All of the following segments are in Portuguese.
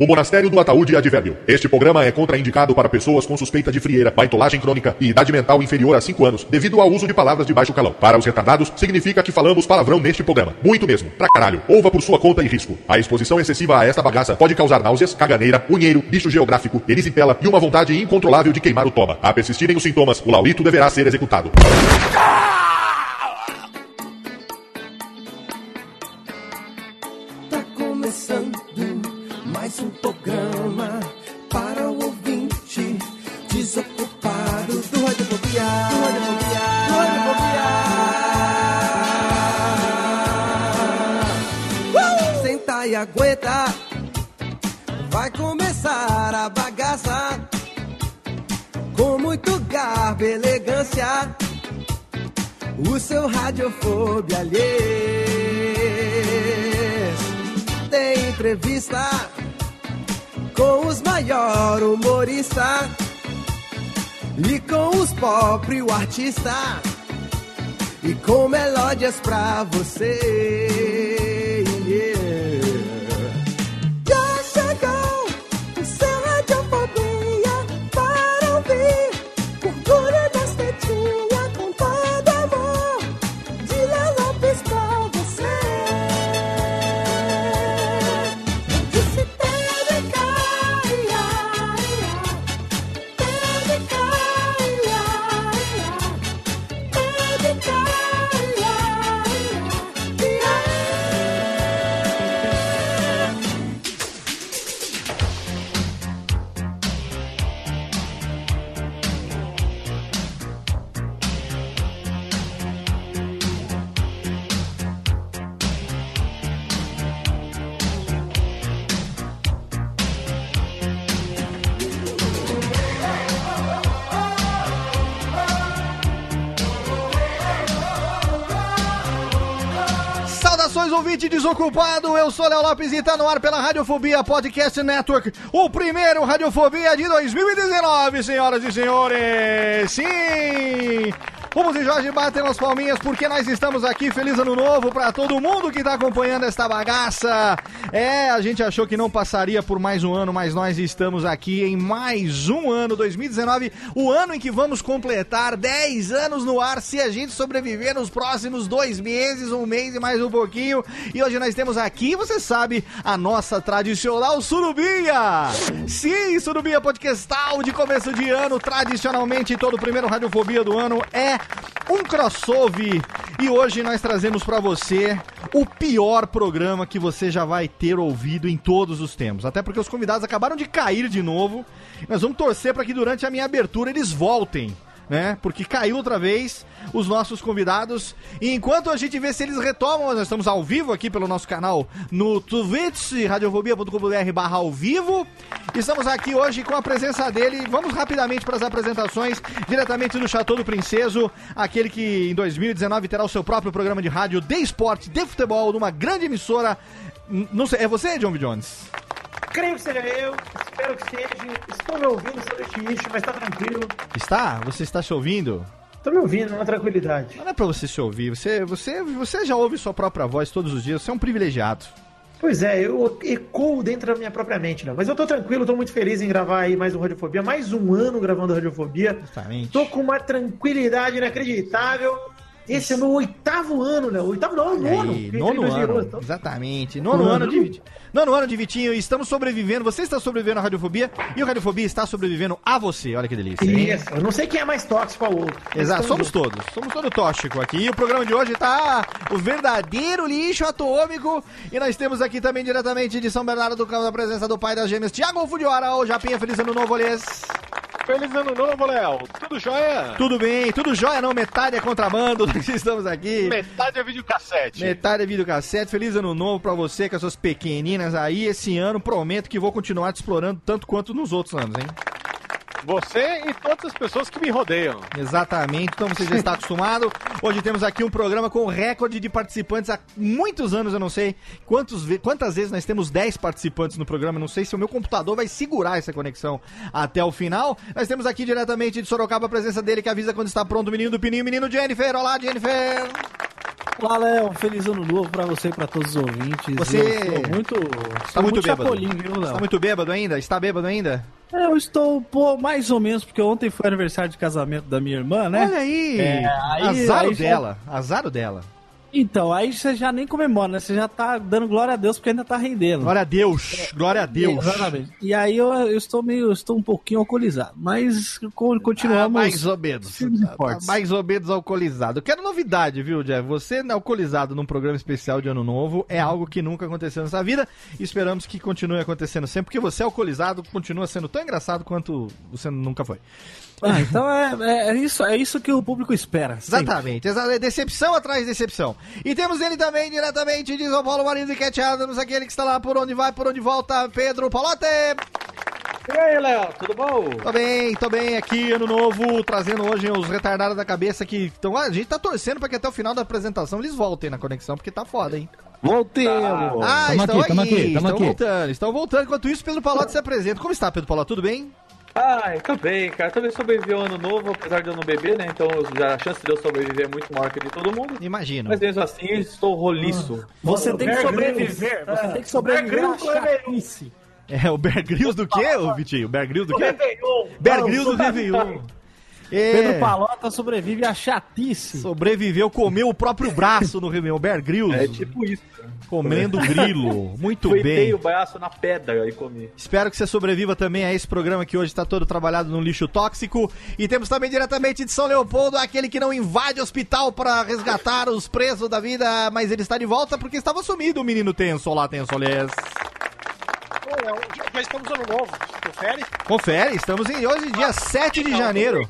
O Monastério do Ataúde Advérbio. Este programa é contraindicado para pessoas com suspeita de frieira, baitolagem crônica e idade mental inferior a 5 anos, devido ao uso de palavras de baixo calão. Para os retardados, significa que falamos palavrão neste programa. Muito mesmo. Pra caralho. Ouva por sua conta e risco. A exposição excessiva a esta bagaça pode causar náuseas, caganeira, unheiro, bicho geográfico, erisipela e uma vontade incontrolável de queimar o toba. A persistirem os sintomas, o laurito deverá ser executado. Programa para o ouvinte desocupado do Radiofobia. Do Radiofobia. Do Radiofobia. Uh! Senta e aguenta. Vai começar a bagaça. Com muito garbo elegância. O seu Radiofobia alheio tem entrevista com os maior humorista e com os o artista e com melódias pra você. Ouvinte desocupado. Eu sou Léo Lopes e tá no ar pela Radiofobia Podcast Network, o primeiro Radiofobia de 2019, senhoras e senhores. Sim! Vamos e Jorge batem as palminhas porque nós estamos aqui. Feliz ano novo pra todo mundo que tá acompanhando esta bagaça. É, a gente achou que não passaria por mais um ano, mas nós estamos aqui em mais um ano, 2019, o ano em que vamos completar 10 anos no ar se a gente sobreviver nos próximos dois meses, um mês e mais um pouquinho. E hoje nós temos aqui, você sabe, a nossa tradicional Surubinha. Sim, Surubinha Podcastal de começo de ano, tradicionalmente todo o primeiro Radiofobia do ano é um crossover. E hoje nós trazemos pra você o pior programa que você já vai ter ouvido em todos os tempos. Até porque os convidados acabaram de cair de novo. Nós vamos torcer para que durante a minha abertura eles voltem. Né? Porque caiu outra vez os nossos convidados. E enquanto a gente vê se eles retomam, nós estamos ao vivo aqui pelo nosso canal no Twitch, radiofobia.com.br barra ao vivo. Estamos aqui hoje com a presença dele. Vamos rapidamente para as apresentações, diretamente do Chateau do Princeso, aquele que em 2019 terá o seu próprio programa de rádio de esporte, de futebol, numa grande emissora. Não sei, é você, John B. Jones? Creio que seja eu, espero que seja. Estou me ouvindo sobre este issue, mas tá tranquilo. Está? Você está se ouvindo? Tô me ouvindo, na tranquilidade. Não é pra você se ouvir, você, você, você já ouve sua própria voz todos os dias, você é um privilegiado. Pois é, eu ecoo dentro da minha própria mente, né? Mas eu tô tranquilo, tô muito feliz em gravar aí mais um Radiofobia, mais um ano gravando Radiofobia. Exatamente. Tô com uma tranquilidade inacreditável. Esse é o meu oitavo ano, né? Oitavo não, Olha nono. aí, nono ano, então. exatamente. Nono Nono. ano de Vitinho. Nono ano de Vitinho, e estamos sobrevivendo. Você está sobrevivendo à Radiofobia e o Radiofobia está sobrevivendo a você. Olha que delícia, hein? Isso, eu não sei quem é mais tóxico ao outro. Exato, somos todos. Somos todo tóxico aqui. E o programa de hoje tá o verdadeiro lixo atômico. E nós temos aqui também diretamente de São Bernardo do Campo a presença do pai das gêmeas, Tiago Fudiora. Ô, Japinha, feliz ano novo, Olhês. Feliz ano novo, Léo. Tudo jóia? Tudo bem, tudo jóia, não? Metade é contrabando, estamos aqui. Metade é videocassete. Metade é videocassete. Feliz ano novo pra você com as suas pequeninas aí. Esse ano prometo que vou continuar te explorando tanto quanto nos outros anos, hein? Você e todas as pessoas que me rodeiam. Exatamente, então você já está acostumado. Hoje temos aqui um programa com recorde de participantes há muitos anos, eu não sei quantos, quantas vezes nós temos 10 participantes no programa, eu não sei se o meu computador vai segurar essa conexão até o final. Nós temos aqui diretamente de Sorocaba a presença dele que avisa quando está pronto o menino do Pininho, menino Jennifer. Olá, Jennifer! Olá, Léo. Feliz ano novo pra você e pra todos os ouvintes. Você- Eu muito. Está muito muito bêbado. viu, Léo? Está muito bêbado ainda? Está bêbado ainda? É, Eu estou, pô, mais ou menos, porque ontem foi aniversário de casamento da minha irmã, né? Olha aí! É, aí- azar aí dela, azar dela. Então, aí você já nem comemora, né? Você já tá dando glória a Deus porque ainda tá rendendo. Glória a Deus, glória a Deus. Exatamente. E aí eu, eu estou meio, estou um pouquinho alcoolizado, mas co- continuamos. Ah, mais ou menos. fortes. mais ou menos alcoolizado. Quero novidade, viu, Jeff? Você alcoolizado num programa especial de Ano Novo é algo que nunca aconteceu nessa vida. Esperamos que continue acontecendo sempre, porque você alcoolizado continua sendo tão engraçado quanto você nunca foi. Ah, então é, é, é isso, é isso que o público espera. sempre. Exatamente. Exa- é Decepção atrás de decepção. E temos ele também, diretamente de São Paulo, Marido e Cat Adams, aquele que está lá por onde vai, por onde volta, Pedro Palote. E aí, Léo, tudo bom? Tô bem, tô bem aqui, ano novo, trazendo hoje os retardados da cabeça que estão. A gente tá torcendo pra que até o final da apresentação eles voltem na conexão, porque tá foda, hein? Voltemos! Ah, Tamo estão aqui, tamo aí, aqui, tamo estão aqui. voltando, estão voltando. Enquanto isso, Pedro Palote se apresenta. Como está, Pedro Palote? Tudo bem? Ai, tô bem, cara. Também sobrevivi ao ano novo, apesar de eu não beber, né? Então já, a chance de eu sobreviver é muito maior que a de todo mundo. Imagino. Mas mesmo assim, estou roliço. Você tem que sobreviver, você tem que sobreviver à Grylls foi chatice. É, o Bear Grylls do quê, ô Vitinho? O Bear Grylls do quê? Bear Grylls do Réveillon. É, Pedro Palota sobrevive à chatice. sobreviveu, comeu o próprio braço no Réveillon. Bear Grylls, É tipo isso. comendo grilo. Muito Fritei bem. o braço na pedra e comi. Espero que você sobreviva também a esse programa que hoje está todo trabalhado no lixo tóxico. E temos também diretamente de São Leopoldo aquele que não invade hospital para resgatar os presos da vida, mas ele está de volta porque estava sumido o menino tenso. Olá, Tensolés. Ô, Léo, já, estamos no ano novo. Confere? Confere, estamos em hoje, dia 7 de janeiro.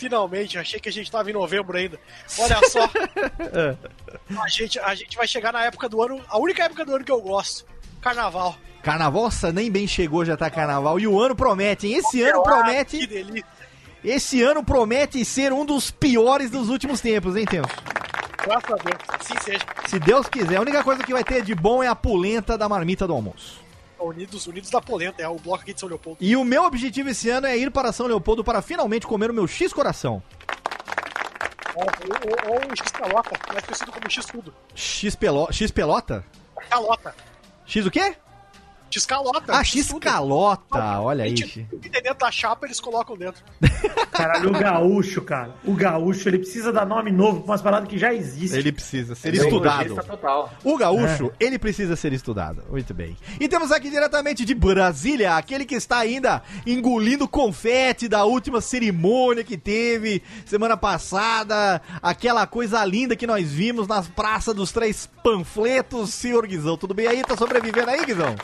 Finalmente, achei que a gente estava em novembro ainda. Olha só. a, gente, a gente vai chegar na época do ano, a única época do ano que eu gosto. Carnaval. Carnaval, nossa, nem bem chegou, já tá carnaval. E o ano promete, hein? Esse ano Ah, Que promete. delícia. Esse ano promete ser um dos piores dos últimos tempos, hein, Tenso? Graças a Deus. Assim seja. Se Deus quiser, a única coisa que vai ter de bom é a polenta da marmita do almoço. Unidos, Unidos da Polenta, é o bloco aqui de São Leopoldo. E o meu objetivo esse ano é ir para São Leopoldo para finalmente comer o meu X coração. Ou, ou, ou o X-Calota, mais conhecido como X-Tudo. X, pelo... X pelota? Calota. X o quê? X-Calota. Ah, X calota. Olha aí. Gente, o que tem dentro da chapa, eles colocam dentro. Caralho, o gaúcho, cara. O gaúcho, ele precisa dar nome novo pra umas paradas que já existem. Ele precisa ser Tecnologista estudado. total. O gaúcho, ele precisa ser estudado. Muito bem. E temos aqui diretamente de Brasília, aquele que está ainda engolindo confete da última cerimônia que teve semana passada, aquela coisa linda que nós vimos nas praças dos três panfletos. Senhor Guizão, tudo bem aí? Tá sobrevivendo aí, Guizão?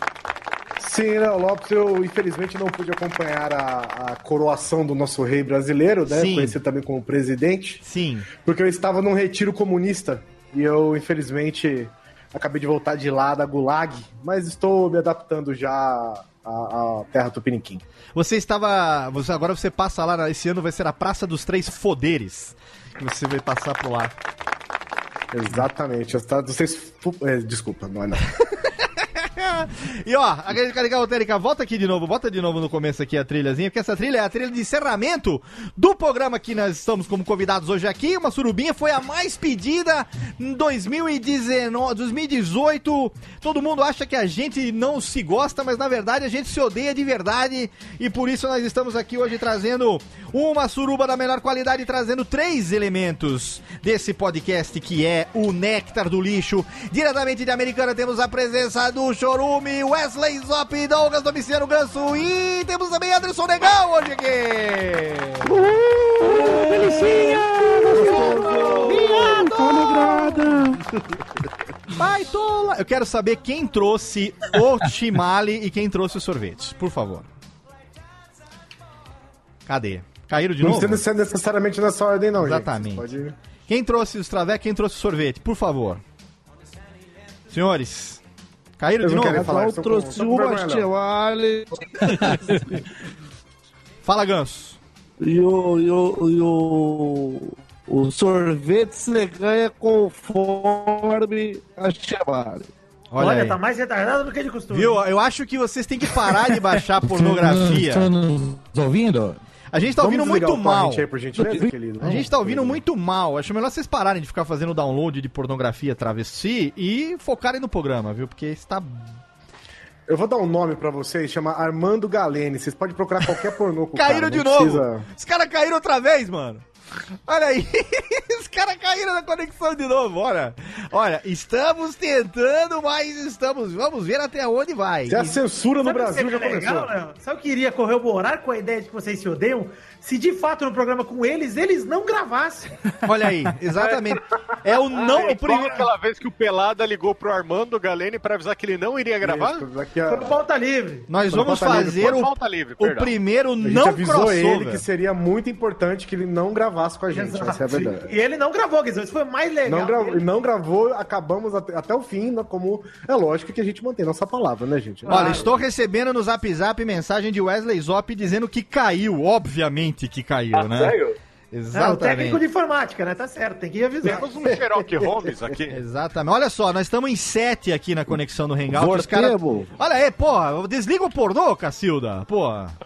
Sim, Léo Lopes, eu infelizmente não pude acompanhar a, a coroação do nosso rei brasileiro, né? Sim. Conhecido também como presidente, Sim. porque eu estava num retiro comunista e eu, infelizmente, acabei de voltar de lá da Gulag, mas estou me adaptando já à, terra tupiniquim. Você estava. Você, agora você passa lá, na- esse ano vai ser a Praça dos Três Foderes. Que você vai passar por lá. Exatamente. Vocês, é, desculpa, não é não. E ó, a Carica Lotérica, volta aqui de novo, bota de novo no começo aqui a trilhazinha, porque essa trilha é a trilha de encerramento do programa que nós estamos como convidados hoje aqui. Uma surubinha foi a mais pedida em 2019, 2018. Todo mundo acha que a gente não se gosta, mas na verdade a gente se odeia de verdade. E por isso nós estamos aqui hoje trazendo uma suruba da melhor qualidade, trazendo três elementos desse podcast que é o Néctar do Lixo. Diretamente de Americana temos a presença do Chorume, Wesley Zop, Douglas Domiciano Ganso e temos também Anderson Negão hoje aqui. Baitola! Eu quero saber quem trouxe o chimale e quem trouxe o sorvete, por favor. Cadê? Caíram de não novo? precisa ser necessariamente nessa ordem, não, Exatamente. gente. Pode... Quem trouxe os traveco, quem trouxe o sorvete? Por favor. Senhores, caíram Eles de novo? falar, Eu trouxe uma chevale Fala, Ganso. e o, e o, e o, o sorvete você ganha conforme a chevale. Olha, Olha, aí. tá mais retardado do que de costume. Viu? Eu acho que vocês têm que parar de baixar pornografia. Estão nos ouvindo? A gente tá ouvindo Vamos desligar muito mal. aí, por gentileza, querido. A gente tá ouvindo muito mal. Acho melhor vocês pararem de ficar fazendo download de pornografia travesti e focarem no programa, viu? Porque está. Eu vou dar um nome pra vocês, chama Armando Galene. Vocês podem procurar qualquer pornô com o Caíram cara, de novo! precisa- Os caras caíram outra vez, mano! Olha aí! Os caras caíram na conexão de novo, olha! Olha, estamos tentando, mas estamos. Vamos ver até onde vai. Se a censura no Sabe Brasil já legal, começou. Léo? Sabe o que iria corroborar com a ideia de que vocês se odeiam? Se de fato no programa com eles, eles não gravassem. Olha aí, exatamente. É o não. É o primeiro. aquela vez que o Pelada ligou pro Armando Galene pra avisar que ele não iria gravar? Isso, daqui a- Foi pro pauta livre. Nós Foi vamos livre, fazer foi o, pauta livre, o primeiro A gente não avisou crossover. ele que seria muito importante que ele não gravasse com a gente. Essa é a verdade. E ele não gravou, quer dizer, isso foi mais legal. Não, gravou, não gravou, acabamos até, até o fim, né, como é lógico que a gente mantém nossa palavra, né, gente? Olha, estou recebendo no Zap Zap mensagem de Wesley Zop dizendo que caiu. Obviamente que caiu, Ah, né? sério? É, o técnico Exatamente. de informática, né? Tá certo, tem que avisar. Temos um Sherlock Holmes aqui. Exatamente. Olha só, nós estamos em sete aqui na conexão do Hangout. Os cara... Olha aí, porra, desliga o pornô, Cacilda. Porra.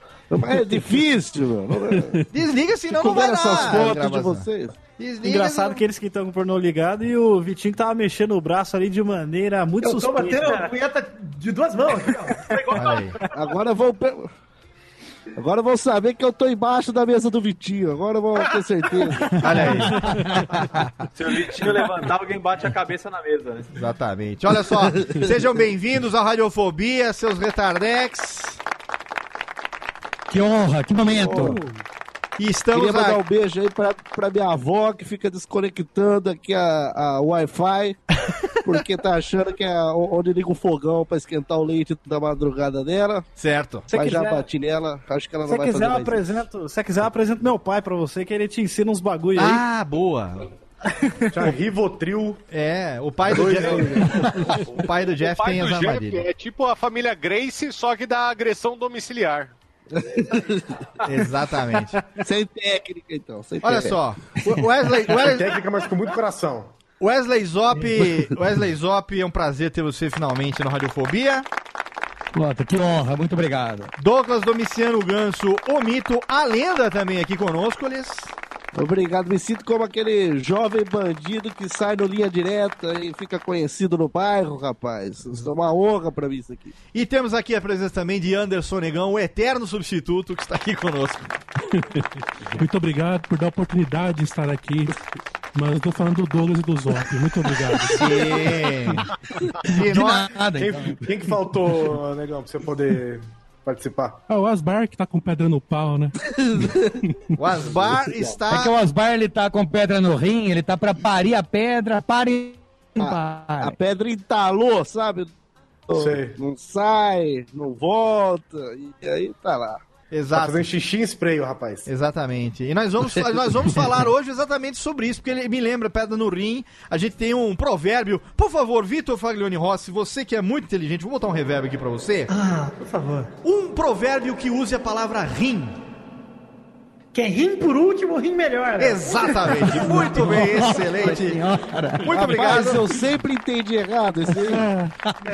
É difícil, meu. Desliga, senão não vai dar. essas fotos de vocês? Desliga, Engraçado senão- que eles que estão com o pornô ligado e o Vitinho tava mexendo o braço ali de maneira muito Eu tô suspeita. batendo a punheta de duas mãos. Agora vão. Agora vão saber que eu tô embaixo da mesa do Vitinho. Agora vão ter certeza. Olha aí. Se o Vitinho levantar, alguém bate a cabeça na mesa, né? Exatamente. Olha só, sejam bem-vindos ao Radiofobia, seus retardex. Que honra, que momento. E estamos Queria mandar aqui. um beijo aí pra, pra minha avó que fica desconectando aqui a, a Wi-Fi. Porque tá achando que é onde liga o fogão pra esquentar o leite da madrugada dela. Certo. Se Mas já quiser- bati nela, acho que ela não Se vai quiser, fazer eu mais isso. apresento, se quiser, eu apresento meu pai pra você, que ele te ensina uns bagulho aí. Ah, boa. Já Rivotril. É, o pai do Jeff. o pai do Jeff O pai tem do as Jeff é tipo a família Grace, só que da agressão domiciliar. Exatamente. Sem técnica, então. Sem Olha técnica. só, Wesley, Wesley, Técnica, mas com muito coração. Wesley Zop, Wesley Zop, é um prazer ter você finalmente no Radiofobia. Puta, que honra, muito obrigado. Douglas Domiciano Ganso, o mito, a lenda também aqui conosco, eles. Obrigado, me sinto como aquele jovem bandido que sai no linha direta e fica conhecido no bairro, rapaz. Isso é uma honra pra mim isso aqui. E temos aqui a presença também de Anderson Negão, o eterno substituto que está aqui conosco. Muito obrigado por dar a oportunidade de estar aqui. Mas eu tô falando do Douglas e do Zop. Muito obrigado. Sim. De nada, então. Quem, quem que faltou, negão, pra você poder participar? Ah, o Asbar que tá com pedra no pau, né? o Asbar É está. que o Osbar ele tá com pedra no rim, ele tá pra parir a pedra, pare. A pare. pedra entalou, sabe? Sei. Não sai, não volta, e aí tá lá. Tá Exato. fazendo xixi em spray, o rapaz. Exatamente. E nós vamos, nós vamos falar hoje exatamente sobre isso, porque ele me lembra Pedra no Rim. A gente tem um provérbio. Por favor, Vitor Faglione Rossi, você que é muito inteligente, vou botar um reverb aqui pra você. Ah, por favor. Um provérbio que use a palavra rim. Quem rim por último, rim melhor. né? Exatamente. Muito bem, excelente. Muito Rapaz, obrigado. eu sempre entendi errado esse aí.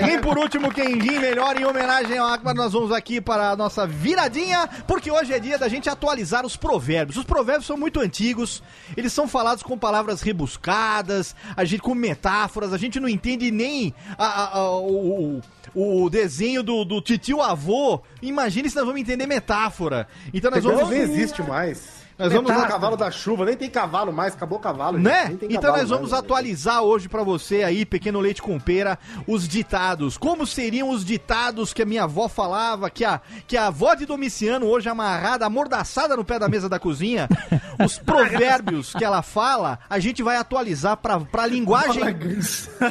Rim por último, quem rim melhor em homenagem ao Akbar, nós vamos aqui para a nossa viradinha, porque hoje é dia da gente atualizar os provérbios. Os provérbios são muito antigos, eles são falados com palavras rebuscadas, a gente com metáforas, a gente não entende nem a- a- a- o, o desenho do, do titio avô. Imagine se nós vamos entender metáfora. Então nós vamos... nem existe mais. Nós vamos lá- cavalo da chuva, nem tem cavalo mais, acabou o cavalo. Né? Então cavalo nós vamos mais. atualizar hoje pra você aí, pequeno leite com pera, os ditados. Como seriam os ditados que a minha avó falava, que a, que a avó de Domiciano hoje amarrada, amordaçada no pé da mesa da cozinha, os provérbios que ela fala, a gente vai atualizar pra, pra linguagem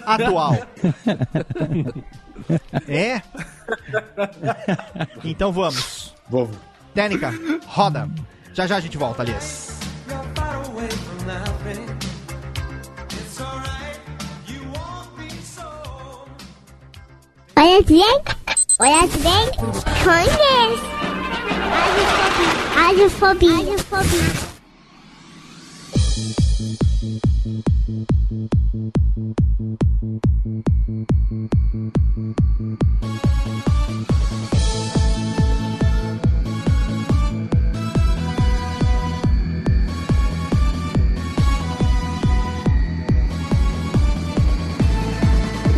atual. É? Então vamos. Vamos. Técnica, roda. Já já a gente volta, aliás. Olha bem, olha bem, conhece. Radiofobia, radiofobia.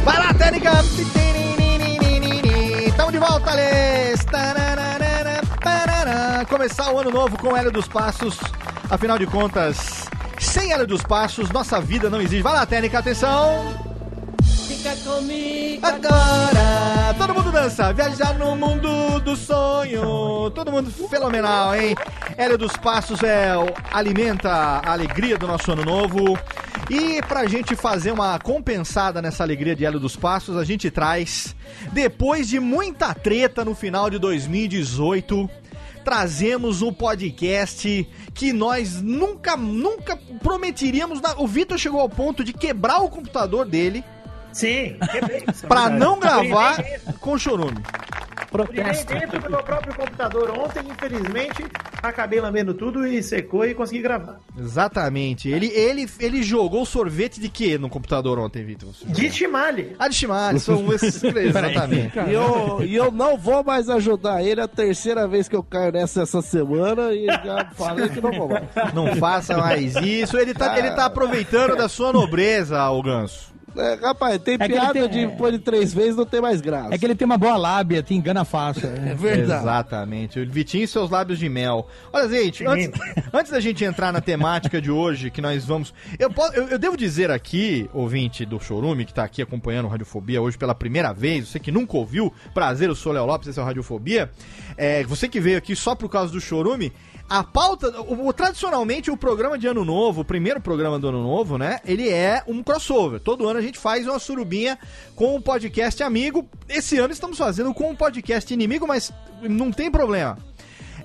Vai lá, técnica! Tamo de volta, parará. Começar o ano novo com Hélio dos Passos. Afinal de contas, sem Hélio dos Passos, nossa vida não existe. Vai lá, técnica, atenção! Fica comigo Agora! Todo mundo dança! Viajar no mundo do sonho! Todo mundo fenomenal, hein? Hélio dos Passos é o- alimenta a alegria do nosso ano novo. E pra gente fazer uma compensada nessa alegria de Hélio dos Passos, a gente traz, depois de muita treta no final de 2018, trazemos um podcast que nós nunca, nunca prometeríamos. O Vitor chegou ao ponto de quebrar o computador dele. Sim, quebrei. Pra não Quebrei gravar com chorume. quebrei dentro do meu próprio computador ontem, infelizmente, acabei lambendo tudo e secou e consegui gravar. Exatamente. Ele, ele, ele jogou sorvete de quê no computador ontem, Vitor? De chimale. Ah, de chimale. São esses três, exatamente. E eu, e eu não vou mais ajudar ele. É a terceira vez que eu caio nessa essa semana e já falei que não vou mais. Não faça mais isso. Ele tá, ele tá aproveitando da sua nobreza, o ganso. É, rapaz, tem É piada tem- de depois de três vezes não tem mais graça. É que ele tem uma boa lábia, te engana fácil. É verdade. Exatamente. O Vitinho e seus lábios de mel. Olha, gente, antes, antes da gente entrar na temática de hoje, que nós vamos. Eu, po- eu, eu devo dizer aqui, ouvinte do Chorume, que tá aqui acompanhando o Radiofobia hoje pela primeira vez, você que nunca ouviu, prazer, eu sou o Léo Lopes, esse é o Radiofobia. É, você que veio aqui só por causa do Chorume. A pauta, o, o- tradicionalmente, o programa de Ano Novo, o primeiro programa do Ano Novo, né? Ele é um crossover. Todo ano a gente faz uma surubinha com um podcast amigo. Esse ano estamos fazendo com um podcast inimigo, mas não tem problema.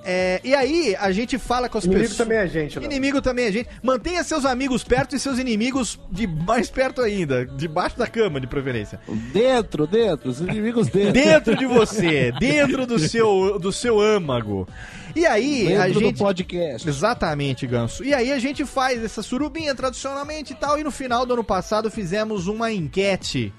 É, e aí, a gente fala com as Inimigo pessoas. também é gente, Léo. Inimigo também é gente. Mantenha seus amigos perto e seus inimigos de mais perto ainda. Debaixo da cama, de preferência. Dentro, dentro, os inimigos dentro. Dentro de você, dentro do seu, do seu âmago. E aí, Dentro a do gente. podcast. Exatamente, Ganso. E aí a gente faz essa surubinha tradicionalmente e tal. E no final do ano passado fizemos uma enquete.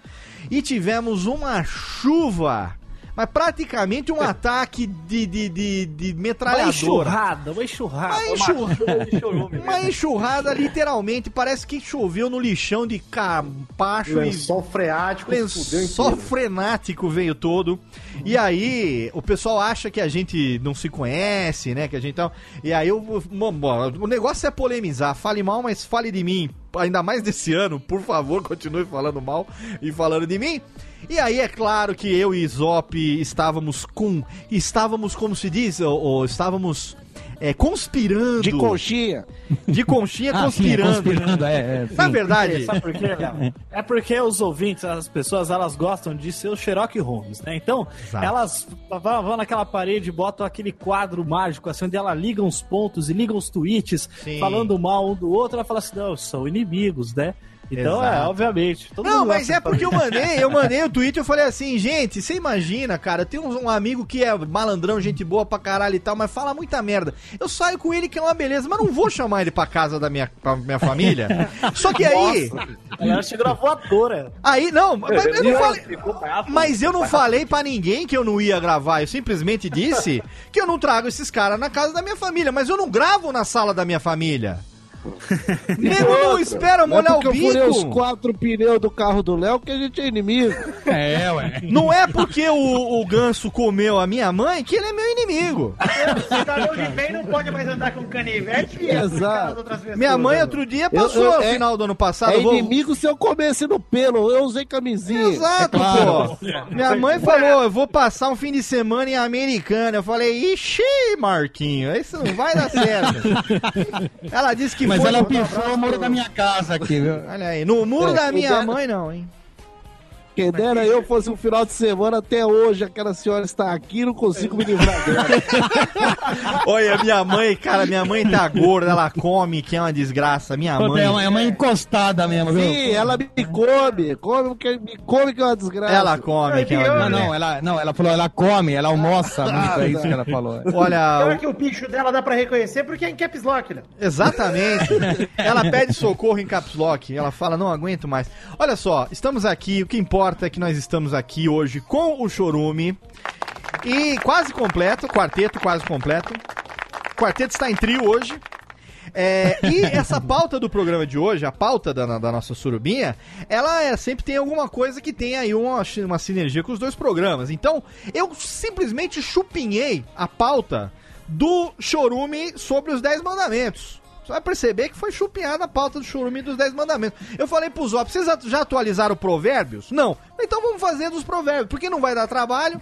E tivemos uma chuva. Mas praticamente um ataque de, de, de, de Uma metralhadora. enxurrada, uma enxurrada. Uma enxurrada, uma enxurrada, literalmente, parece que choveu no lixão de capacho e Lençol freático, lençol frenático veio todo. E aí, o pessoal acha que a gente não se conhece, né? Que a gente tá. E aí, o, o negócio é polemizar. Fale mal, mas fale de mim. Ainda mais desse ano, por favor, continue falando mal e falando de mim. E aí, é claro que eu e Zop estávamos com. Estávamos, como se diz, ou, ou estávamos. É, conspirando. De conchinha. De conchinha Ah, sim, conspirando. conspirando, é, é, Na verdade. Sabe por quê, Léo? É porque os ouvintes, as pessoas, elas gostam de ser o Sherlock Holmes, né? Então, Exato. elas vão, vão naquela parede, botam aquele quadro mágico, assim, onde ela liga os pontos e liga os tweets, Sim. falando mal um do outro, ela fala assim, não, são inimigos, né? Então, é, Exato. obviamente. todo Não, mundo mas é porque eu mandei, eu mandei o tweet e eu falei assim, gente, você imagina, cara, tem um, um amigo que é malandrão, gente boa pra caralho e tal, mas fala muita merda. Eu saio com ele que é uma beleza, mas não vou chamar ele pra casa da minha, pra minha família. Só que aí, Ela chegou na voadora. aí, não, mas eu não falei... Mas eu não falei pra ninguém que eu não ia gravar, eu simplesmente disse que eu não trago esses caras na casa da minha família, mas eu não gravo na sala da minha família. Nego não espera Não é molhar porque o eu furei os bico. quatro pneus do carro do Léo que a gente é inimigo. É, ué. Não é porque o, o ganso comeu a minha mãe que ele é meu inimigo. Cidadão de bem não pode mais andar com canivete Exato. Minha mãe né? outro dia Eu- passou eu- no é- final do ano passado. é eu vou- inimigo se eu comesse no pelo. Eu usei camisinha. Exato, claro. pô. Minha mãe falou, eu vou passar um fim de semana em Americana. Eu falei, ixi, Marquinho, isso não vai dar certo. ela disse que Mas ela no- pifou o muro da minha casa aqui, viu? Olha aí, no muro É, da minha mãe não, hein. Quem dera eu fosse um final de semana até hoje, aquela senhora está aqui e não consigo me livrar dela. Olha, minha mãe, cara, minha mãe tá gorda, ela come, que é uma desgraça. Minha mãe. É uma, é uma encostada mesmo, viu? Sim, ela me come, come me come que é uma desgraça. Ela come, que é uma Não, não, ela, não, ela falou, ela come, ela almoça muito, é isso que ela falou. Olha, Pior que o bicho dela dá pra reconhecer porque é em caps lock, né? Exatamente. Ela pede socorro em caps lock. Ela fala, não aguento mais. Olha só, estamos aqui. O que importa é que nós estamos aqui hoje com o Chorume. E quase completo, quarteto quase completo. O quarteto está em trio hoje. É, e essa pauta do programa de hoje, a pauta da, da nossa surubinha, ela é, sempre tem alguma coisa que tem aí uma, uma sinergia com os dois programas. Então, eu simplesmente chupinhei a pauta do Chorume sobre os 10 mandamentos. Você vai perceber que foi chupinhada a pauta do Chorume dos 10 mandamentos. Eu falei pro Zop, vocês já atualizaram provérbios? Não. Então vamos fazer dos provérbios, porque não vai dar trabalho.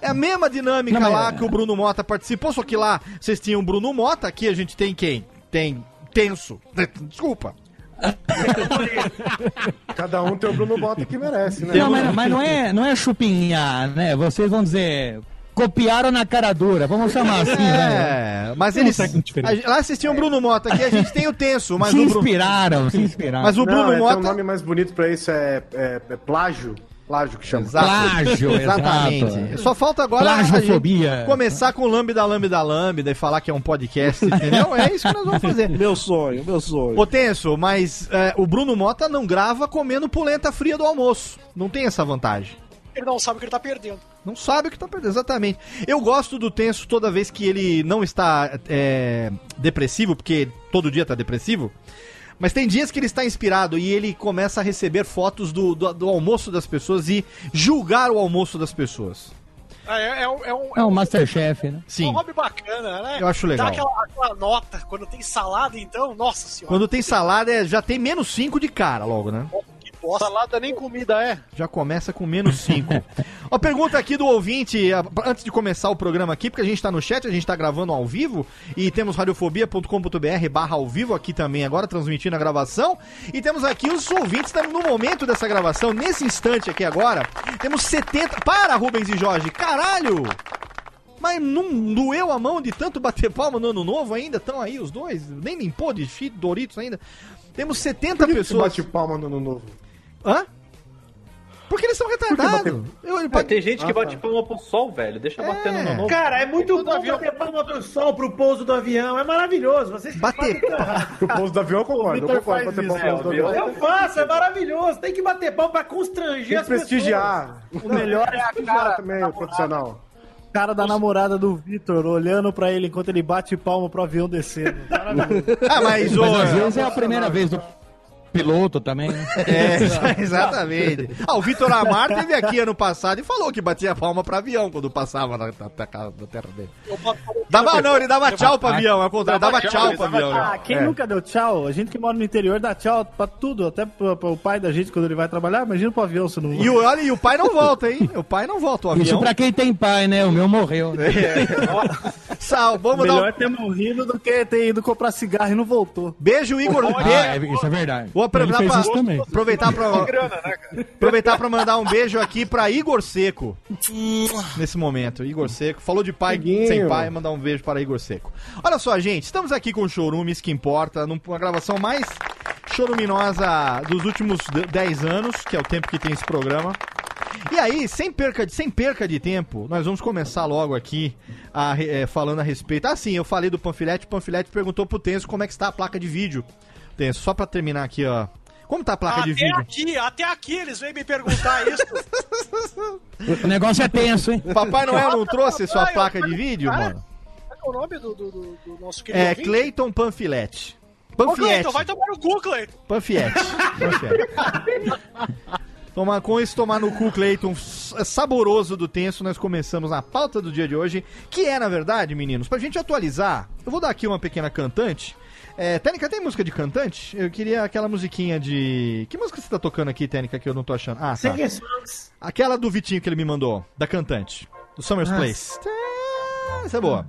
É a mesma dinâmica Não, lá que o Bruno Mota participou, só que lá vocês tinham o Bruno Mota, aqui a gente tem quem? Tem Tenso. Desculpa. Cada um tem o Bruno Bota que merece, né? Não, mas, mas não, é, não é chupinhar, né? Vocês vão dizer, copiaram na cara dura, vamos chamar assim, né? É, mas eles. a- lá vocês tinham o Bruno Mota, aqui a gente tem o Tenso, mas se o Bruno. inspiraram, se inspiraram. Mas o Bruno Não, é, tem Mota. um nome mais bonito pra isso, é, é- é plágio. Plágio que chama. Exato. Plágio, Exatamente. exato. Só falta agora a Plagiofobia. começar com lambda, lambda, lambda e falar que é um podcast, entendeu? É isso que nós vamos fazer. Meu sonho, meu sonho. Ô Tenso, mas é, o Bruno Mota não grava comendo polenta fria do almoço. Não tem essa vantagem. Ele não sabe o que ele tá perdendo. Não sabe o que tá perdendo, exatamente. Eu gosto do Tenso toda vez que ele não está é, depressivo, porque todo dia tá depressivo. Mas tem dias que ele está inspirado e ele começa a receber fotos do, do, do almoço das pessoas e julgar o almoço das pessoas. É, é, é um, é um, É um Masterchef, né? é um Sim. hobby bacana, né? Eu acho legal. Dá aquela, aquela nota. Quando tem salada, então, nossa senhora. Quando tem salada, é- já tem menos 5 de cara logo, né? Salada nem comida é. Já começa com menos 5. Ó, pergunta aqui do ouvinte, antes de começar o programa aqui, porque a gente tá no chat, a gente tá gravando ao vivo, e temos radiofobia.com.br barra ao vivo aqui também agora, transmitindo a gravação, e temos aqui os ouvintes também no momento dessa gravação, nesse instante aqui agora, temos 70... Para, Rubens e Jorge! Caralho! Mas não doeu a mão de tanto bater palma no ano novo ainda? Estão aí os dois? Nem limpou de Doritos ainda? Temos 70 Por que que pessoas... bate palma no ano novo? Hã? Porque eles são retardados. Eu, ele pode- tem gente que Ah, bate tá. palma pro sol, velho. Deixa batendo no novo. Cara, é muito bom bater palma pro sol, pro pouso do avião. É maravilhoso. Vocês Bater O pouso do avião eu concordo. Eu concordo bater palma no pouso do avião. Eu faço, é maravilhoso. Tem que bater palma pra constranger Tem as pessoas. prestigiar. O melhor é a cara, também o profissional. Cara da namorada do Vitor olhando pra ele enquanto ele bate palma pro avião descendo. Maravilhoso. Ah, mas, ô, Mas às vezes é a primeira vez do piloto também, né? É, exatamente. Ah, o Vitor Amar teve aqui ano passado e falou que batia palma pra avião quando passava na, na- na casa da terra dele. Dava, não, ele dava tchau pro avião, ao contrário, dava Dava tchau pro avião. Ah, quem É. nunca deu tchau? A gente que mora no interior dá tchau pra tudo, até pro, pro pai da gente quando ele vai trabalhar. Imagina pro avião se não E o, olha, e o pai não volta, hein? O pai não volta, o Isso avião. pra quem tem pai, né? O meu morreu. Sal, vamos Melhor dar um ter morrido do que ter ido comprar cigarro e não voltou. beijo, Igor. Ah, Be- é- isso é verdade. Vou aproveitar pra, também. aproveitar pra, Grana, né, cara? aproveitar pra mandar um beijo aqui pra Igor Seco. Nesse momento, Igor Seco. Falou de pai Iguinho. sem pai, mandar um beijo para Igor Seco. Olha só, gente, estamos aqui com o Chorume, isso que importa, numa gravação mais choruminosa dos últimos de- 10 anos, que é o tempo que tem esse programa. E aí, sem perca, de, sem perca de tempo, nós vamos começar logo aqui a eh, falando a respeito. Ah, sim, eu falei do Panfilete, o Panfilete perguntou pro Tenso como é que está a placa de vídeo. Tenso, só pra terminar aqui, ó. Como tá a placa de Até vídeo? aqui, até aqui eles vêm me perguntar isso. O negócio é tenso, hein? Papai Noel não trouxe sua placa de vídeo, Cara, mano? Qual é o nome do, do, do- nosso querido É, ouvinte? Cleiton Panfilete. Ô, Panfiete. Cleiton, vai tomar no cu, Cleiton. Panfiete. Panfiete. Toma, com isso, tomar no cu, Cleiton, saboroso do tenso, nós começamos a pauta do dia de hoje, que é, na verdade, meninos, pra gente atualizar, eu vou dar aqui uma pequena cantante. É, Tênica, tem música de cantante? Eu queria aquela musiquinha de... Que música você tá tocando aqui, Tênica, que eu não tô achando? Ah, tá. Aquela do Vitinho que ele me mandou, da cantante, do Summer's Nossa. Place. Essa é boa.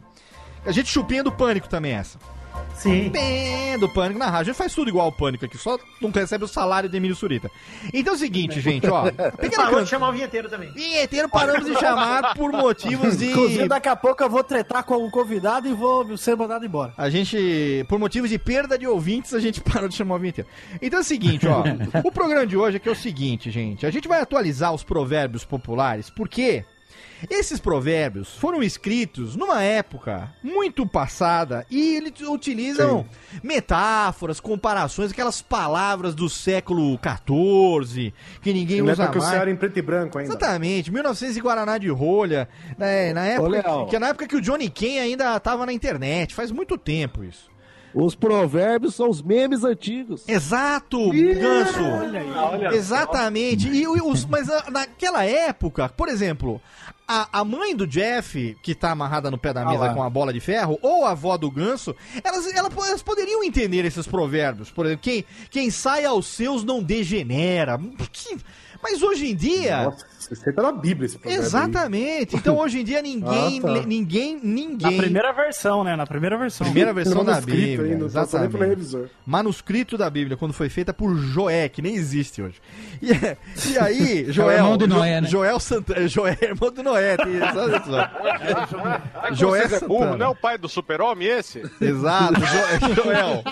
A gente chupinha do pânico também, essa. Sim. Pé do Pânico na rádio. A gente faz tudo igual ao Pânico aqui, só não recebe o salário de Emílio Surita. Então é o seguinte, gente, ó. Pequena Parou can... de chamar o vinheteiro também. Vinheteiro paramos de chamar por motivos de. Inclusive, daqui a pouco eu vou tretar com algum convidado e vou ser mandado embora. A gente, por motivos de perda de ouvintes, a gente parou de chamar o vinheteiro. Então é o seguinte, ó. o programa de hoje é que é o seguinte, gente. A gente vai atualizar os provérbios populares, porque esses provérbios foram escritos numa época muito passada e eles utilizam metáforas, comparações, aquelas palavras do século XIV que ninguém Na usa época que o mais. era em preto e branco ainda. Exatamente, 1900 e Guaraná de rolha, né, na época, Léo. que é na época que o Johnny Ken ainda tava na internet, faz muito tempo isso. Os provérbios são os memes antigos. Exato, Ganso. Exatamente. E os, mas ah, naquela época, por exemplo, a, a mãe do Jeff, que tá amarrada no pé da Ah mesa lá. com a bola de ferro, ou a avó do Ganso, elas, ela- elas poderiam entender esses provérbios. Por exemplo, quem, quem sai aos seus não degenera. Que- Mas hoje em dia. Nossa, você tá na Bíblia esse provérbio aí. Exatamente. Então hoje em dia ninguém, Ah, tá. ninguém, ninguém. Na primeira versão, né? Na primeira versão. Primeira versão da Bíblia. ainda, exatamente. revisor. Manuscrito da Bíblia, quando foi feita por Joé, que nem existe hoje. E, e aí, É Joel. irmão de Jo- Noé, né? Joel Santana. Joé, irmão do Noé. Tem? É Joé é burro, Santana. não é o pai do super-homem esse? Exato, Jo- Joel.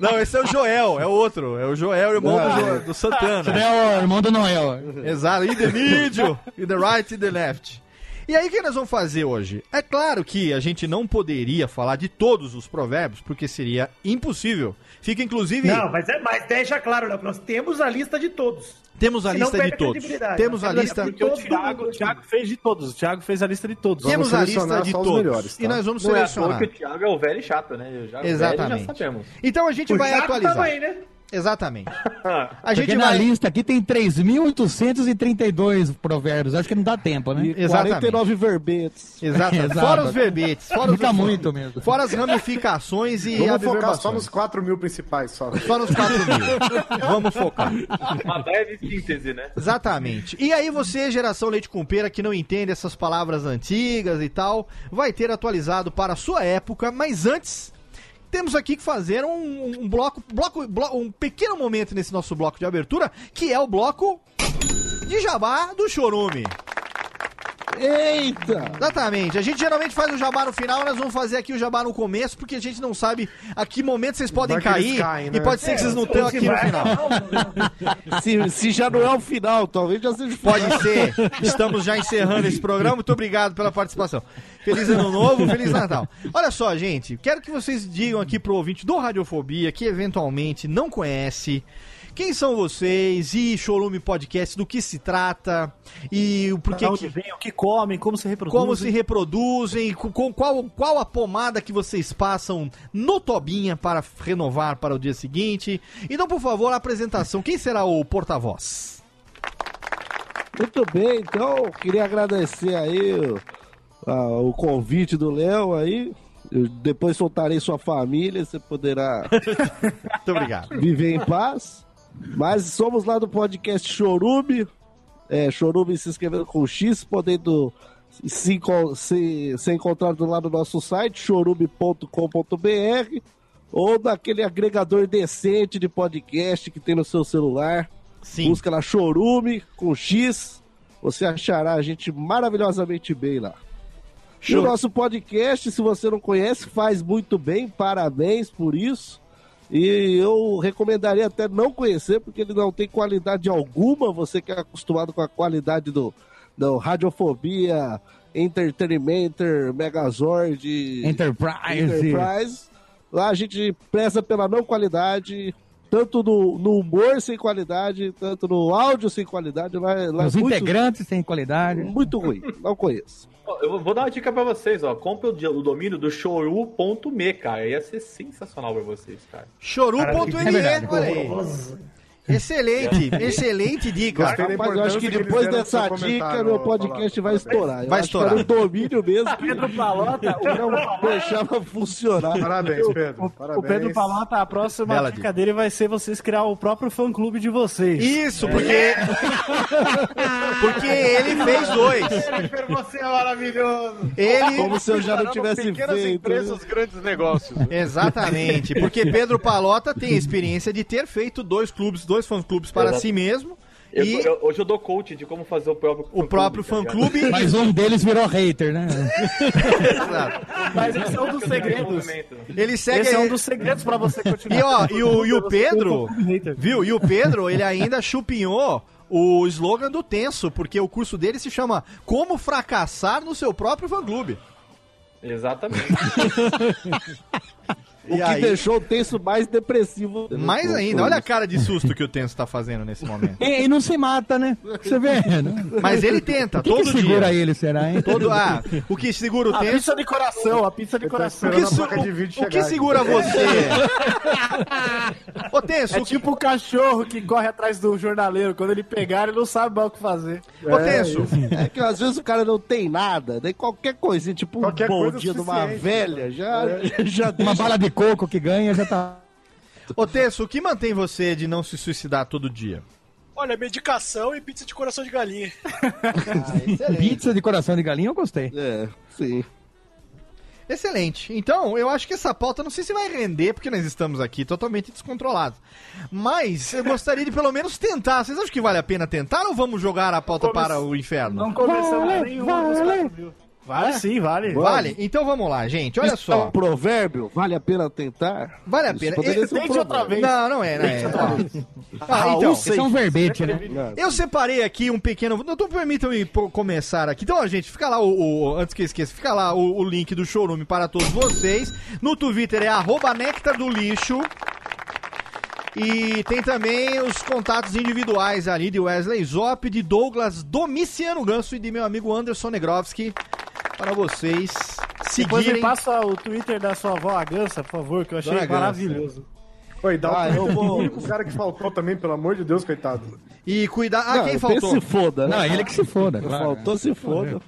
Não, esse é o Joel, é o outro. É o Joel, irmão do, Jo- do Santana. É o irmão do Noel. Exato, in the middle, in the right and the left. E aí, o que nós vamos fazer hoje? É claro que a gente não poderia falar de todos os provérbios, porque seria impossível. Fica, inclusive, Não, mas, é, mas deixa claro, Léo, que nós temos a lista de todos. temos a lista de perde a todos. credibilidade. Temos a lista... temos Porque o Todo Thiago, o Thiago fez de todos. O Thiago fez a lista de todos. Vamos Temos a lista de todos. melhores, tá? E nós vamos Não é selecionar. que o Thiago é o velho e chato, né? Já, Exatamente. Velho já sabemos. Então a gente O vai Thiago atualizar. também, né? Exatamente. A Porque gente na vai. lista aqui tem 3.832 provérbios. Acho que não dá tempo, né? E Exatamente. 49 verbetes. Exato. Exato. Fora os verbetes. Fora os Fica muito mesmo. Fora as ramificações e Vamos focar só nos 4 mil principais só. Só nos 4 mil. Vamos focar. Uma breve síntese, né? Exatamente. E aí você, geração leite com pera, que não entende essas palavras antigas e tal, vai ter atualizado para a sua época, mas antes temos aqui que fazer um, um bloco, bloco, blo- um pequeno momento nesse nosso bloco de abertura, que é o bloco de jabá do Chorume. Eita! Exatamente. A gente geralmente faz o jabá no final, nós vamos fazer aqui o jabá no começo, porque a gente não sabe a que momento vocês podem Vai cair caem, e né? pode ser que vocês não tenham aqui no final. Se, se já não é o final, talvez já seja o final. Pode ser. Estamos já encerrando esse programa. Muito obrigado pela participação. Feliz Ano Novo, Feliz Natal. Olha só, gente. Quero que vocês digam aqui pro ouvinte do Radiofobia, que eventualmente não conhece, quem são vocês e Chorume Podcast, do que se trata e o porquê que... vem, o que comem, como se reproduzem. Como se reproduzem, com, com- qual, qual a pomada que vocês passam no Tobinha para renovar para o dia seguinte. Então, por favor, a apresentação. Quem será o porta-voz? Muito bem, então, queria agradecer aí o, a- o convite do Léo aí. Eu depois soltarei sua família, você poderá Muito obrigado. viver em paz. Mas somos lá do podcast Chorume. É, Chorume se inscrevendo com X, podendo se, enco- se, ser encontrado lá no nosso site, chorume.com.br, ou naquele agregador decente de podcast que tem no seu celular. Sim. Busca lá Chorume com X, você achará a gente maravilhosamente bem lá. E o nosso podcast, se você não conhece, faz muito bem, parabéns por isso. E eu recomendaria até não conhecer, porque ele não tem qualidade alguma. Você que é acostumado com a qualidade do, do Radiofobia, Entertainmenter, Megazord, Enterprise. Enterprise. Lá a gente preza pela não qualidade, tanto no, no humor sem qualidade, tanto no áudio sem qualidade. Lá, lá Os é muito, integrantes têm qualidade. muito ruim, não conheço. Eu vou- dar uma dica pra vocês, ó. Compre o, domínio do choru.me, cara. Ia ser sensacional pra vocês, cara. Choru.me, que olha aí. Excelente, excelente dica. Gostei Rapaz, eu acho que depois dessa dica, meu podcast vai estourar. Eu Vai estourar. era um domínio mesmo que Pedro Palota, não deixava funcionar. Parabéns, Pedro. o Parabéns. Pedro Palota, a próxima Bela dica dele vai ser vocês criar o próprio fã-clube de vocês. Isso, porque. porque ele fez dois. Você é maravilhoso. Ele. Como se eu já não tivesse pequenas feito. empresas, grandes negócios. Exatamente, porque Pedro Palota tem a experiência de ter feito dois clubes, dois fã-clubes para Exato. si mesmo. Eu- e eu- hoje eu dou coach de como fazer o próprio o próprio tá fã-clube. Mas um deles virou hater, né? Exato. Mas esse é um dos segredos. Ele segue. Esse é um dos segredos pra você continuar. E ó, e o, e o Pedro, Hater. viu? E o Pedro, ele ainda chupinhou o slogan do Tenso, porque o curso dele se chama Como Fracassar no Seu Próprio Fã-Clube. Exatamente. O que aí- deixou o texto mais depressivo. Mais ainda, olha a cara de susto que o Tenso tá fazendo nesse momento. E, e não se mata, né? Você vê, né? Mas ele tenta, O que, todo que segura dia. ele, será, hein? Todo, ah, o que segura o A Tenso pizza de coração, a pizza de coração. O que, a su- placa de vídeo o, o que segura aqui. você? Ô, Tenso, É o que, tipo o cachorro que corre atrás do jornaleiro. Quando ele pegar, ele não sabe mais o que fazer. ô, Tenso, É que às vezes o cara não tem nada, daí qualquer coisinha, tipo um Qualquer bom coisa é dia de uma velha, já, já Uma bala de coco que ganha já tá. ô, Tenso, o que mantém você de não se suicidar todo dia? Olha, medicação e pizza de coração de galinha. Pizza de coração de galinha eu gostei. É, sim. Excelente. Então, eu acho que essa pauta não sei se vai render, porque nós estamos aqui totalmente descontrolados. Mas eu gostaria de pelo menos tentar. Vocês acham que vale a pena tentar ou vamos jogar a pauta para o inferno? Não começamos Vale, nenhuma dos vale. quatro mil. Vale sim, vale. Vale? Então vamos lá, gente. Olha Isso é um só. provérbio, vale a pena tentar? Vale a Isso pena. poderia ser um Tente outra vez. Não, não é, não é. Ah, Ah, então, um Esse é um verbete, né? Eu separei aqui um pequeno. Então permitam-me começar aqui. Então, ó, gente, fica lá o. o- antes que eu esqueça, fica lá o, o link do showroom para todos vocês. No Twitter é arroba Nectar do Lixo. E tem também os contatos individuais ali de Wesley Zop, de Douglas Domiciano Ganso e de meu amigo Anderson Negrovski. Para vocês Depois me seguirem. passa o Twitter da sua avó, a Gansa, por favor, que eu achei Dona Gansa. maravilhoso. Oi, dá Ah, o eu vou- O cara que faltou também, pelo amor de Deus, coitado. E cuidar. Ah, Não, quem faltou? se foda, né? Não, ele que se foda, claro. Faltou se foda.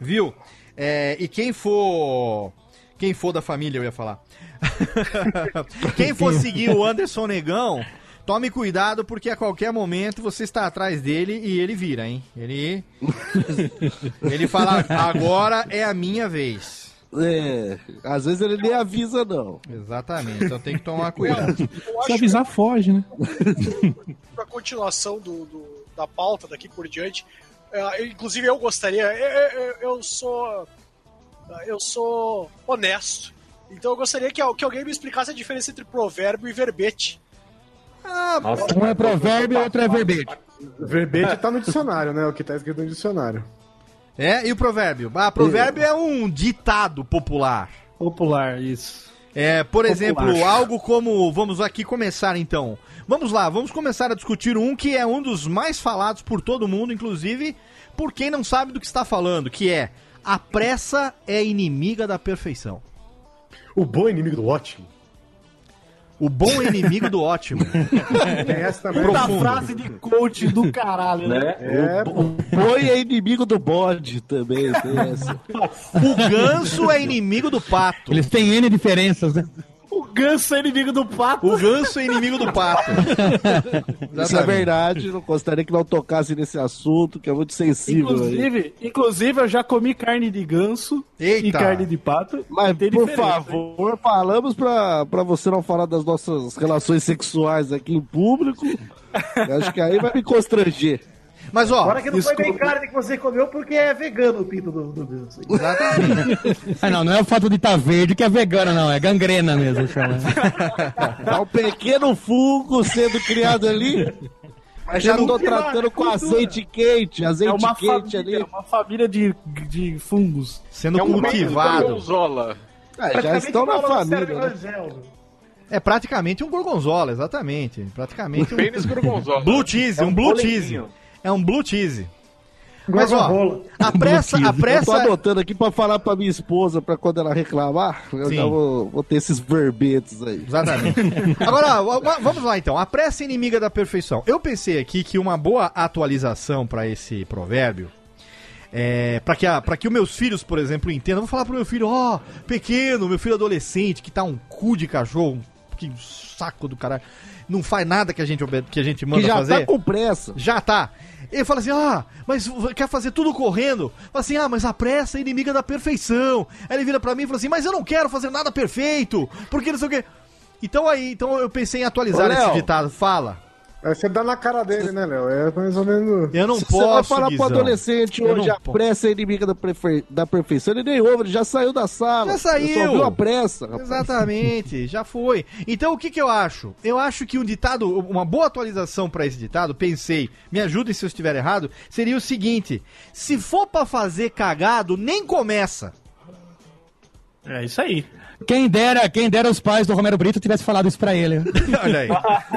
Viu? É, e quem for. Quem for da família, eu ia falar. quem for seguir o Anderson Negão, tome cuidado, porque a qualquer momento você está atrás dele e ele vira, hein? Ele. ele fala, agora é a minha vez. É, às vezes ele nem avisa, não. Exatamente, então tem que tomar cuidado. Se avisar, foge, né? que pra continuação do, do- da pauta daqui por diante, é, eu- inclusive eu gostaria, eu, eu- eu sou eu sou honesto, então eu gostaria que, que alguém me explicasse a diferença entre provérbio e verbete. Ah, Nossa, Um é provérbio e outro é verbete. Verbete tá no dicionário, né? O que tá escrito no dicionário. é, e o provérbio? Ah, provérbio é um ditado popular. Popular, isso. É, por Popular. exemplo, algo como. Vamos aqui começar então. Vamos lá, vamos começar a discutir um que é um dos mais falados por todo mundo, inclusive por quem não sabe do que está falando, que é a pressa é inimiga da perfeição. O bom inimigo do ótimo. O bom é inimigo do ótimo. Tem essa também. Puta frase de coach do caralho, né? né? É, O boi é inimigo do bode também, tem essa. O ganso é inimigo do pato. Eles têm N diferenças, né? O ganso é inimigo do pato. O ganso é inimigo do pato. Isso é verdade, não gostaria que não tocasse nesse assunto, que é muito sensível aí. Inclusive, inclusive, eu já comi carne de ganso Eita. e carne de pato. Mas, Tem por diferença, favor, falamos pra, pra você não falar das nossas relações sexuais aqui em público. Eu Acho que aí vai me constranger. Mas ó, Agora que não foi bem carne que você comeu porque é vegano o pinto do, do ganso. Ah, não, não é o fato de estar verde que é vegano, não. É gangrena mesmo, chama. Há um pequeno fungo sendo criado ali. Mas já tô tratando com azeite quente, É azeite uma quente família, ali. uma família de, de fungos. sendo É um cultivado. gorgonzola. Ah, já estão na família. né? É praticamente um gorgonzola, exatamente. Praticamente um Pênis gorgonzola. blue cheese, É um, um blue cheese. É um blue cheese. Mas ó, a pressa, a Eu tô pressa, anotando aqui pra falar pra minha esposa, pra quando ela reclamar, eu Sim. já vou, vou ter esses verbetes aí. Exatamente. Agora, vamos lá então. A pressa é inimiga da perfeição. Eu pensei aqui que uma boa atualização pra esse provérbio é para que a, para que os meus filhos, por exemplo, entendam. Eu vou falar pro meu filho, ó, pequeno, meu filho adolescente que tá um cu de cachorro, que saco do caralho, não faz nada que a gente que a gente manda Que já fazer. tá com pressa. Já tá. Ele fala assim, ah, mas quer fazer tudo correndo? Fala assim, ah, mas a pressa é inimiga da perfeição. Aí ele vira pra mim e fala assim, mas eu não quero fazer nada perfeito, porque não sei o quê. Então aí, então eu pensei em atualizar Ô, esse ditado. Fala. Aí você dá na cara dele, né, Léo? É mais ou menos. Eu não Se você vai posso, falar Guizão. pro adolescente Eu hoje, a posso. pressa é inimiga da, prefe- da perfeição, ele nem ouve, ele já saiu da sala. Já saiu. Ele Só viu a pressa, rapaz. Exatamente, já foi. Então o que que eu acho? Eu acho que um ditado, uma boa atualização pra esse ditado, pensei, me ajudem se eu estiver errado, seria o seguinte: se for pra fazer cagado, nem começa. É isso aí. Quem dera, quem dera os pais do Romero Brito tivesse falado isso pra ele. Olha aí.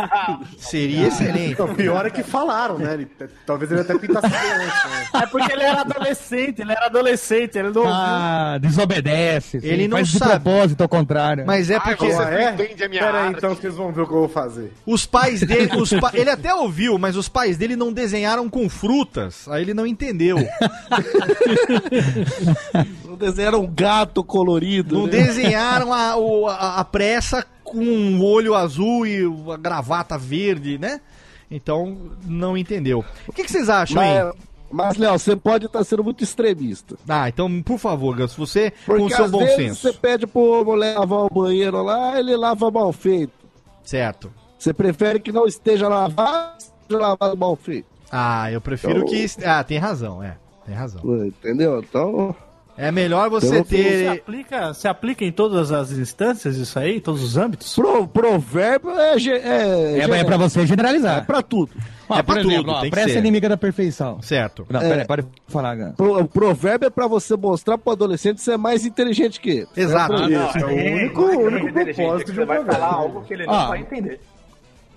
Seria excelente. O pior é que falaram, né? Ele- talvez ele até pintasse antes, né? É porque ele era adolescente, ele era adolescente, ele não Ah, desobedece. sim, Ele não faz de sabe. propósito ao contrário. Mas é porque Ah, é? entende a minha Pera aí, então vocês vão ver o que eu vou fazer. os pais dele, os pa- ele até ouviu, mas os pais dele não desenharam com frutas. Aí ele não entendeu. Não desenharam um gato colorido. Não né? desenharam a, o- a, a pressa com um olho azul e a gravata verde, né? Então, não entendeu. O que, que vocês acham, hein? Mas, mas, Léo, você pode estar sendo muito extremista. Ah, então, por favor, Gus, você Porque com o seu às bom vezes senso. você pede pro moleque lavar o banheiro lá, ele lava mal feito. Certo. Você prefere que não esteja lavado, esteja lavado mal feito. Ah, eu prefiro Então- que. Ah, tem razão, é. Tem razão. Entendeu? Então. É melhor você Eu- Se ter. aplica, se aplica em todas as instâncias isso aí, em todos os âmbitos? Pro, provérbio é. É, É, é pra você generalizar. É pra tudo. Ó, É pra por exemplo, tudo, ó, tem que pressa ser. é inimiga da perfeição. Certo. Não, É. peraí, pode falar, Gans. Pro, provérbio é pra você mostrar pro adolescente ser mais inteligente que ele. Exato. É pra isso. É o único, o único propósito de um Você vai falar algo que ele não Ah. vai entender.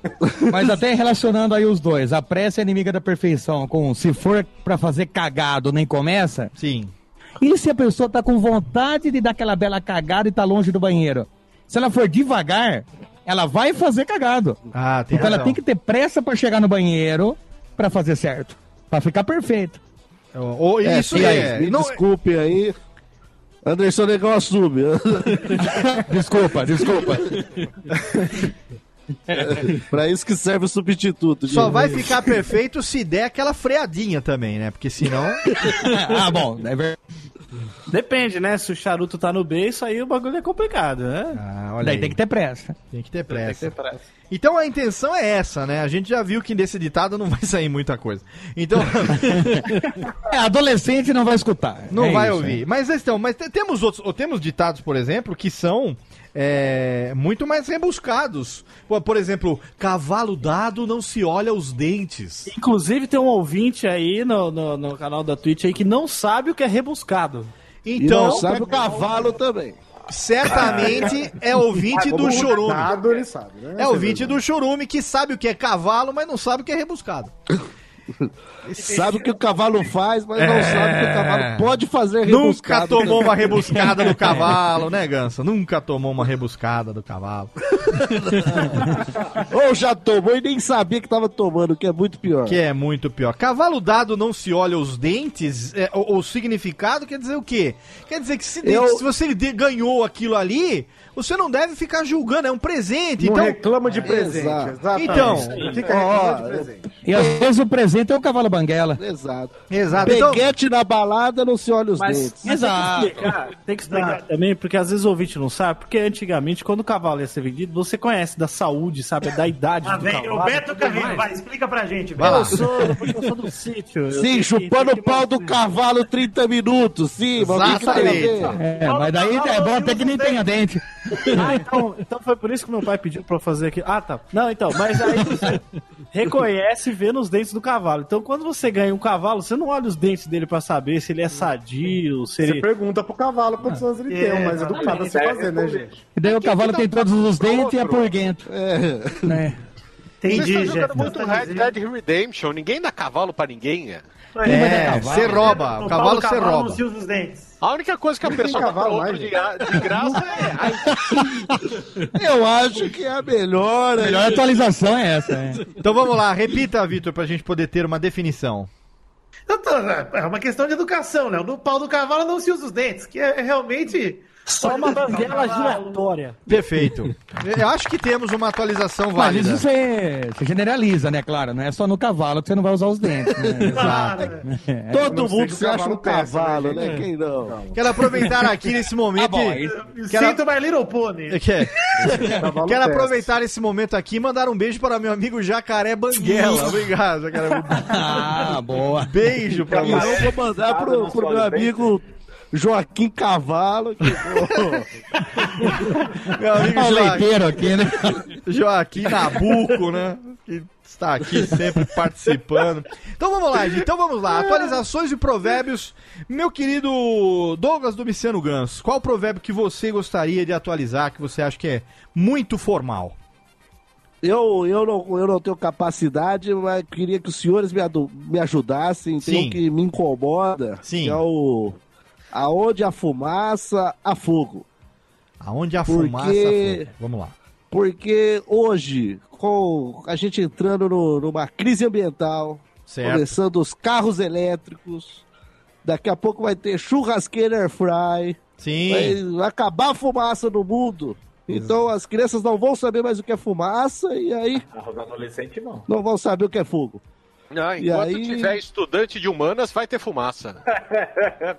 Mas até relacionando aí os dois, a pressa é inimiga da perfeição, com se for pra fazer cagado nem começa, Sim. E se a pessoa tá com vontade de dar aquela bela cagada e tá longe do banheiro? Se ela for devagar, ela vai fazer cagado. Ah, tem então ela razão. tem que ter pressa pra chegar no banheiro pra fazer certo, Pra ficar perfeito. Ou, É, isso é. Me não- desculpe aí. Anderson Negão assume. Desculpa, desculpa. pra isso que serve o substituto. Só vai ficar perfeito se der aquela freadinha também, né? Porque senão. ah, bom, é verdade. Depende, né? Se o charuto tá no beiço, aí o bagulho é complicado, né? Ah, olha Daí aí. tem que ter pressa. Tem que ter Tem que pressa. ter pressa. Então a intenção é essa, né? A gente já viu que desse ditado não vai sair muita coisa. Então, É, adolescente não vai escutar. não É vai isso, ouvir. Mas então, mas te- temos outros, ou temos ditados, por exemplo, que são é, muito mais rebuscados. Por, por exemplo, cavalo dado não se olha os dentes. Inclusive tem um ouvinte aí no, no, no canal da Twitch aí que não sabe o que é rebuscado. Então, o cavalo também. certamente é ouvinte do chorume. Sabe, né? É ouvinte do chorume que sabe o que é cavalo, mas não sabe o que é rebuscado. Sabe o que o cavalo faz, mas não É. sabe o que o cavalo pode fazer Nunca tomou uma rebuscada do cavalo, né, Ganso? Nunca tomou uma rebuscada do cavalo. Ou já tomou e nem sabia que tava tomando, que é muito pior. Que é muito pior. Cavalo dado não se olha os dentes, é, o, o significado quer dizer o quê? Quer dizer que se, Eu- se você ganhou aquilo ali, você não deve ficar julgando, é um presente. Não então, reclama de presente. Exato. Exatamente. Então, Não fica Ó, reclamando de presente. E às vezes o presente é o cavalo banguela. Exato. exato. Então, Peguete na balada não se olha os Mas, dentes. mas tem que explicar, tem que explicar também, porque às vezes o ouvinte não sabe, porque antigamente, quando o cavalo ia ser vendido, você conhece da saúde, sabe, da idade Ah, do vem, cavalo. o Beto Carreiro, vai, explica pra gente, Vai Beto. Eu sou, eu sou do sítio. Sim, chupando o pau do cavalo 30 minutos. Sim, Exatamente. É, mas daí é bom até que nem tenha dente. Ah, então, então foi por isso que meu pai pediu pra eu fazer aqui. Ah, tá. Não, então, mas aí você reconhece e vê nos dentes do cavalo. Então, quando você ganha um cavalo, você não olha os dentes dele pra saber se ele é sadio, se Você ele. pergunta pro cavalo quantos anos ele tem, É, o mais educado a se fazer, né, gente? E daí o cavalo tem todos os dentes e é purguento. É. Né? Entendi, Vocês estão jogando muito Red Dead Redemption. Ninguém dá cavalo pra ninguém. é? É, você rouba. O cavalo você cavalo rouba. Não se usa os dentes. A única coisa que a pessoa dá pra cavalo outra mais, de, gra- de graça é. Eu acho que é a melhor. A melhor atualização é essa, é. Então vamos lá, repita, Vitor, pra gente poder ter uma definição. Tô- É uma questão de educação, Léo. No pau do cavalo não se usa os dentes, que é realmente. Só uma banguela giratória. Perfeito. Eu acho que temos uma atualização Mas válida. isso você, você generaliza, né? Claro, não é só no cavalo que você não vai usar os dentes, né? Claro. É. Todo não mundo o se acha cavalo um peça, né, cavalo, gente? né? Quem não? Quero aproveitar aqui nesse momento. Bom, e- Me Quero- Sinto My Little Pony. Quer- Cavalo Quero peça. aproveitar esse momento aqui e mandar um beijo para meu amigo Jacaré Banguela. Obrigado, Jacaré. Ah, boa. Beijo pra E você. eu vou mandar pro, pro meu amigo Joaquim Cavalo. Que, Meu amigo Joaquim, leiteiro aqui, né? Joaquim Nabuco, né? Que está aqui sempre participando. Então vamos lá, gente. Então vamos lá. Atualizações de provérbios. Meu querido Douglas Domiciano Ganso, qual provérbio que você gostaria de atualizar, que você acha que é muito formal? eu, eu, não, eu não tenho capacidade, mas queria que os senhores me, me ajudassem. Tem Sim. um que me incomoda. Sim. Que é o. Aonde a fumaça, há fogo. Aonde a Porque- fumaça for. Vamos lá. Porque hoje, com a gente entrando no- numa crise ambiental, Certo. começando os carros elétricos, daqui a pouco vai ter churrasqueira air fry, Sim. vai acabar a fumaça no mundo. Então as crianças não vão saber mais o que é fumaça e aí os adolescentes não. não vão saber o que é fogo. Não, E enquanto aí- tiver estudante de humanas, vai ter fumaça.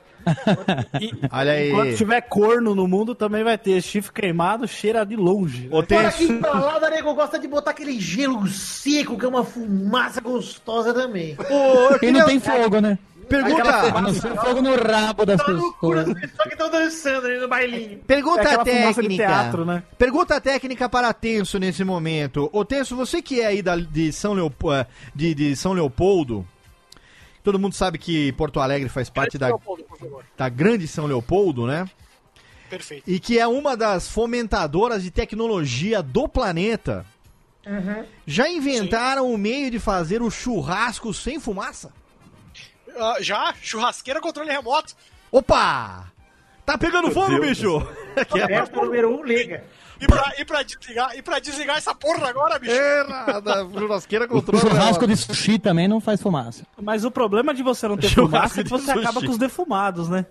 Olha aí. Enquanto tiver corno no mundo, também vai ter chifre queimado, cheira de longe. Ô, Fora Tenso. que balada, nego, gosta de botar aquele gelo seco, que é uma fumaça gostosa também. Ô, eu E não tem fogo, né? Pergunta, não fogo no rabo das Tá pessoas. as pessoas que estão dançando ali no bailinho. pergunta É técnica. teatro, né? Pergunta técnica para Tenso nesse momento. Ô Tenso, você que é aí da, de, São Leopoldo, de, de São Leopoldo, todo mundo sabe que Porto Alegre faz parte da, Leopoldo, por favor. da grande São Leopoldo, né? Perfeito. E que é uma das fomentadoras de tecnologia do planeta. Já inventaram o meio de fazer o churrasco sem fumaça? Ah, já? Churrasqueira, controle remoto. Opa! Tá pegando fogo, bicho? Que é- Resto número um, liga. E pra, e, pra desligar, e pra desligar essa porra agora, bicho? Da churrasqueira O controle. churrasco de sushi também não faz fumaça. Mas o problema de você não ter Churrasco fumaça é que você acaba sushi. com os defumados, né?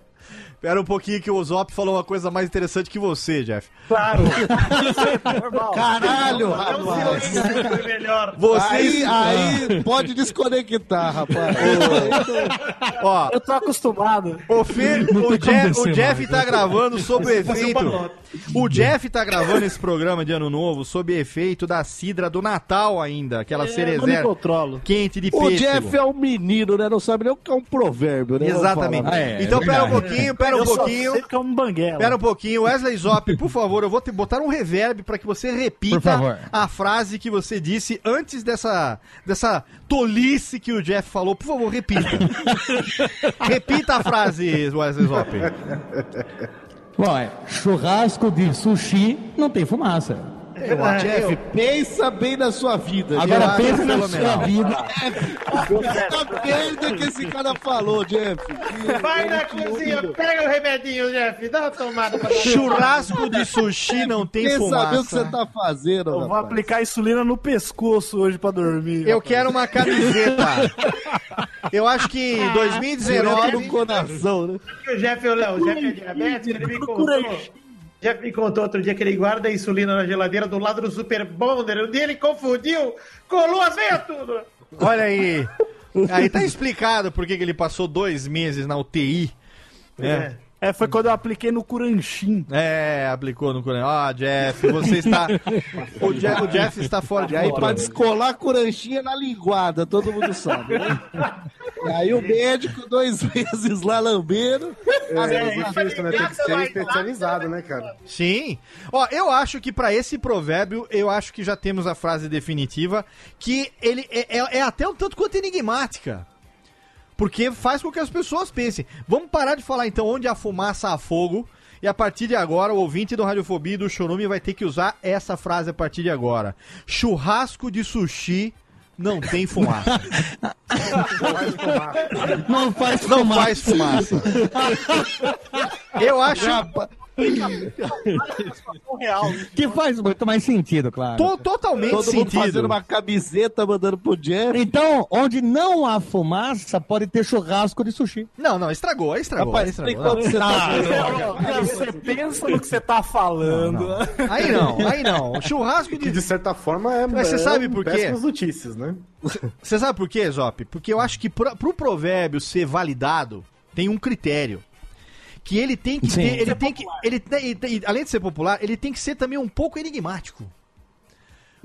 Pera um pouquinho que o Zop falou uma coisa mais interessante que você, Jeff. Claro. Normal. Caralho, rapaz! foi melhor. Vocês, Aí, aí pode desconectar, rapaz. ó, Eu tô acostumado. o, Fê- Não o Jeff, o Jeff tá né? gravando sob o um efeito. O Jeff tá gravando esse programa de ano novo sob efeito da cidra do Natal ainda, aquela cerezeira controlo. quente de O pêssego. Jeff é um menino, né? Não sabe nem o que é um provérbio, né? Exatamente. Ah, é, então é pera um pouquinho, pera um eu só pouquinho. sei que é um banguela. Pera um pouquinho, Wesley Zop, por favor, eu vou te botar um reverb para que você repita a frase que você disse antes dessa, dessa tolice que o Jeff falou. Por favor, repita. repita a frase, Wesley Zop. Bom, é, churrasco de sushi não tem fumaça. É, Jeff, pensa bem na sua vida. Agora pensa na fenomenal. sua vida. A merda que esse cara falou, Jeff. Vai na cozinha, pega o remedinho, Jeff. Dá uma tomada pra Churrasco de sushi não tem Quer saber o que você fumaça. tá fazendo, Eu vou rapaz. aplicar insulina no pescoço hoje pra dormir. Eu rapaz. quero uma camiseta. Eu acho que em Direto 2019 no coração, né? O Jeff, o Léo, o Jeff é diabético, ele me contou. Jeff me contou outro dia que ele guarda a insulina na geladeira do lado do Super Bonder. Dia ele confundiu, colou as veias tudo. Olha aí. Aí tá explicado por que que ele passou dois meses na UTI. Né? É, foi quando eu apliquei no Curanchim. É, aplicou no Coronel. Ah, Jeff, você está. O Jeff, o Jeff está fora de E aí, pra controle. descolar a coranchinha na linguada, todo mundo sabe, né? E aí o médico, dois meses lá lambendo. É, difícil, né? Tem que ser especializado, né, cara? Sim. Ó, eu acho que pra esse provérbio, eu acho que já temos a frase definitiva, que ele é, é- é até um tanto quanto enigmática. Porque faz com que as pessoas pensem. Vamos parar de falar então onde a fumaça há fogo. E a partir de agora, o ouvinte do Radiofobia e do Chorume vai ter que usar essa frase a partir de agora. Churrasco de sushi não tem fumaça. Não faz Não fumaça. faz fumaça. Eu acho. Real. Que faz muito mais sentido, claro. To- totalmente Todo mundo sentido. fazendo uma camiseta, mandando pro Jeff. Então, onde não há fumaça, pode ter churrasco de sushi. Não, não, estragou, aí estragou. Rapaz, aí estragou. você tá Não, Você pensa no que você tá falando. Aí não, aí não. O churrasco Que de. de certa forma é. Mas você é sabe por quê? notícias, né? Você sabe por quê, Zop? Porque eu acho que pro, pro provérbio ser validado, tem um critério. Que ele tem que Sim. ter. Ele tem que. Ele tem, além de ser popular, ele tem que ser também um pouco enigmático.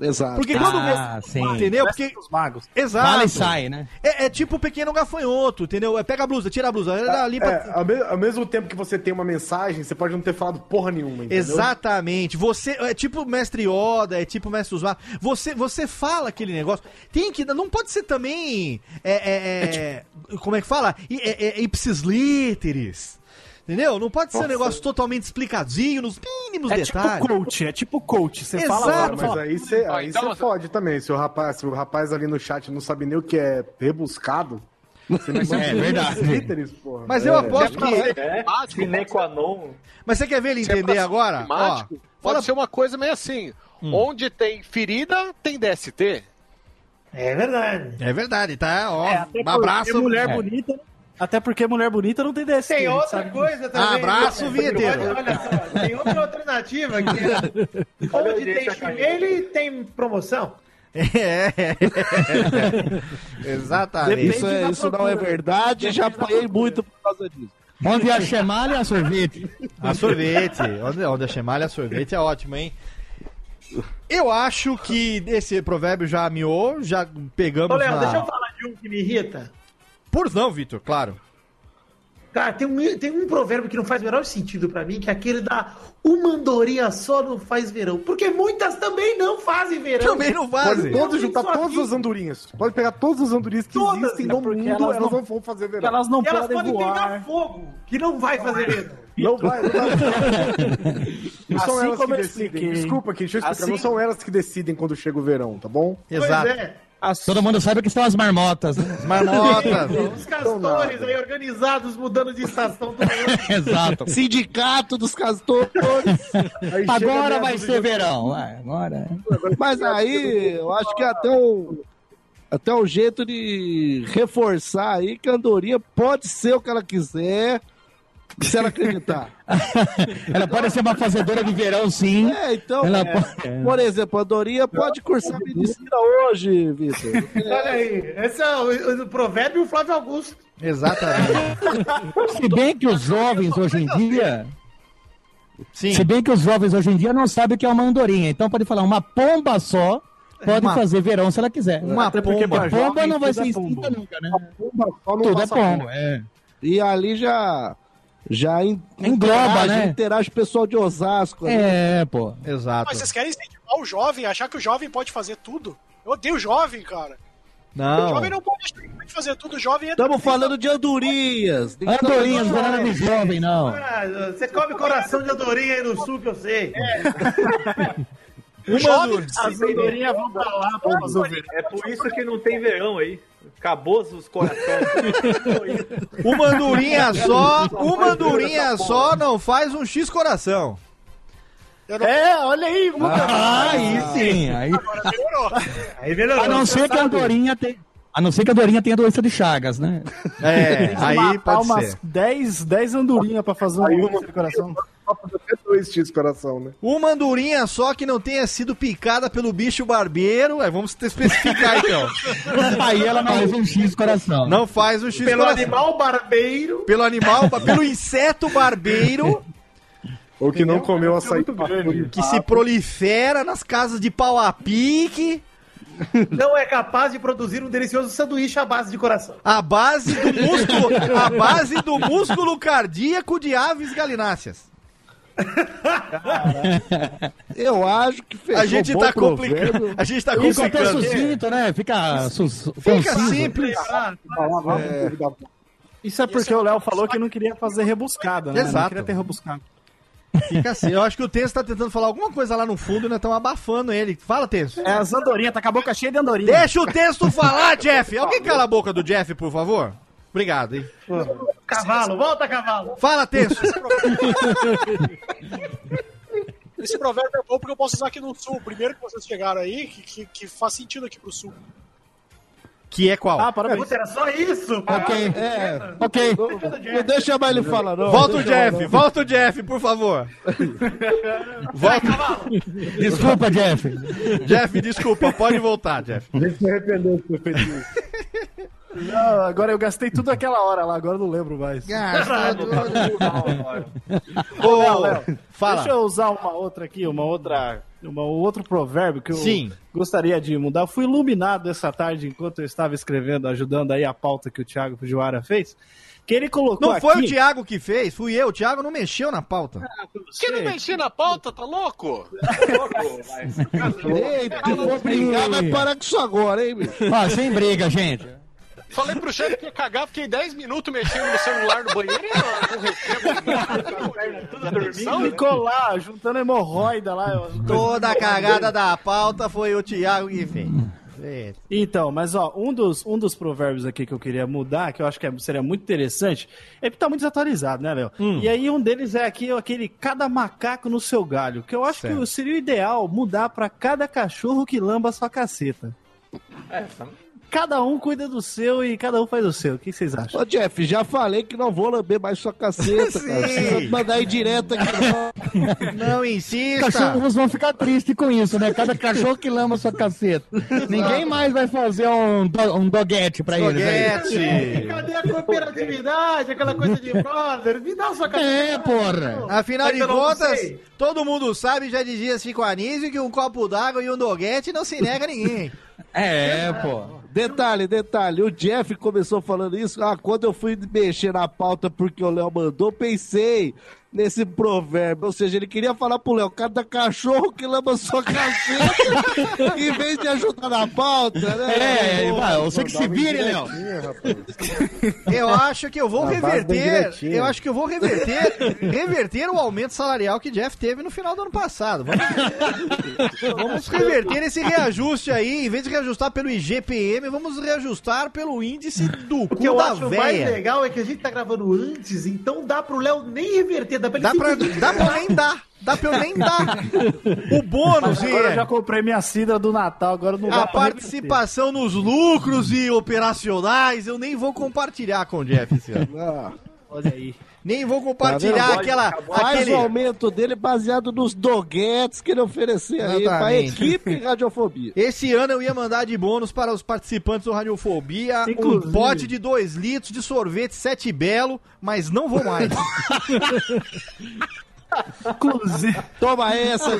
Exato. Porque quando Ah, sim. Entendeu? Porque. Os magos. Exato. Fala e sai, né? É, é tipo o pequeno gafanhoto, entendeu? É, Pega a blusa, tira a blusa. é ali pra- É, ao, me- ao mesmo tempo que você tem uma mensagem, você pode não ter falado porra nenhuma, entendeu? Exatamente. Você é tipo o mestre Yoda, é tipo o mestre Usmar. Você você fala aquele negócio. Tem que não pode ser também é, é, é, como é que fala? É, é, ipsis literis. Entendeu? Não pode ser um negócio totalmente explicadinho nos mínimos É detalhes. tipo coach, é tipo coach. Você Exato. fala mas aí você Ah, aí então- fode também. Se o, rapaz, se o rapaz ali no chat não sabe nem o que é rebuscado, você não É verdade. literis, porra. Mas eu É. aposto que. É, sine qua non. Mas você quer ver ele é entender ser agora? Ó, pode fala ser uma coisa meio assim. Hum. Onde tem ferida, tem DST. É verdade. É verdade, tá? Ó, É, um abraço. mulher É. bonita. Até porque mulher bonita não tem DST. Tem a outra coisa também. Abraço, né? vinheteiro. Olha, olha só, tem outra alternativa que é a onde tem chinelo tem promoção. É. Exatamente. Isso, é- isso não é verdade, já apanhei muito por causa disso. Onde há chemalha, há sorvete. A sorvete. Onde, onde a chemalha, a sorvete é ótimo, hein? Eu acho que esse provérbio já miou, já pegamos Ô, Léo, na... deixa eu falar de um que me irrita. Por não, Vitor, claro. Cara, tem um, tem um provérbio que não faz o menor sentido pra mim, que é aquele da uma andorinha só não faz verão. Porque muitas também não fazem verão. Também não Pode fazem. todos Eu juntar todas as andorinhas. Pode pegar todas as andorinhas que Todas, existem é no mundo, elas elas, não- não vão fazer verão. Elas não Elas podem podem voar. pegar fogo, que não vai fazer verão. Não vai, não vai. Não são Assim elas que decidem. expliquei. Desculpa, aqui, deixa eu explicar. Assim- Não são elas que decidem quando chega o verão, tá bom? Exato. Pois é. Todo mundo sabe que são as marmotas, né? Marmotas. Os castores aí organizados mudando de estação todo ano. Exato. Sindicato dos castores. Agora vai ser verão. Vai, agora. é. Mas aí, eu acho que até o, até o jeito de reforçar aí que a Andorinha pode ser o que ela quiser, se ela acreditar. Ela pode ser uma fazedora de verão, sim. É, então, Ela é, pode- por exemplo, a Andorinha pode cursar medicina hoje, Vitor. Olha aí, esse é o, o provérbio Flávio Augusto. Exatamente. Se bem que os jovens hoje em dia. Sim. Se bem que os jovens hoje em dia não sabem o que é uma andorinha. Então pode falar, uma pomba só pode Uma- fazer verão se ela quiser. Uma Até porque pomba. pra pomba não vai ser é extinta nunca, né? Pomba só não Tudo é pomba, é. E ali já, já in- Engloba, interage, né? interage o pessoal de Osasco. É, pô. Exato. Mas vocês querem incentivar o jovem, achar que o jovem pode fazer tudo? Eu odeio o jovem, cara. O Não. jovem não pode achar que pode fazer tudo, o jovem é. Estamos falando de andorinhas. Andorinhas, não é nada de jovem, não. Ah, você come coração de andorinha aí no sul, que eu sei. O jovem As andorinhas vão pra lá pra o. É por isso que não tem verão aí. Acabou os corações. Uma andorinha só, uma andorinha só não faz um X coração. É, olha aí, muda. Ah, aí sim. Aí, Agora melhorou. Aí melhorou. a não ser que a andorinha tem. A não ser que a Dorinha tenha doença de Chagas, né? É, aí pode umas ser. 10, 10 andorinhas pra fazer um Aí uma- coração. Até dois X coração, né? Uma andorinha só que não tenha sido picada pelo bicho barbeiro. É, vamos especificar então. Aí ela não faz um X coração. Não faz o X Pelo coração. animal barbeiro. Pelo animal, pelo inseto barbeiro Ou que não comeu açaí muito grande. que se prolifera nas casas de pau a pique, Não é capaz de produzir um delicioso sanduíche à base de coração. a base do músculo, a base do músculo cardíaco de aves galináceas. Eu acho que fechou A gente tá complicando. A gente tá até complicando. sucinto, né? Fica, sus, Fica simples. Isso é porque o Léo falou que não queria fazer rebuscada, né? Exato. Não queria ter rebuscado. Fica assim. Eu acho que o Tenso tá tentando falar alguma coisa lá no fundo e nós estamos abafando ele. Fala, Tenso. É as andorinhas, tá com a boca cheia de andorinha. Deixa o texto falar, Jeff. Alguém cala a boca do Jeff, por favor? Obrigado, hein? Cavalo, volta, cavalo. Fala, Tenso. Esse provérbio é bom porque eu posso usar aqui no sul. Primeiro que vocês chegaram aí, que, que, que faz sentido aqui pro sul. Que é qual? Ah, parabéns. Puta, era só isso? Ok. É, Ok. não deixa mais ele falar, não. Volta o Jeff, não. volta o Jeff, por favor. Volta. Desculpa, Jeff. Jeff, desculpa, pode voltar, Jeff. A gente se arrependeu de ter feito isso. Não, agora eu gastei tudo aquela hora lá, agora eu não lembro mais. Ô, Léo, Léo, fala. Deixa eu usar uma outra aqui, uma outra, uma, um outro provérbio que eu Sim. gostaria de mudar. Eu fui iluminado essa tarde enquanto eu estava escrevendo, ajudando aí a pauta que o Thiago Fujiwara fez. Que ele colocou Não foi aqui... o Thiago que fez, fui eu. O Thiago não mexeu na pauta. Que não mexi na pauta, tá louco? Eita, vou brigar, vai parar com isso agora, hein, bicho? Ó, sem briga, gente. Falei pro chefe que ia cagar, fiquei 10 minutos mexendo no celular no banheiro e eu não recebo. Ficou lá, juntando hemorroida lá. Toda a cagada da pauta foi o Thiago que fez. Então, mas ó, um dos, um dos provérbios aqui que eu queria mudar, que eu acho que é- seria muito interessante, é porque tá muito desatualizado, né, Léo? Hum. E aí um deles é aqui, aquele cada macaco no seu galho, que eu acho Certo. que seria o ideal mudar pra cada cachorro que lamba a sua caceta. É, Cada um cuida do seu e cada um faz o seu. O que vocês acham? Ô, Jeff, já falei que não vou lamber mais sua caceta, cara. Precisa mandar ir direto aqui, não. Não Os insista. cachorros vão ficar tristes com isso, né? Cada cachorro que lama sua caceta. Ninguém mais vai fazer um, do, um doguete pra eles aí. Foguete. Cadê a cooperatividade? Aquela coisa de brother? Me dá sua É, porra. Afinal É de contas, todo mundo sabe, já dizia Chico Anísio, que um copo d'água e um doguete não se nega a ninguém. É, pô. Detalhe, detalhe, o Jeff começou falando isso. Ah, quando eu fui mexer na pauta porque o Léo mandou, pensei nesse provérbio. Ou seja, ele queria falar pro Léo, cada cachorro que lama sua caceta, em vez de ajudar na pauta, né? É, Pô, vai, você que se vire, Léo. Eu acho que eu vou da reverter. Eu acho que eu vou reverter. reverter o aumento salarial que Jeff teve no final do ano passado. Vamos, vamos reverter esse reajuste aí. Em vez de reajustar pelo IGPM, vamos reajustar pelo índice do O cu que eu da acho mais véia. legal é que a gente tá gravando antes, então dá pro Léo nem reverter, dá pra ele Dá pra, dá pra eu nem dar. Dá pra eu nem dar. O bônus Agora eu já comprei minha cidra do Natal, agora não dá a reverter. participação nos lucros e operacionais eu nem vou compartilhar com o Jeff esse ano. Ah, Olha aí. Nem vou tá compartilhar vendo? aquela. Faz Aquele... o aumento dele baseado nos doguetes que ele oferecia aí pra equipe Radiofobia. Esse ano eu ia mandar de bônus para os participantes do Radiofobia um Inclusive. pote de 2 litros de sorvete sete belo, mas não vou mais. Inclusive, Toma essa,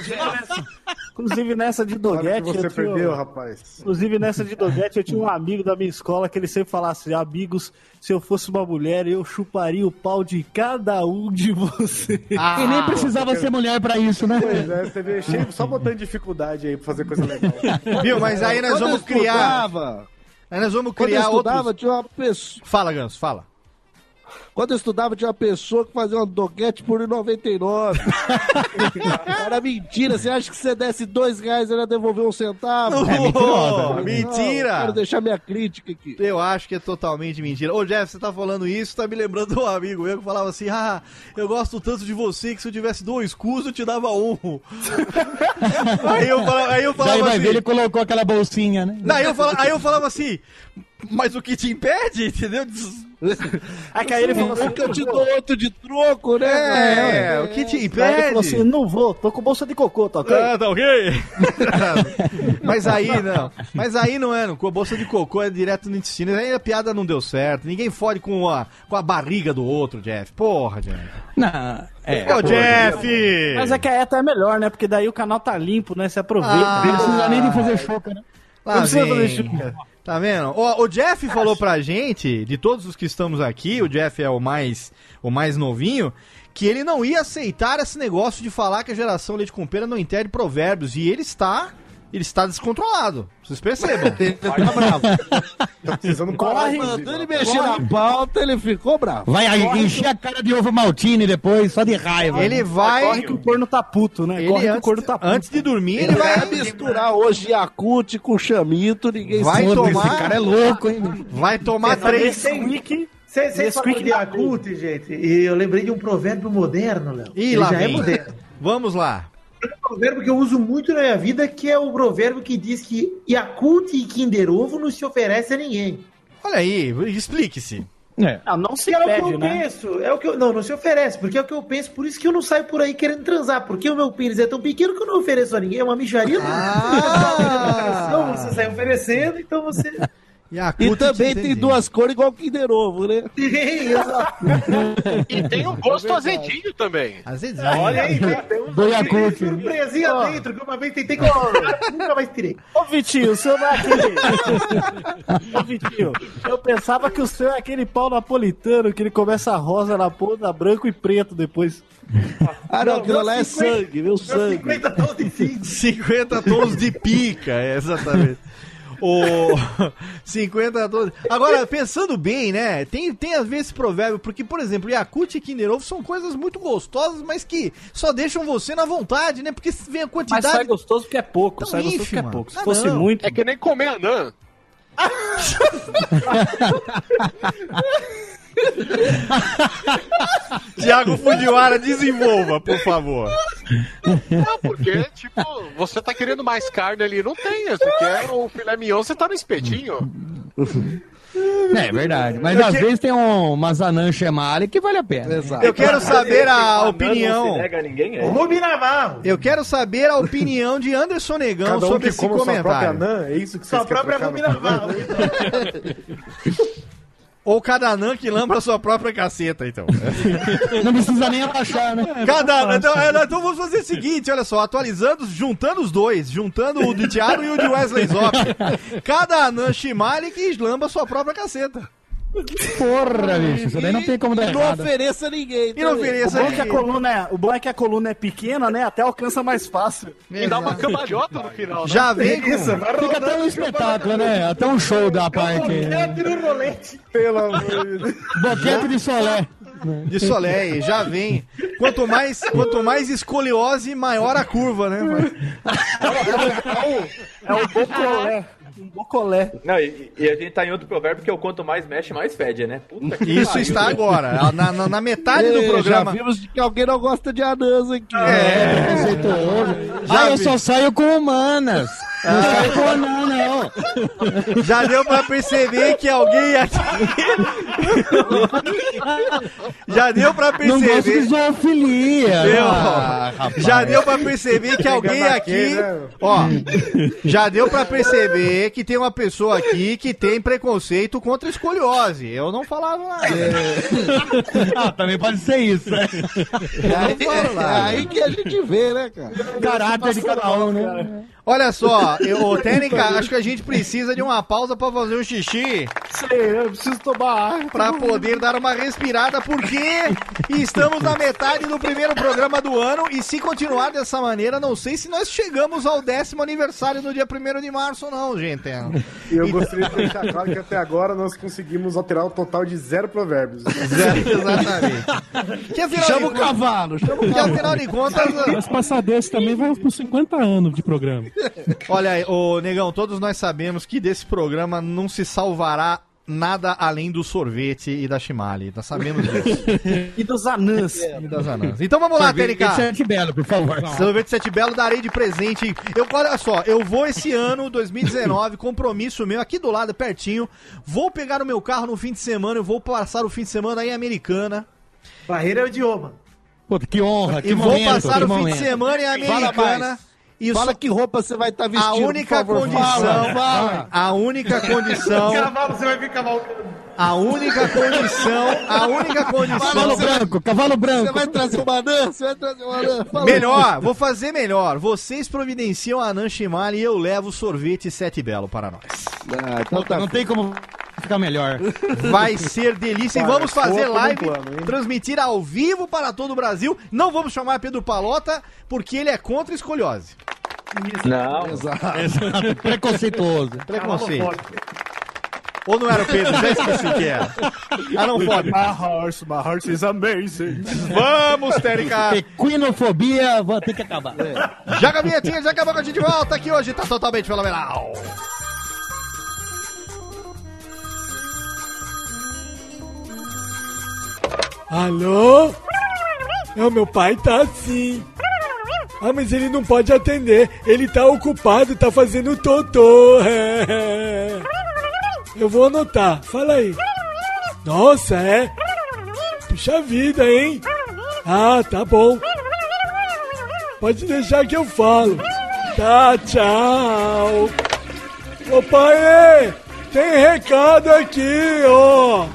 inclusive nessa de doguete. que você perdeu, rapaz. Inclusive, nessa de Doguete, eu tinha um amigo da minha escola que ele sempre falava assim: amigos, se eu fosse uma mulher, eu chuparia o pau de cada um de vocês. e nem precisava ser mulher pra isso, né? Pois é, você vê cheio, só botando dificuldade aí pra fazer coisa legal. Viu? Mas aí nós Quando vamos criar. Aí nós vamos quando eu criar estudava, outros. tinha uma pessoa. Fala, Ganso, fala. Quando eu estudava, tinha uma pessoa que fazia uma doguete por 1,99. Era mentira. Você acha que se você desse dois reais, ela ia devolver um centavo? Não, mentira! quero deixar minha crítica aqui. Eu acho que é totalmente mentira. Ô, Jeff, você tá falando isso, tá me lembrando de um amigo meu que falava assim: Ah, eu gosto tanto de você que se eu tivesse dois cus, eu te dava um. aí, eu falava, aí eu Daí falava vai assim. ver, ele colocou aquela bolsinha, né? Não, aí, eu falava, aí eu falava assim, mas o que te impede, entendeu? Aí que aí ele falou assim: que eu te dou outro de troco, né? É, o que te Aí ele falou impede? assim: não vou, tô com bolsa de cocô, tá ok? Ah, tá ok? mas aí não. Mas aí não é, não. Com a bolsa de cocô é direto no intestino. Aí a piada não deu certo. Ninguém fode com a, com a barriga do outro, Jeff. Porra, Jeff. Não, é. Ô, Jeff! Mas é que a ETA é melhor, né? Porque daí o canal tá limpo, né? Se aproveita. Ah, Não precisa nem de fazer choca, né? Lá Não precisa vem. fazer chuca. Tá vendo? Ó, o Jeff falou pra gente, de todos os que estamos aqui, o Jeff é o mais, o mais novinho, que ele não ia aceitar esse negócio de falar que a geração leite com pera não entende provérbios. E ele está Ele está descontrolado. Vocês percebam. Ele tá bravo. Tá precisando Corre, inclusive. mandou ele mexer na pauta, ele ficou bravo. Vai aí, encher a cara de ovo maltine depois, só de raiva. Ele vai. Corre que o corno tá puto, né? Ele Corre que o antes, corno tá puto. antes de dormir, ele Ele vai misturar hoje Yakut com chamito, ninguém Vai sabe. tomar- Esse cara é louco, hein? Vai tomar três. Vocês vocês falam Nesquik de da Yakult, gente, e eu lembrei de um provérbio moderno, Léo. Ih, Ele lá já é vem. moderno. Vamos lá. É um provérbio que eu uso muito na minha vida, que é o provérbio que diz que Yakult e Kinder Ovo não se oferece a ninguém. Olha aí, explique-se. É. Ah, não se é o que pede, eu né? penso, é o que eu, não, não se oferece, porque é o que eu penso, por isso que eu não saio por aí querendo transar, porque o meu pênis é tão pequeno que eu não ofereço a ninguém, é uma micharia. Ah! você sai oferecendo, então você E também tem duas cores igual o Kinder Ovo, né? E tem um gosto azedinho também. Azedinho. Olha aí, tem um Do Yakult. surpresinha dentro, que uma vez tentei comprar, nunca mais tirei. Ô, Vitinho, o seu não é aquele. Ô, Vitinho, eu pensava que o seu é aquele pau napolitano que ele começa rosa na ponta, branco e preto depois. Ah, não, Não, aquilo lá é 50 sangue, meu sangue. 50 tons de cinza. 50 tons de pica, é, exatamente. O 50 tons. Agora, pensando bem, né? Tem, tem às vezes esse provérbio, porque, por exemplo, Yakult e Kinder Ovo são coisas muito gostosas, mas que só deixam você na vontade, né? Porque vem a Mas quantidade. sai gostoso porque é pouco, Tão sai gostoso ínfima. porque é pouco. Se Ah, fosse não. muito. É que nem comer anã. Tiago Fujiwara, desenvolva, por favor. Não, porque, tipo, você tá querendo mais carne ali, não tem. Você quer o filé mignon, você tá no espetinho. É verdade. Mas às vezes tem um, umas anãs chemale que vale a pena. Exato. Eu quero saber a Não se opinião. ninguém, é. Rubi Navarro. Eu quero saber a opinião de Anderson Negão um sobre que esse come a sua própria comentário. anã, é isso que Sua própria Rubi Navarro. Ou cada anã que lambra a sua própria caceta, então. Não precisa nem abaixar, né? Cada, então, é, então vamos fazer o seguinte, olha só, atualizando, juntando os dois, juntando o de Thiago e o de Wesley Zop. Cada anã Shimali que lamba a sua própria caceta. Porra, bicho. Isso daí não tem como dar Não errado. ofereça a ninguém. E não também. O ofereça bom, é que a ninguém. coluna é, o bom é que a coluna é pequena, né? Até alcança mais fácil. E dá uma cambalhota no final, né? Já vem com... Isso, vai Fica até um espetáculo, né? Até um show da parte. no rolete. Pelo amor de Deus. Boquete de solé. de Soleil, já vem. Quanto mais, quanto mais escoliose, maior a curva, né? É o bocolé. Um bocolé. Não, e, e a gente tá em outro provérbio que é o quanto mais mexe, mais fede, né? Puta que Isso pariu, está né? agora, na, na- na metade do programa. Já vimos de que alguém não gosta de anãs aqui. É, preconceituoso. Já Ah, eu só saio com humanas. Não saio com anã, não. Já deu pra perceber que alguém aqui. Já deu pra Não gosto de perceber. zoofilia. Meu, Ah, rapaz. já deu pra perceber que alguém aqui, né? ó, já deu pra perceber que tem uma pessoa aqui que tem preconceito contra escoliose. Eu não falava nada. Ah, também pode ser isso, né? Aí, é aí que a gente vê, né, cara? Caráter de cada um, né? Olha só, eu, ô, Técnica, acho que a gente precisa de uma pausa pra fazer um xixi. Sei, eu preciso tomar água. Pra poder dar uma respirada, porque estamos na metade do primeiro programa do ano e se continuar dessa maneira, não sei se nós chegamos ao décimo aniversário no dia 1 de março, não, gente. E eu gostaria de deixar claro que até agora nós conseguimos alterar o total de zero provérbios. Zero, exatamente. Que afinal, Chama o cavalo, chama o que cavalo. afinal de contas, Mas passar desse também vai por 50 anos de programa. olha aí, ô Negão, todos nós sabemos que desse programa não se salvará nada além do sorvete e da Shimali. Nós sabemos disso. E dos anãs. E das anãs. Então vamos lá, TNK. Sete Belo, por favor. Sorvete Sete Belo darei de presente. Eu, olha só, eu vou esse ano, 2019, compromisso meu, aqui do lado, pertinho. Vou pegar o meu carro no fim de semana, eu vou passar o fim de semana aí em Americana. Barreira é o idioma. Puta, que honra, que e vou momento, passar que o fim momento. de semana em Fala Americana. E Fala que roupa você vai estar a vestindo, única por favor. condição, Fala, fala. a única condição, Cavalo, você vai vir cavalcando. A única condição, a única Cavalo condição. branco, cavalo Você branco. vai trazer uma anã? Você vai trazer uma anã? Melhor, vou fazer melhor. Vocês providenciam a Anan Shimali e eu levo sorvete Sete Belo para nós. Ah, então tá Não tem como ficar melhor. Vai ser delícia. E Cara, vamos fazer live, plano, transmitir ao vivo para todo o Brasil. Não vamos chamar Pedro Palota, porque ele é contra a escoliose. Não. Exato. Preconceituoso. Preconceito. Ou não era o Pedro? Já esqueci que era. Ah, não pode. My heart, my heart is amazing. Vamos, Térica! Equinofobia vai ter que acabar. Joga a vinhetinha, já acabou que a gente volta aqui hoje, tá totalmente fenomenal. Alô? É, o meu pai tá assim. Ah, mas ele não pode atender. Ele tá ocupado, tá fazendo totô. Eu vou anotar. Fala aí. Nossa, é? Puxa vida, hein? Ah, tá bom. Pode deixar que eu falo. Tá, tchau. Ô pai, tem recado aqui, ó.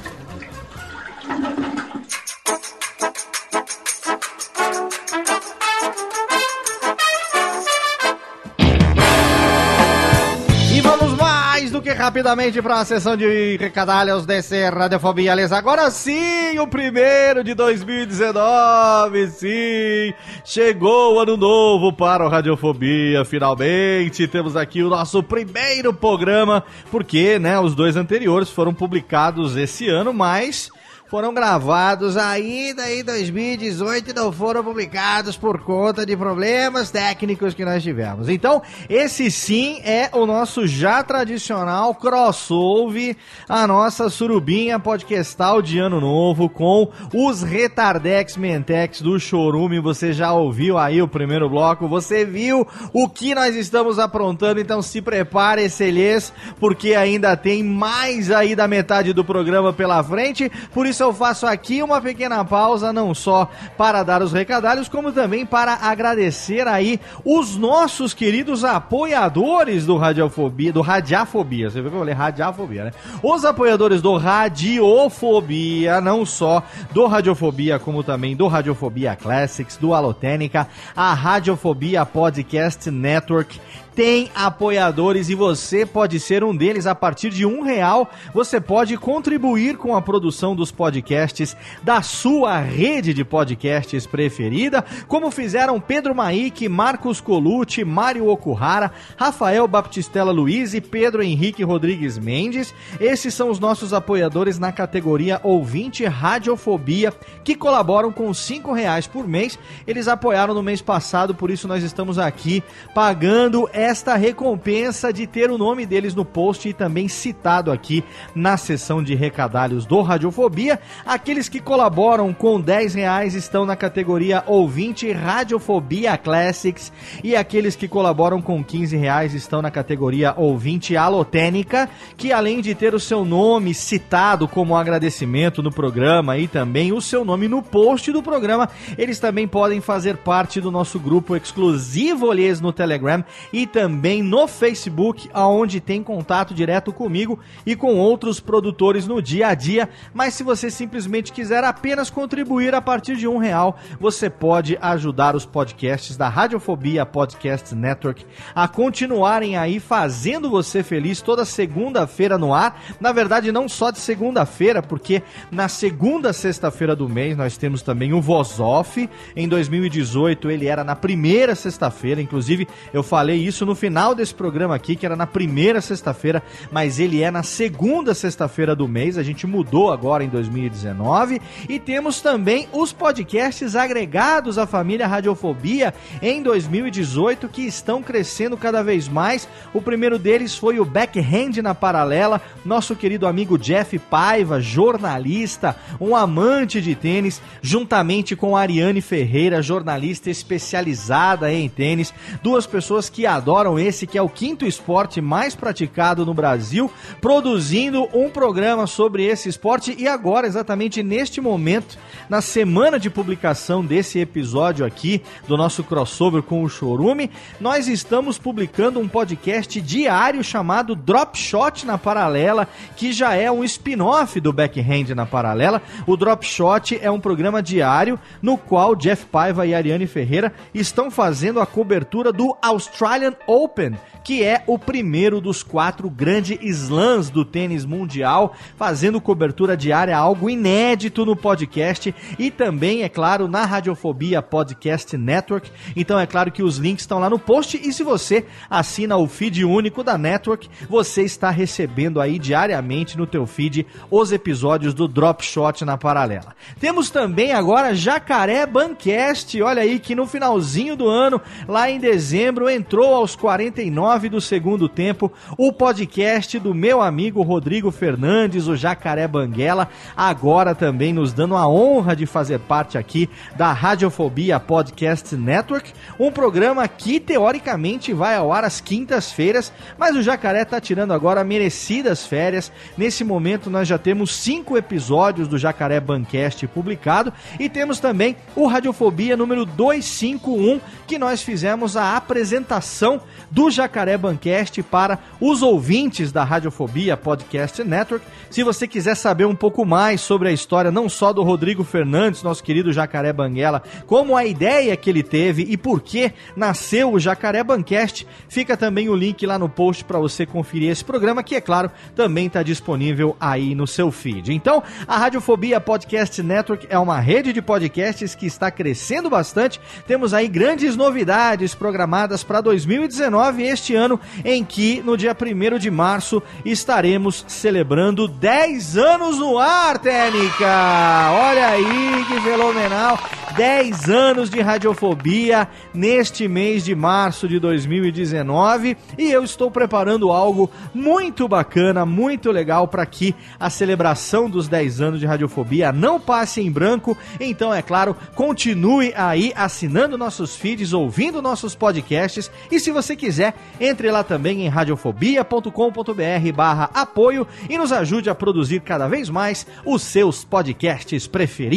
Rapidamente para a sessão de recadalhos desse Radiofobia Aliás, Agora sim, o primeiro de 2019, sim! Chegou o ano novo para o Radiofobia, finalmente! Temos aqui o nosso primeiro programa, porque, né, os dois anteriores foram publicados esse ano, mas foram gravados ainda em 2018 e não foram publicados por conta de problemas técnicos que nós tivemos. Então, esse sim é o nosso já tradicional crossover, a nossa surubinha podcastal de ano novo com os Retardex Mentex do Chorume. Você já ouviu aí o primeiro bloco, você viu o que nós estamos aprontando, então se prepare, Celês, porque ainda tem mais aí da metade do programa pela frente. Por isso eu faço aqui uma pequena pausa, não só para dar os recadalhos, como também para agradecer aí os nossos queridos apoiadores do Radiofobia, do Radiafobia. Você viu que eu falei Radiafobia, né? Os apoiadores do Radiofobia, não só do Radiofobia, como também do Radiofobia Classics, do Alotênica, a Radiofobia Podcast Network tem apoiadores e você pode ser um deles a partir de um real. Você pode contribuir com a produção dos podcasts da sua rede de podcasts preferida, como fizeram Pedro Maik, Marcos Colucci, Mário Okuhara, Rafael Baptistella Luiz e Pedro Henrique Rodrigues Mendes. Esses são os nossos apoiadores na categoria Ouvinte Radiofobia, que colaboram com cinco reais por mês. Eles apoiaram no mês passado, por isso nós estamos aqui pagando esta recompensa de ter o nome deles no post e também citado aqui na sessão de recadalhos do Radiofobia. Aqueles que colaboram com 10 reais estão na categoria Ouvinte Radiofobia Classics e aqueles que colaboram com 15 reais estão na categoria Ouvinte Alotênica, que além de ter o seu nome citado como agradecimento no programa e também o seu nome no post do programa, eles também podem fazer parte do nosso grupo exclusivo Olhês no Telegram e também no Facebook, aonde tem contato direto comigo e com outros produtores no dia a dia. Mas se você simplesmente quiser apenas contribuir a partir de um real, você pode ajudar os podcasts da Radiofobia Podcast Network a continuarem aí fazendo você feliz toda segunda-feira no ar. Na verdade, não só de segunda-feira, porque na segunda sexta-feira do mês nós temos também o Voz Off. Em 2018 ele era na primeira sexta-feira, inclusive eu falei isso no final desse programa aqui, que era na primeira sexta-feira, mas ele é na segunda sexta-feira do mês. A gente mudou agora em 2019 e temos também os podcasts agregados à família Radiofobia em 2018 que estão crescendo cada vez mais. O primeiro deles foi o Backhand na Paralela, nosso querido amigo Jeff Paiva, jornalista, um amante de tênis, juntamente com Ariane Ferreira, jornalista especializada em tênis, duas pessoas que adoram esse que é o quinto esporte mais praticado no Brasil, produzindo um programa sobre esse esporte e agora, exatamente neste momento, na semana de publicação desse episódio aqui do nosso crossover com o Chorume, nós estamos publicando um podcast diário chamado Drop Shot na Paralela, que já é um spin-off do Backhand na Paralela. O Drop Shot é um programa diário no qual Jeff Paiva e Ariane Ferreira estão fazendo a cobertura do Australian Open, que é o primeiro dos quatro grandes slams do tênis mundial, fazendo cobertura diária, algo inédito no podcast e também, é claro, na Radiofobia Podcast Network. Então é claro que os links estão lá no post e se você assina o feed único da Network, você está recebendo aí diariamente no teu feed os episódios do Drop Shot na paralela. Temos também agora Jacaré Bancast, olha aí que no finalzinho do ano, lá em dezembro, entrou aos 49 do segundo tempo o podcast do meu amigo Rodrigo Fernandes, o Jacaré Banguela, agora também nos dando a honra de fazer parte aqui da Radiofobia Podcast Network, um programa que teoricamente vai ao ar às quintas-feiras, mas o Jacaré tá tirando agora merecidas férias. Nesse momento nós já temos cinco episódios do Jacaré Bancast publicado e temos também o Radiofobia número 251, que nós fizemos a apresentação do Jacaré Bancast para os ouvintes da Radiofobia Podcast Network. Se você quiser saber um pouco mais sobre a história não só do Rodrigo Fernandes, nosso querido Jacaré Banguela, como a ideia que ele teve e por que nasceu o Jacaré Bancast, fica também o link lá no post para você conferir esse programa, que é claro, também está disponível aí no seu feed. Então, a Radiofobia Podcast Network é uma rede de podcasts que está crescendo bastante. Temos aí grandes novidades programadas para 2019, este ano em que no dia 1 de março estaremos celebrando 10 anos no ar, Técnica! Olha aí que fenomenal! 10 anos de radiofobia neste mês de março de 2019 e eu estou preparando algo muito bacana, muito legal para que a celebração dos 10 anos de radiofobia não passe em branco. Então, é claro, continue aí assinando nossos feeds, ouvindo nossos podcasts e se você quiser, entre lá também em radiofobia.com.br/barra apoio e nos ajude a produzir cada vez mais os seus podcasts preferidos.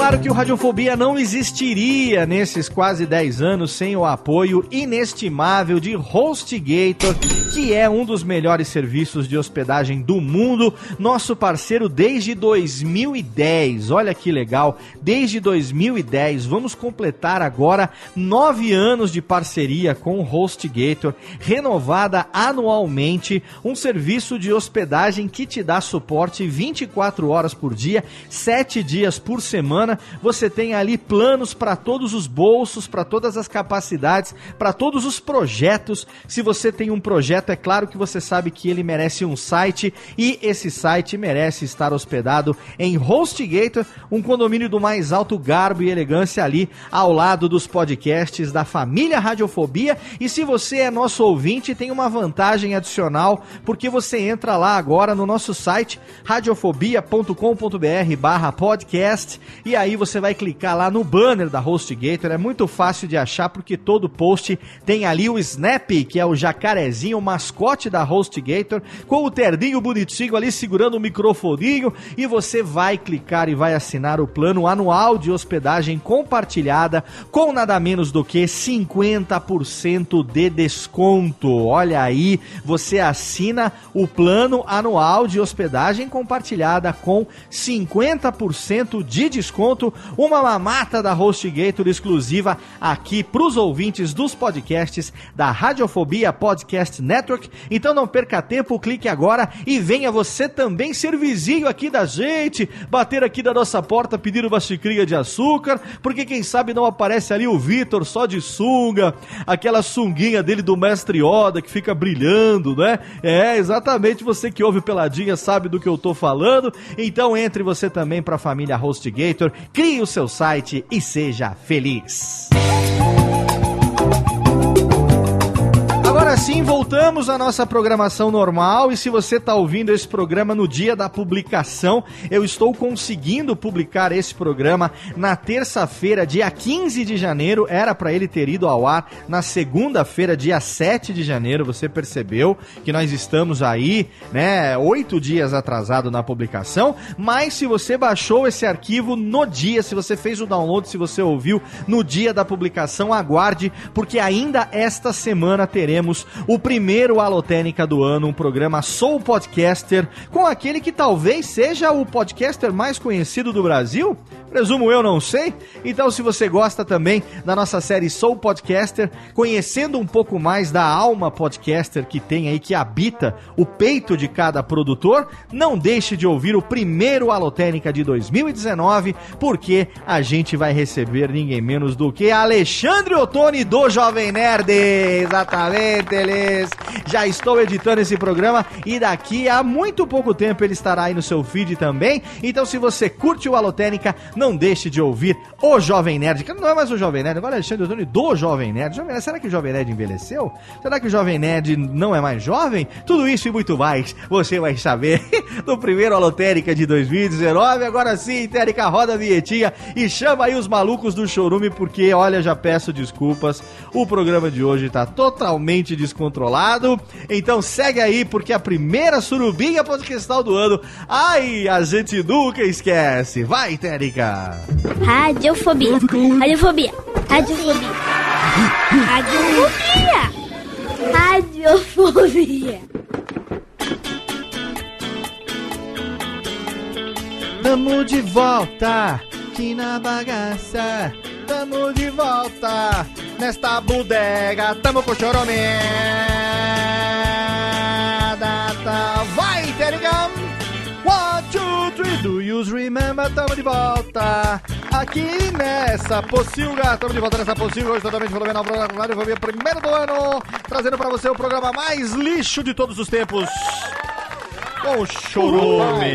Claro que o Radiofobia não existiria nesses quase 10 anos sem o apoio inestimável de HostGator, que é um dos melhores serviços de hospedagem do mundo, nosso parceiro desde 2010. Olha que legal, desde 2010. Vamos completar agora nove anos de parceria com o HostGator, renovada anualmente, um serviço de hospedagem que te dá suporte 24 horas por dia, 7 dias por semana. Você tem ali planos para todos os bolsos, para todas as capacidades, para todos os projetos. Se você tem um projeto, é claro que você sabe que ele merece um site e esse site merece estar hospedado em HostGator, um condomínio do mais alto garbo e elegância ali ao lado dos podcasts da família Radiofobia. E se você é nosso ouvinte, tem uma vantagem adicional, porque você entra lá agora no nosso site radiofobia.com.br/podcast e aí você vai clicar lá no banner da HostGator, é muito fácil de achar porque todo post tem ali o Snap, que é o jacarezinho, o mascote da HostGator, com o terninho bonitinho ali segurando o microfoninho e você vai clicar e vai assinar o plano anual de hospedagem compartilhada com nada menos do que 50% de desconto. Olha aí, você assina o plano anual de hospedagem compartilhada com 50% de desconto, uma mamata da HostGator exclusiva aqui para os ouvintes dos podcasts da Radiofobia Podcast Network. Então não perca tempo, clique agora e venha você também ser vizinho aqui da gente, bater aqui da nossa porta, pedir uma xicrinha de açúcar, porque quem sabe não aparece ali o Vitor só de sunga, aquela sunguinha dele do Mestre Yoda que fica brilhando, né? É, exatamente, você que ouve Peladinha sabe do que eu tô falando. Então entre você também para a família HostGator, crie o seu site e seja feliz. Sim, voltamos à nossa programação normal. E se você está ouvindo esse programa no dia da publicação, eu estou conseguindo publicar esse programa na terça-feira, dia 15 de janeiro. Era para ele ter ido ao ar na segunda-feira, dia 7 de janeiro. Você percebeu que nós estamos aí, né, oito dias atrasado na publicação. Mas se você baixou esse arquivo no dia, se você fez o download, se você ouviu no dia da publicação, aguarde, porque ainda esta semana teremos o primeiro Alotênica do ano, um programa Sou Podcaster, com aquele que talvez seja o podcaster mais conhecido do Brasil. Presumo eu, não sei. Então, se você gosta também da nossa série Sou Podcaster, conhecendo um pouco mais da alma podcaster que tem aí, que habita o peito de cada produtor, não deixe de ouvir o primeiro Alotênica de 2019, porque a gente vai receber ninguém menos do que Alexandre Ottoni do Jovem Nerd. Exatamente, Já estou editando esse programa e daqui a muito pouco tempo ele estará aí no seu feed também. Então, se você curte o Alotênica, não deixe de ouvir o Jovem Nerd, que não é mais o Jovem Nerd, agora é Alexandre Ottoni do Jovem Nerd. Jovem Nerd. Será que o Jovem Nerd envelheceu? Será que o Jovem Nerd não é mais jovem? Tudo isso e muito mais você vai saber no primeiro Alotérica de 2019. Agora sim, Térica, roda a vinhetinha e chama aí os malucos do Chorume, porque olha, já peço desculpas, o programa de hoje tá totalmente descontrolado. Então segue aí, porque a primeira surubinha podcastal do ano, ai, a gente nunca esquece. Vai, Térica! Radiofobia. Radiofobia. Radiofobia. Radiofobia. Radiofobia. Tamo de volta aqui na bagaça. Tamo de volta nesta bodega. Tamo com choromé. Data. Vai, Terigam! One, two, three, do you remember? Tamo de volta aqui nessa pocilga. Tamo de volta nessa pocilga, hoje totalmente fenomenal. Rádio Fobia, primeiro do ano, trazendo pra você o programa mais lixo de todos os tempos. Com o chorume.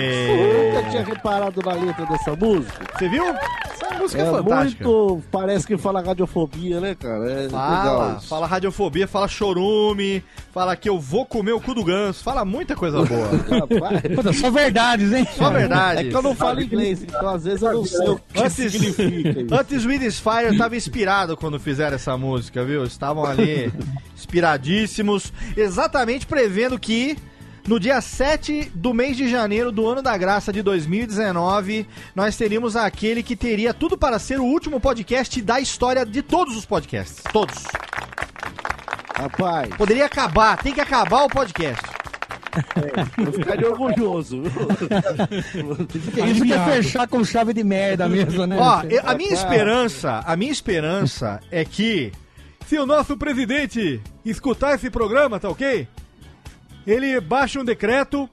Nunca tinha reparado na letra dessa música. Você viu? Essa música é, É fantástica. muito. Parece que fala radiofobia, né, cara? É Fala, fala radiofobia, fala chorume, fala que eu vou comer o cu do ganso, fala muita coisa boa. Puta, só verdades, hein? Só verdade. É que eu não falo inglês, então às vezes eu não sei o que Antes, significa isso. antes Swedish Fire estava inspirado quando fizeram essa música, viu? Estavam ali inspiradíssimos, exatamente prevendo que no dia 7 do mês de janeiro do ano da graça de 2019, nós teríamos aquele que teria tudo para ser o último podcast da história de todos os podcasts. Todos. Rapaz. Poderia acabar, tem que acabar o podcast. Eu ficaria orgulhoso. Isso quer fechar com chave de merda mesmo, né? Ó, eu- a minha esperança, a minha esperança é que se o nosso presidente escutar esse programa, tá ok? Ele baixe um decreto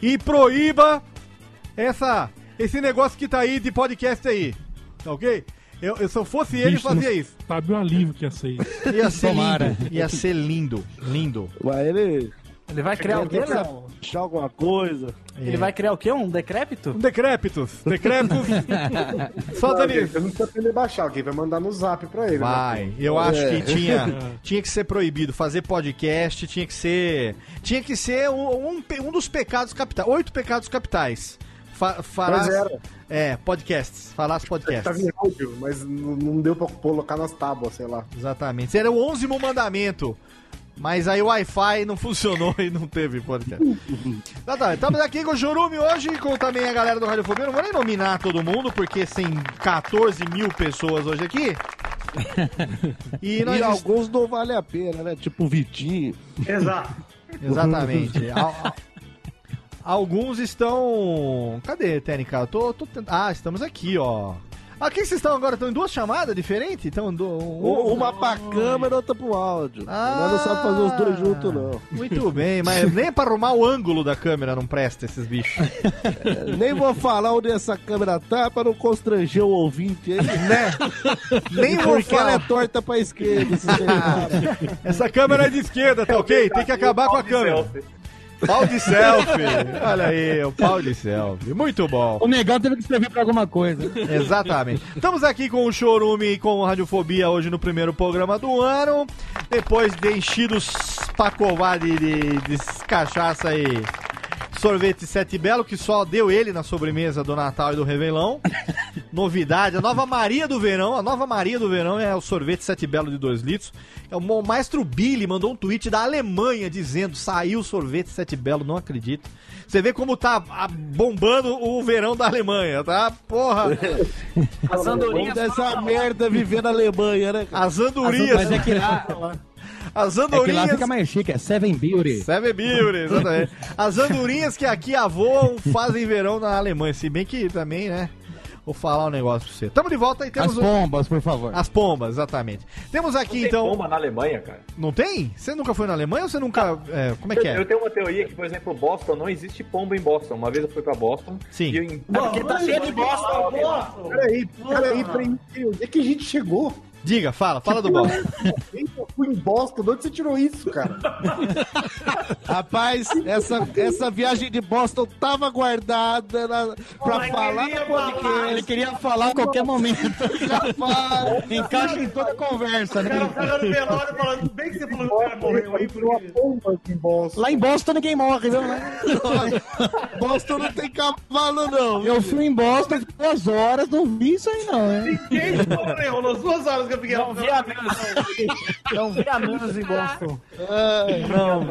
e proíba essa esse negócio que tá aí de podcast aí. Tá ok? Eu, eu se eu fosse ele, Vixe, fazia não isso. Sabe o alívio que ia ser isso. Ia ser Tomara. lindo. Ia ser lindo. Lindo. Mas ele. Ele vai criar o quê, Léo? Achar alguma coisa. Ele vai criar o quê? Um decrépito? Um decrépitos. Decrépitos. Só Não, Dani. gente, Eu não precisa pra ele baixar, alguém vai mandar no zap pra ele. Vai, né? eu acho É. que tinha, tinha que ser proibido fazer podcast, tinha que ser, tinha que ser um, um, um dos pecados capitais, oito pecados capitais. Fa, farás, Mas era. é, podcasts, falasse Tava podcasts. em áudio, mas não não deu pra colocar nas tábuas, sei lá. Exatamente. Era o onzimo mandamento. Mas aí o Wi-Fi não funcionou e não teve podcast. tá, tá. Estamos aqui com o Jurume hoje, com também a galera do Radiofobia. Não vou nem nominar todo mundo, porque tem 14 mil pessoas hoje aqui. E E, nós alguns não vale a pena, né? Tipo o Vitinho. Exato. Exatamente. Al- al- Alguns estão. Cadê, Técnica? Eu tô, tô tent- Ah, estamos aqui, ó. Aqui vocês estão agora? Estão em duas chamadas diferentes? Estão do... Um- Uma pra câmera, outra pro áudio. Ah. Nós não sabe fazer os dois juntos, não. Muito bem, mas nem pra arrumar o ângulo da câmera não presta esses bichos. Nem vou falar onde essa câmera tá pra não constranger o ouvinte aí. Né? Nem vou Porque ela é falar. torta pra esquerda. Essa câmera é de esquerda, tá ok? Tem que acabar com a câmera. Pau de selfie. Olha aí, o pau de selfie. Muito bom. O negão teve que escrever pra alguma coisa. Exatamente. Estamos aqui com o Chorume e com o Radiofobia hoje no primeiro programa do ano. Depois de enchidos pra covar de, de, de cachaça e sorvete Sete Belo, que só deu ele na sobremesa do Natal e do Réveillon. Novidade, a nova Maria do Verão. A nova Maria do Verão é o sorvete Sete Belo de 2 litros. É o maestro Billy mandou um tweet da Alemanha dizendo: saiu o sorvete Sete Belo, não acredito. Você vê como tá ah, bombando o verão da Alemanha, tá? Porra! As andorinhas dessa merda viver na Alemanha, né? cara? As andorinhas. Mas é que lá, As É que lá andorinhas. fica mais chique, é Seven Beauty. Seven Beauty, exatamente. As andorinhas que aqui avoam fazem verão na Alemanha. Se bem que também, né? Vou falar um negócio pra você. Tamo de volta e temos As um- pombas, por favor. As pombas, exatamente. Temos aqui Tem então. bomba na Alemanha, cara. Não tem? Você nunca foi na Alemanha ou você nunca. é, como é que Eu, é? eu tenho uma teoria que, por exemplo, Boston não existe pomba em Boston. Uma vez eu fui pra Boston. Sim. E eu, É porque tá cheio de bosta. Peraí, peraí, peraí. Onde é que a gente chegou? Diga, fala, fala do Boston. Eu fui em Boston, de onde você tirou isso, cara? Rapaz, essa, essa viagem de Boston tava guardada na, pra falar no podcast. Ele queria falar a qualquer momento. Rapaz, Encaixa em toda a conversa, O cara né? tá no velório falando, bem que você falou que o cara morreu aí, Tirou a porque... pomba aqui em Boston. Lá em Boston ninguém morre, viu? Boston não tem cavalo, não. Eu fui em Boston duas horas, não vi isso aí não, hein? Ninguém morreu nas duas horas que eu fiquei Não vi a menos. Não vi a menos em Boston. Ai, não.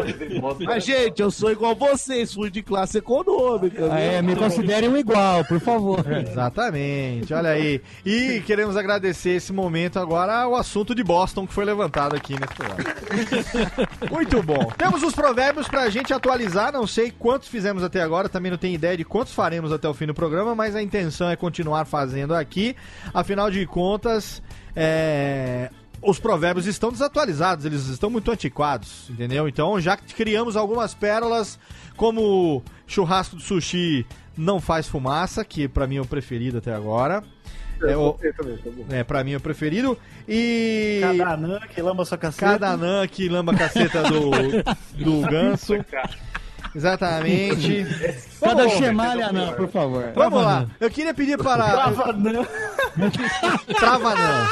Mas, gente, eu sou igual vocês, fui de classe econômica. Ah, é, me considerem um igual, por favor. Exatamente, olha aí. E queremos agradecer esse momento agora ao assunto de Boston que foi levantado aqui nesse programa. Muito bom. Temos os provérbios pra gente atualizar, não sei quantos fizemos até agora, também não tenho ideia de quantos faremos até o fim do programa, mas a intenção é continuar fazendo aqui. Afinal de contas, é, os provérbios estão desatualizados, eles estão muito antiquados, entendeu? Então já que criamos algumas pérolas, como churrasco de sushi não faz fumaça, que pra mim é o preferido até agora. É, o, tá é pra mim é o preferido. E. Cada anã que lamba sua caceta. Cada anã que lamba a caceta do, do ganso. Exatamente. Cada chemalha não, por favor. Vamos lá. Eu queria pedir para. Trava anã. Trava não.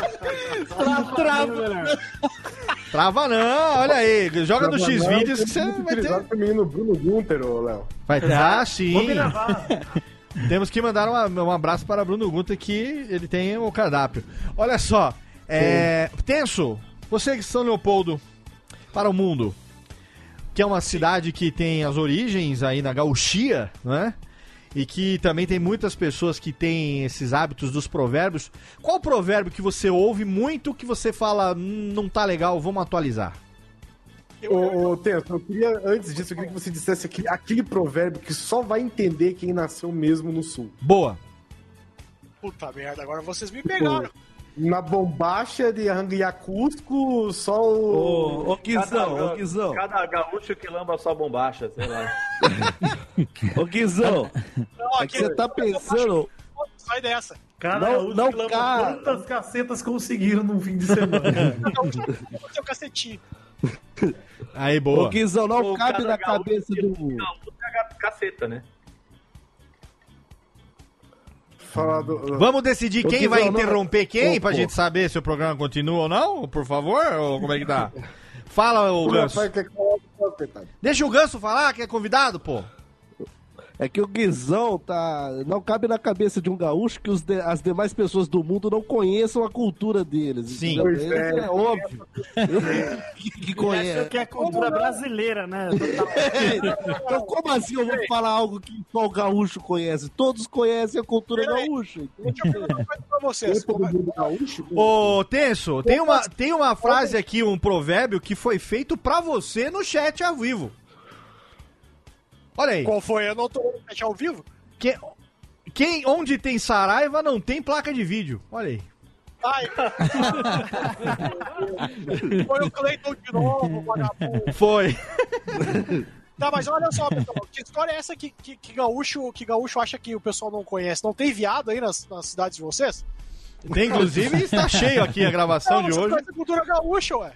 Trava não, olha aí. Joga no Trava X não, vídeos que você vai ter. pro menino Bruno Gunter, Léo. Vai ter. Ah, sim. Gravar. Temos que mandar uma- um abraço para Bruno Gunter que ele tem o cardápio. Olha só, é, Tenso, você que São Leopoldo para o mundo, que é uma cidade que tem as origens aí na gauchia, né? E que também tem muitas pessoas que têm esses hábitos dos provérbios. Qual provérbio que você ouve muito que você fala, "Hum, não tá legal, vamos atualizar? Ô, ô Tenso, eu queria, antes disso, eu queria que você dissesse aquele, aquele provérbio que só vai entender quem nasceu mesmo no sul. Boa. Puta merda, agora vocês me pegaram. Na bombacha de Rangiacusco, só o. Ô, ô, Guizão, Cada- ô, Guizão. Cada gaúcho que lamba sua bombacha, sei lá. Ô, Guizão, Não, é que você tá pensando... Sai dessa. Cara, Não- não, não cara. quantas cacetas conseguiram num fim de semana? Bota seu cacetinho. Aí, Ô, boa. Guizão, não Ô, cabe cada na cabeça que- do... Gaúcho é caceta, né? Falar do- Vamos decidir quem vai não- interromper quem, Ô, pra pô. gente saber se o programa continua ou não, por favor? Ou como é que tá? Fala, o Ganso. coitado. Deixa o Ganso falar, que é convidado, pô. É que o Guizão tá. Não cabe na cabeça de um gaúcho que os de- as demais pessoas do mundo não conheçam a cultura deles. Sim. é. é, óbvio. que, que conhece. que é a cultura brasileira, né? Então, como assim eu vou falar algo que só o gaúcho conhece? Todos conhecem a cultura gaúcha. Deixa eu perguntar uma coisa pra vocês. Todo mundo gaúcho? Ô, Tenso, tem uma, tem uma frase aqui, um provérbio que foi feito pra você no chat ao vivo. Olha aí. Qual foi? Eu não tô no chat ao vivo? Quem, quem, onde tem Saraiva não tem placa de vídeo. Olha aí. Ai. foi o Cleiton de novo, vagabundo. Foi. Tá, mas olha só, pessoal, que história é essa que, que, que gaúcho, que gaúcho acha que o pessoal não conhece? Não tem viado aí nas, nas cidades de vocês? Tem, inclusive, está cheio aqui a gravação de hoje. a cultura gaúcha, ué.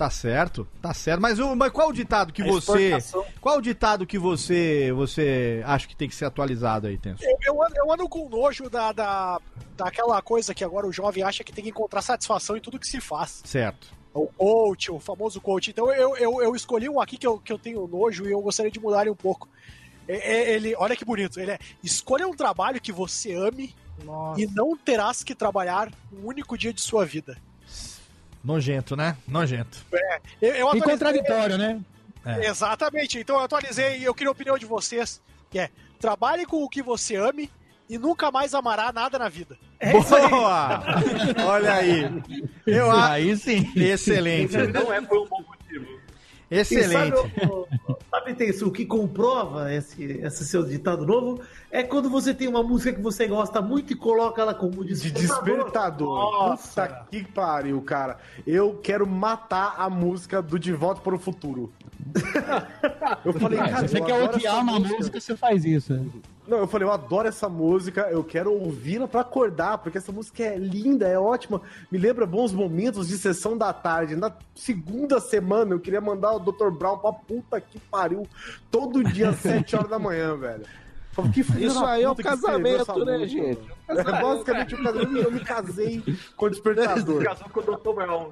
Tá certo, tá certo. Mas, mas qual o ditado que você. Qual o ditado que você você acha que tem que ser atualizado aí, Tenso? Eu, eu ando, eu ando com nojo da, da, daquela coisa que agora o jovem acha que tem que encontrar satisfação em tudo que se faz. Certo. O coach, o famoso coach. Então eu, eu, eu escolhi um aqui que eu, que eu tenho nojo e eu gostaria de mudar ele um pouco. É- é- Ele, olha que bonito. Ele é: escolha um trabalho que você ame e não terás que trabalhar um único dia de sua vida. Nojento, né? Nojento. É, eu, eu E atualizei- contraditório, né? É. Exatamente. Então eu atualizei e eu queria a opinião de vocês, que é trabalhe com o que você ame e nunca mais amará nada na vida. Boa! Olha aí. Eu acho. Aí sim. Excelente. Não é por um bom motivo. Excelente. E sabe, o- o- sabe Tenso, o que comprova esse, esse seu ditado novo? É quando você tem uma música que você gosta muito e coloca ela como De despertador. despertador. Puta que pariu, cara. Eu quero matar a música do De Volta para o Futuro. Eu falei, cara, se você quer odiar uma música, você faz isso. Não, eu falei, eu adoro essa música, eu quero ouvi-la pra acordar, porque essa música é linda, é ótima, me lembra bons momentos de sessão da tarde. Na segunda semana eu queria mandar o Dr. Brown pra puta que pariu, todo dia às 7 horas da manhã, velho. Isso aí é escreveu casamento, né, música, gente? É basicamente o casamento, eu me casei com o despertador. Casou com o Dr. Brown.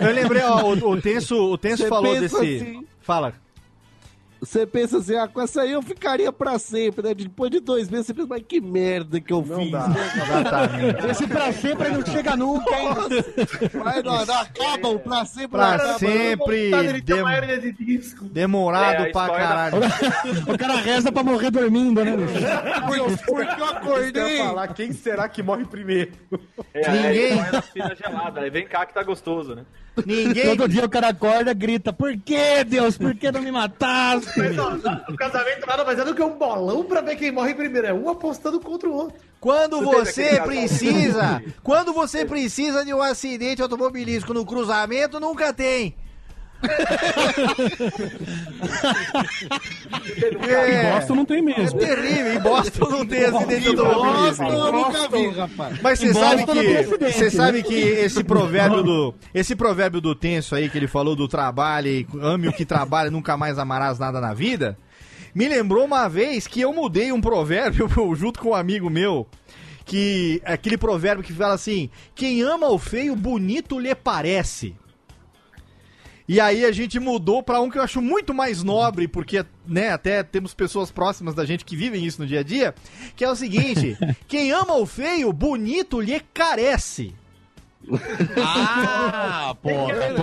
Eu lembrei, ó, o, o Tenso, o Tenso Você falou desse. assim. Fala. Você pensa assim, ah, com essa aí eu ficaria pra sempre, né? Depois de dois meses, você pensa, mas que merda que eu fiz. dá. né? Exatamente. Esse pra sempre não chega nunca, hein? Vai, não, não acaba o pra sempre. Pra não acaba. sempre. Dem- uma hernia de disco. Demorado É, pra história da- caralho. O cara reza pra morrer dormindo, né? Porque, porque eu Eu acordei. falar quem será que morre primeiro. É, Ninguém- É, gelada. Aí vem cá que tá gostoso, né? Ninguém. Todo dia o cara acorda, grita, por que, Deus? Por que não me mataste? Mas, ó, o casamento nada mais é do que um bolão pra ver quem morre primeiro. É um apostando contra o outro. Quando você precisa, quando você precisa de um acidente automobilístico no cruzamento, nunca tem. É, Boston não tem é mesmo. terrível. Em Boston não tem acidente Boston automobilístico. eu nunca vi, rapaz. Mas você Em sabe Boston que você né? sabe que esse provérbio do esse provérbio do tenso aí que ele falou do trabalho, e ame o que trabalha, nunca mais amarás nada na vida. Me lembrou uma vez que eu mudei um provérbio junto com um amigo meu, que é aquele provérbio que fala assim: quem ama o feio, bonito lhe parece. E aí a gente mudou pra um que eu acho muito mais nobre, porque, né, até temos pessoas próximas da gente que vivem isso no dia a dia, que é o seguinte: quem ama o feio, bonito lhe carece. Ah, pô,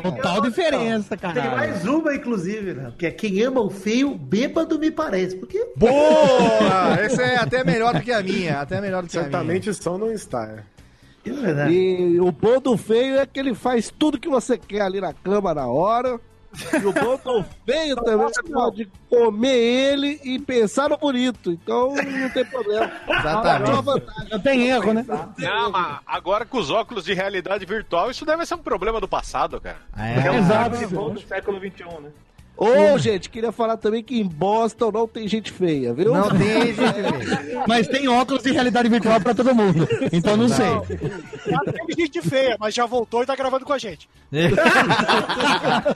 total diferença, Tem cara. mais uma, inclusive, né? Que é quem ama o feio, bêbado me parece. Porque Boa! Essa é até melhor do que a minha, até melhor do que a minha. Certamente não está. É. é verdade. E o bom do feio é que ele faz tudo que você quer ali na cama na hora. E o bom do feio também você pode comer ele e pensar no bonito. Então não tem problema. Exatamente. É. Não tem erro, né? Não, mas agora com os óculos de realidade virtual, isso deve ser um problema do passado, cara. É um Exato. do século XXI, né? Ô, gente, queria falar também que em Boston não tem gente feia, viu? Não tem gente. Mas tem óculos de realidade virtual pra todo mundo. Então não sei. Já teve gente feia, mas já voltou e tá gravando com a gente.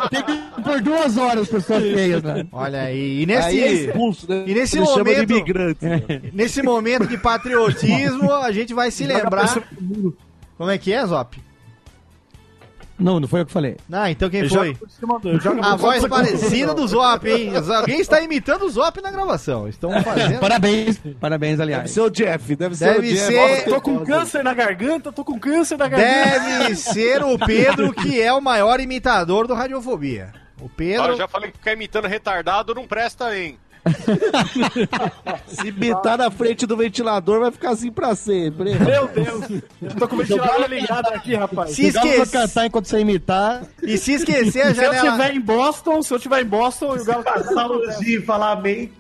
Teve por duas horas pessoas feias, né? Olha aí, e Aí é nesse, expulso, né? e nesse Ele chama de momento, imigrante. nesse momento de patriotismo, a gente vai se lembrar. Como é que é, Zop? Não, não foi eu que falei. Ah, então quem foi? A voz parecida do Zop, hein? Alguém está imitando o Zop na gravação. Estão fazendo. Parabéns, parabéns, Deve aliás. ser o Jeff, deve ser Deve o Jeff. ser- Nossa, Tô com câncer na garganta, tô com câncer na garganta. Deve ser o Pedro que é o maior imitador do Radiofobia. O Pedro. eu já falei que ficar imitando retardado não presta, hein? Se bitar na frente do ventilador, vai ficar assim pra sempre. Meu Deus. Eu tô com o ventilador ligado aqui, rapaz. Se Legal pra esquece. cantar enquanto você imitar. E se esquecer a Se eu janela. estiver em Boston, se eu estiver em Boston e o Galo tá Passar o G e falar amém.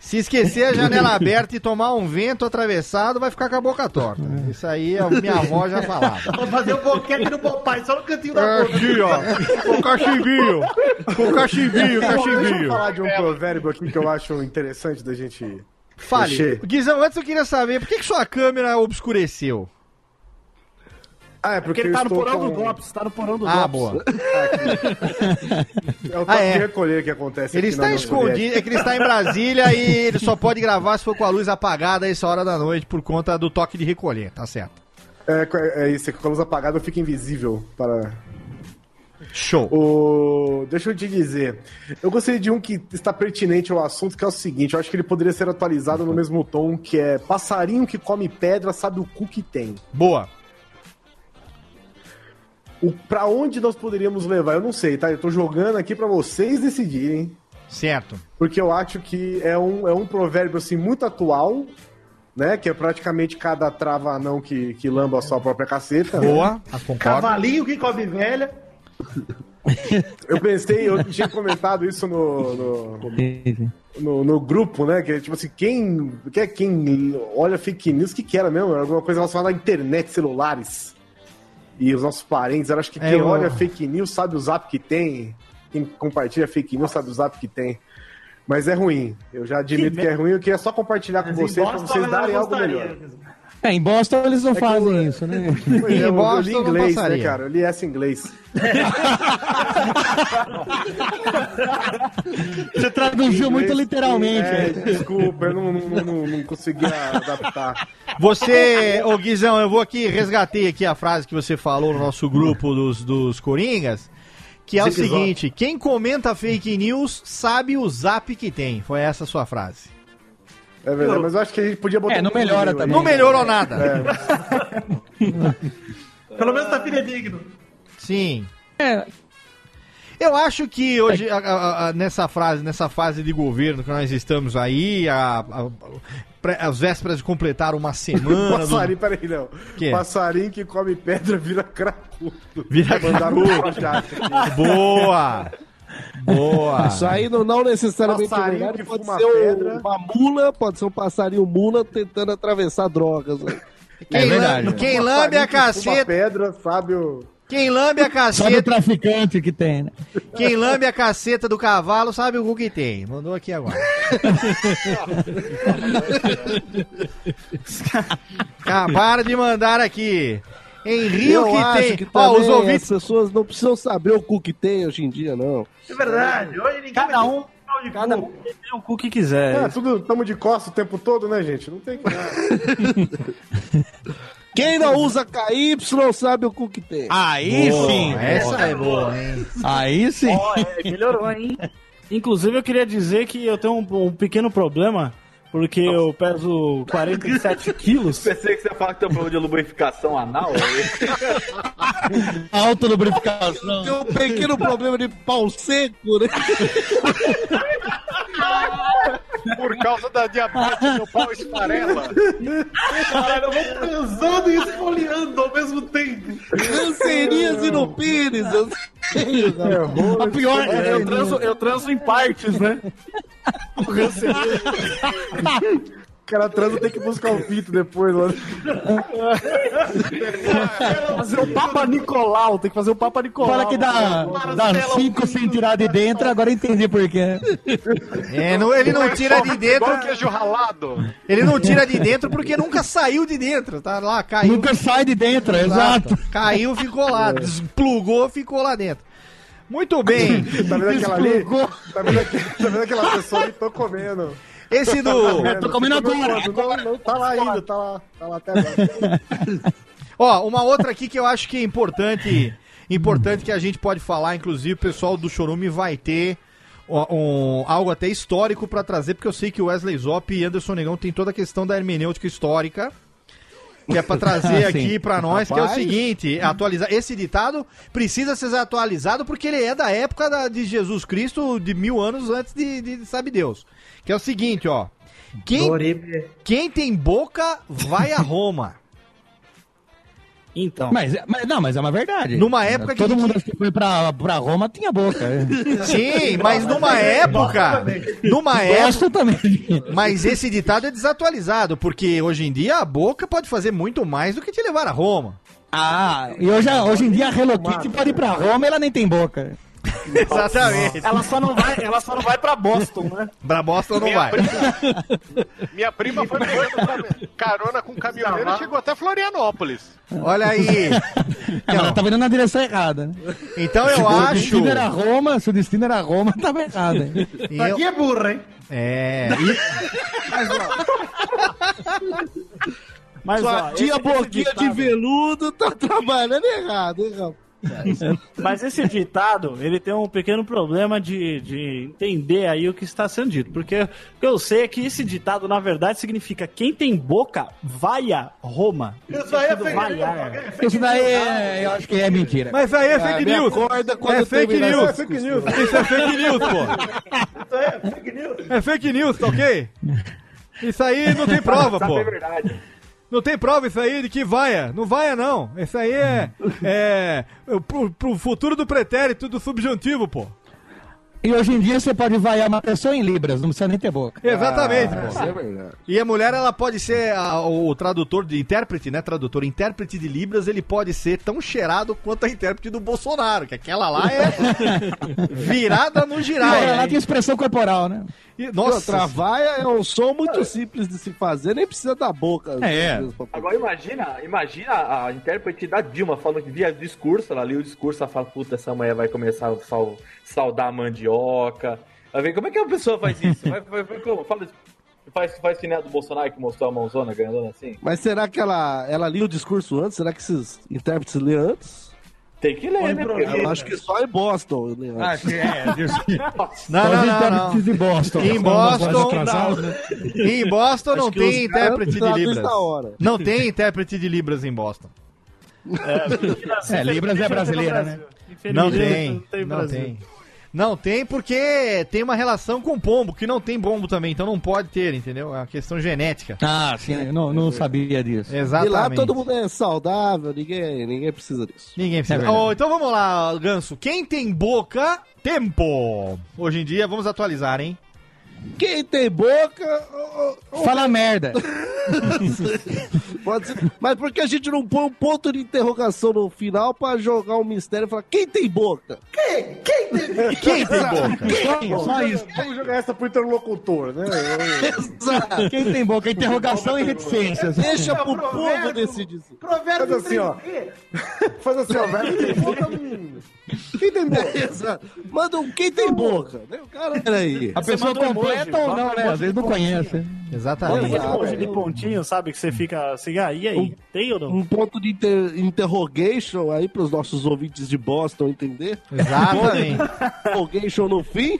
Se esquecer a janela aberta e tomar um vento atravessado, vai ficar com a boca torta. Isso aí a minha avó já falava. Vou fazer um boquete no papai, só no cantinho da É boca. aqui, ó. Com o cachimbinho. Com o cachimbinho, Deixa eu cachimbinho. falar de um provérbio aqui que eu acho interessante da gente Fale. mexer. Guizão, antes eu queria saber, por que, que sua câmera obscureceu? Ah, é Porque porque ele tá no porão com... do DOPS, tá no porão do Ah, DOPS. boa. É o toque Ah, é. de recolher que acontece Ele aqui está escondido, é que ele está em Brasília e ele só pode gravar se for com a luz apagada a essa hora da noite por conta do toque de recolher, tá certo? É, é isso, é que com a luz apagada eu fico invisível para... Show. O... Deixa eu te dizer, eu gostaria de um que está pertinente ao assunto, que é o seguinte, eu acho que ele poderia ser atualizado no mesmo tom, que é passarinho que come pedra sabe o cu que tem. Boa. O, pra onde nós poderíamos levar? Eu não sei, tá? Eu tô jogando aqui pra vocês decidirem. Certo. Porque eu acho que é um, é um provérbio assim muito atual, né? Que é praticamente cada trava anão que, que lamba a sua própria caceta. né? Boa, concordo. Cavalinho que come velha. Eu pensei, eu tinha comentado isso no, no, no, no grupo, né? Que tipo assim, quem, que é quem olha fake news, o que, que era mesmo? Era alguma coisa relacionada à internet, celulares. E os nossos parentes, eu acho que É, quem eu- olha fake news sabe o zap que tem. Quem compartilha fake news sabe o zap que tem. Mas é ruim. Eu já admito que é ruim. Eu queria só compartilhar com vocês pra vocês darem algo melhor. É, em Boston eles não fazem isso, né? Pois é, eu, eu li não inglês, né, passaria. cara? Eu li essa em inglês. Você traduziu muito literalmente. É, né? desculpa, eu não, não, não, não conseguia adaptar. Você, ô Guizão, eu vou aqui, resgatei aqui a frase que você falou no nosso grupo dos, dos Coringas, que é o seguinte, quem comenta fake news sabe o zap que tem. Foi essa a sua frase. É verdade, mas eu acho que a gente podia botar É, não melhora também. Não melhorou nada. Pelo menos tá fidedigno. Sim. Eu acho que hoje, a- a- a- nessa frase, nessa fase de governo que nós estamos aí, a, a- pré- as vésperas de completar uma semana. do- Passarinho, peraí, Léo. Que? Passarinho que come pedra vira cracudo. Vira Mandaram cracudo. Boa! Boa! Isso aí não, não necessariamente é verdade, pode ser pedra. uma mula, pode ser um passarinho mula tentando atravessar drogas. né? Quem, lambe, quem lambe a caceta. pedra, sabe o... Quem lambe a Só do caceta. traficante que tem, né? Quem lambe a caceta do cavalo sabe o que tem. Mandou aqui agora. Acabaram de mandar aqui. Em Rio Eu que acho tem. que Ó, os ouvintes. as pessoas não precisam saber o cu que tem hoje em dia, não. É verdade. Hoje ninguém Cada um, cada um tem o cu que quiser. É, tudo tamo de costa o tempo todo, né, gente? Não tem que Quem não usa KY sabe o cu que tem. Aí Boa, sim. Essa é boa, hein? Aí sim. Ó, é, melhorou, hein? Inclusive, eu queria dizer que eu tenho um, um pequeno problema, porque eu peso 47 quilos. Pensei que você ia falar que tem um problema de lubrificação anal. Autolubrificação. Tem um pequeno problema de pau seco, né? Por causa da diabetes, meu pau esfarela. Cara, eu vou transando e esfoliando ao mesmo tempo. Cancerias no pênis. eu sei, cara. A pior é eu transo, eu transo em partes, né? O cara transa tem que buscar o pinto depois. Lá. fazer o Papa Nicolau, tem que fazer o Papa Nicolau. Fala que dá, dá cinco sem tirar de dentro, agora entendi por quê. É, não, ele não tira de dentro. Queijo ralado. Ele não tira de dentro porque nunca saiu de dentro. Tá lá, caiu. Nunca sai de dentro, exato. Caiu, ficou lá. Desplugou, ficou lá dentro. Muito bem. Tá vendo aquela ali? Tá vendo, aqui- tá vendo aquela pessoa ali? Tô comendo. Esse do. Tô comendo agora. Não, não, tá lá ainda, tá lá. Tá lá até agora. Ó, uma outra aqui que eu acho que é importante, importante que a gente pode falar, inclusive o pessoal do Chorume vai ter um- algo até histórico pra trazer, porque eu sei que o Wesley Zop e Anderson Negão tem toda a questão da hermenêutica histórica. Que é pra trazer aqui pra nós, que é o Rapaz. seguinte: atualizar. Esse ditado precisa ser atualizado porque ele é da época da- de Jesus Cristo, de mil anos antes de, de sabe Deus. Que é o seguinte, ó. Quem, Doribe. quem tem boca vai a Roma. Então. Mas, mas- não, mas é uma verdade. Numa época que Todo gente- mundo que foi pra, pra Roma tinha boca. Sim, mas numa época. Numa Gosto época. também. Mas esse ditado é desatualizado, porque hoje em dia a boca pode fazer muito mais do que te levar a Roma. Ah, e hoje, hoje em dia a Hello Kitty pode ir pra Roma e ela nem tem boca. Exatamente. Ela só não vai, ela só não vai pra Boston, né? Pra Boston não Minha vai. prima, minha prima foi pegando pra- carona com um caminhoneiro e chegou até Florianópolis. Olha aí. É, mas ela tava indo na direção errada, né? Então eu Se o acho. destino era Roma, se o destino era Roma, tava errado. hein? eu- Aqui é burra, hein? É. Mas, Sua ó, tia esse Boquinha de veludo tá trabalhando errado, hein, rapaz? Mas esse ditado, ele tem um pequeno problema de, de entender aí o que está sendo dito. Porque eu sei é que esse ditado, na verdade, significa quem tem boca, vai a Roma. Isso aí é fake news. É Isso daí é, eu acho que é mentira. Mas aí é Ah, fake news. acorda quando É fake news. essa discussão. Isso é fake news, pô. Isso aí é fake news. É fake news, tá ok? Isso aí não tem prova, pô. É verdade. Não tem prova isso aí de que vaia. Não vaia, não. Isso aí é. é pro, pro futuro do pretérito do subjuntivo, pô. E hoje em dia você pode vaiar uma pessoa em Libras, não precisa nem ter boca. Exatamente. Ah, pô. isso é verdade. E a mulher, ela pode ser a- o tradutor de intérprete, né? Tradutor, intérprete de Libras, ele pode ser tão cheirado quanto a intérprete do Bolsonaro, que aquela lá é virada no girar. Ela tem expressão corporal, né? Nossa, outra vaia é um som muito simples de se fazer, nem precisa da boca. É. Agora imagina, imagina a intérprete da Dilma falando que via discurso, ela lia o discurso, ela fala, puta, essa mulher vai começar a sal- saudar a mandioca. Vai ver como é que a pessoa faz isso? Vai, vai, vai como? Fala, faz, faz que nem a do Bolsonaro que mostrou a mãozona grandona assim? Mas será que ela, ela lia o discurso antes? Será que esses intérpretes lêem antes? Tem que ler, né? Eu acho que só em Boston. antes. Acho que é. não, não, não, não. de Boston. Em Boston, em Boston não tem intérprete de Libras. Não tem intérprete de Libras em Boston. É, Libras é brasileira, né? Não tem, Não tem não tem. Porque tem uma relação com pombo, que não tem bombo também, então não pode ter, entendeu? É uma questão genética. Ah, sim, eu não, não sabia disso. Exatamente. E lá todo mundo é saudável, ninguém, ninguém precisa disso. Ninguém precisa. É. Oh, então vamos lá, Ganso. Quem tem boca, tempo. Hoje em dia, vamos atualizar, hein? Quem tem boca. Fala merda. Pode ser. Mas por que a gente não põe um ponto de interrogação no final pra jogar um mistério e falar quem tem boca? Quem? Quem tem? Quem tem boca? Só, só isso. Vamos jogar essa pro interlocutor, né? Exato. Quem tem boca? Interrogação e reticências. Deixa pro provérbio. povo decidir. isso. Faz Provérbio assim, ó. 3D. Faz assim, ó. Velho, quem tem boca. Quem tem boca? Exato. Manda um quem tem boca. né? O cara, peraí. A pessoa manda um completa ou não, né? um Às vezes não conhece. Exatamente. Exato. Emoji de pontinho, sabe? Que você fica assim, ah, e aí? Tem ou não? Um ponto de inter- interrogation aí pros nossos ouvintes de Boston entender. Exatamente. Interrogation no fim.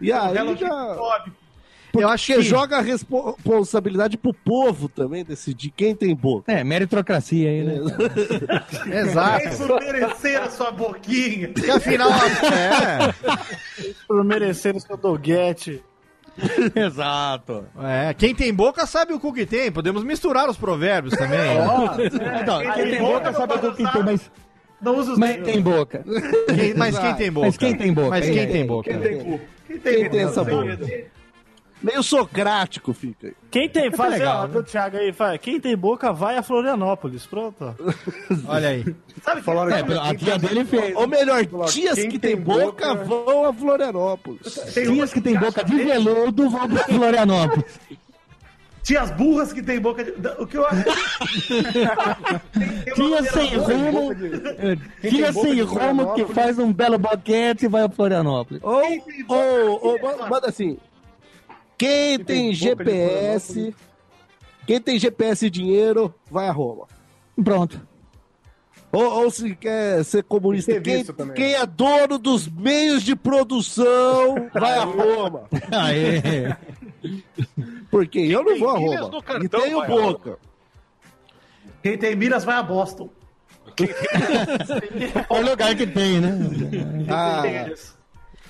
E aí já. Óbvio. Porque Eu acho que- joga a respo- responsabilidade pro povo também decidir quem tem boca. É, meritocracia aí, né? Exato. Isso merecer a sua boquinha. Porque afinal, é, Por merecer o seu doguete. Exato. é, quem tem boca sabe o cu que tem. Podemos misturar os provérbios também. Então, quem tem boca sabe o que tem, mas, Não usa os mas dedos. tem boca. Quem- mas quem tem boca? Mas quem tem boca? Mas quem É, tem boca? Quem tem cu? Quem tem, Quem tem essa boca? Meio socrático fica. Quem tem, faz legal, ó, né? do Thiago aí, faz. Quem tem boca vai a Florianópolis. Pronto. Olha aí. Sabe Falaram É, que a tia dele fez. Ou melhor, Falar, tias quem que tem tem boca, boca- vão a Florianópolis. tem Tias que tem boca de veludo vão pra Florianópolis. Tias burras que tem boca de. O que eu acho. Tia sem rumo, Quem tia tem boca sem de rumo que faz um belo boquete e vai a Florianópolis. Ou, ou, ou ma- manda assim. Quem tem GPS, quem tem GPS e dinheiro, vai a Roma. Pronto. Ou, ou se quer ser comunista, E quem, quem é dono dos meios de produção, vai a Roma. Aê. Porque eu não vou a milhas Roma. no E cartão, tenho boca. Quem tem miras vai a Boston. É o lugar que tem, né? Ah,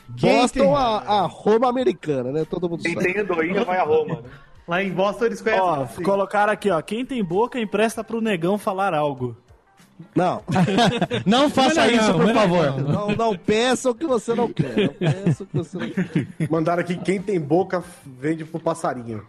Boston, tem- a, a Roma americana, né? Todo mundo Quem sabe. tem andorinha vai a Roma, né? Lá em Boston eles conhecem. Ó, assim. colocaram aqui, ó. Quem tem boca empresta pro negão falar algo. Não, Não faça Melhor isso, não, por favor. não, não peça o que você não quer. Não peça o que você não quer. Mandaram aqui, quem tem boca vende pro passarinho.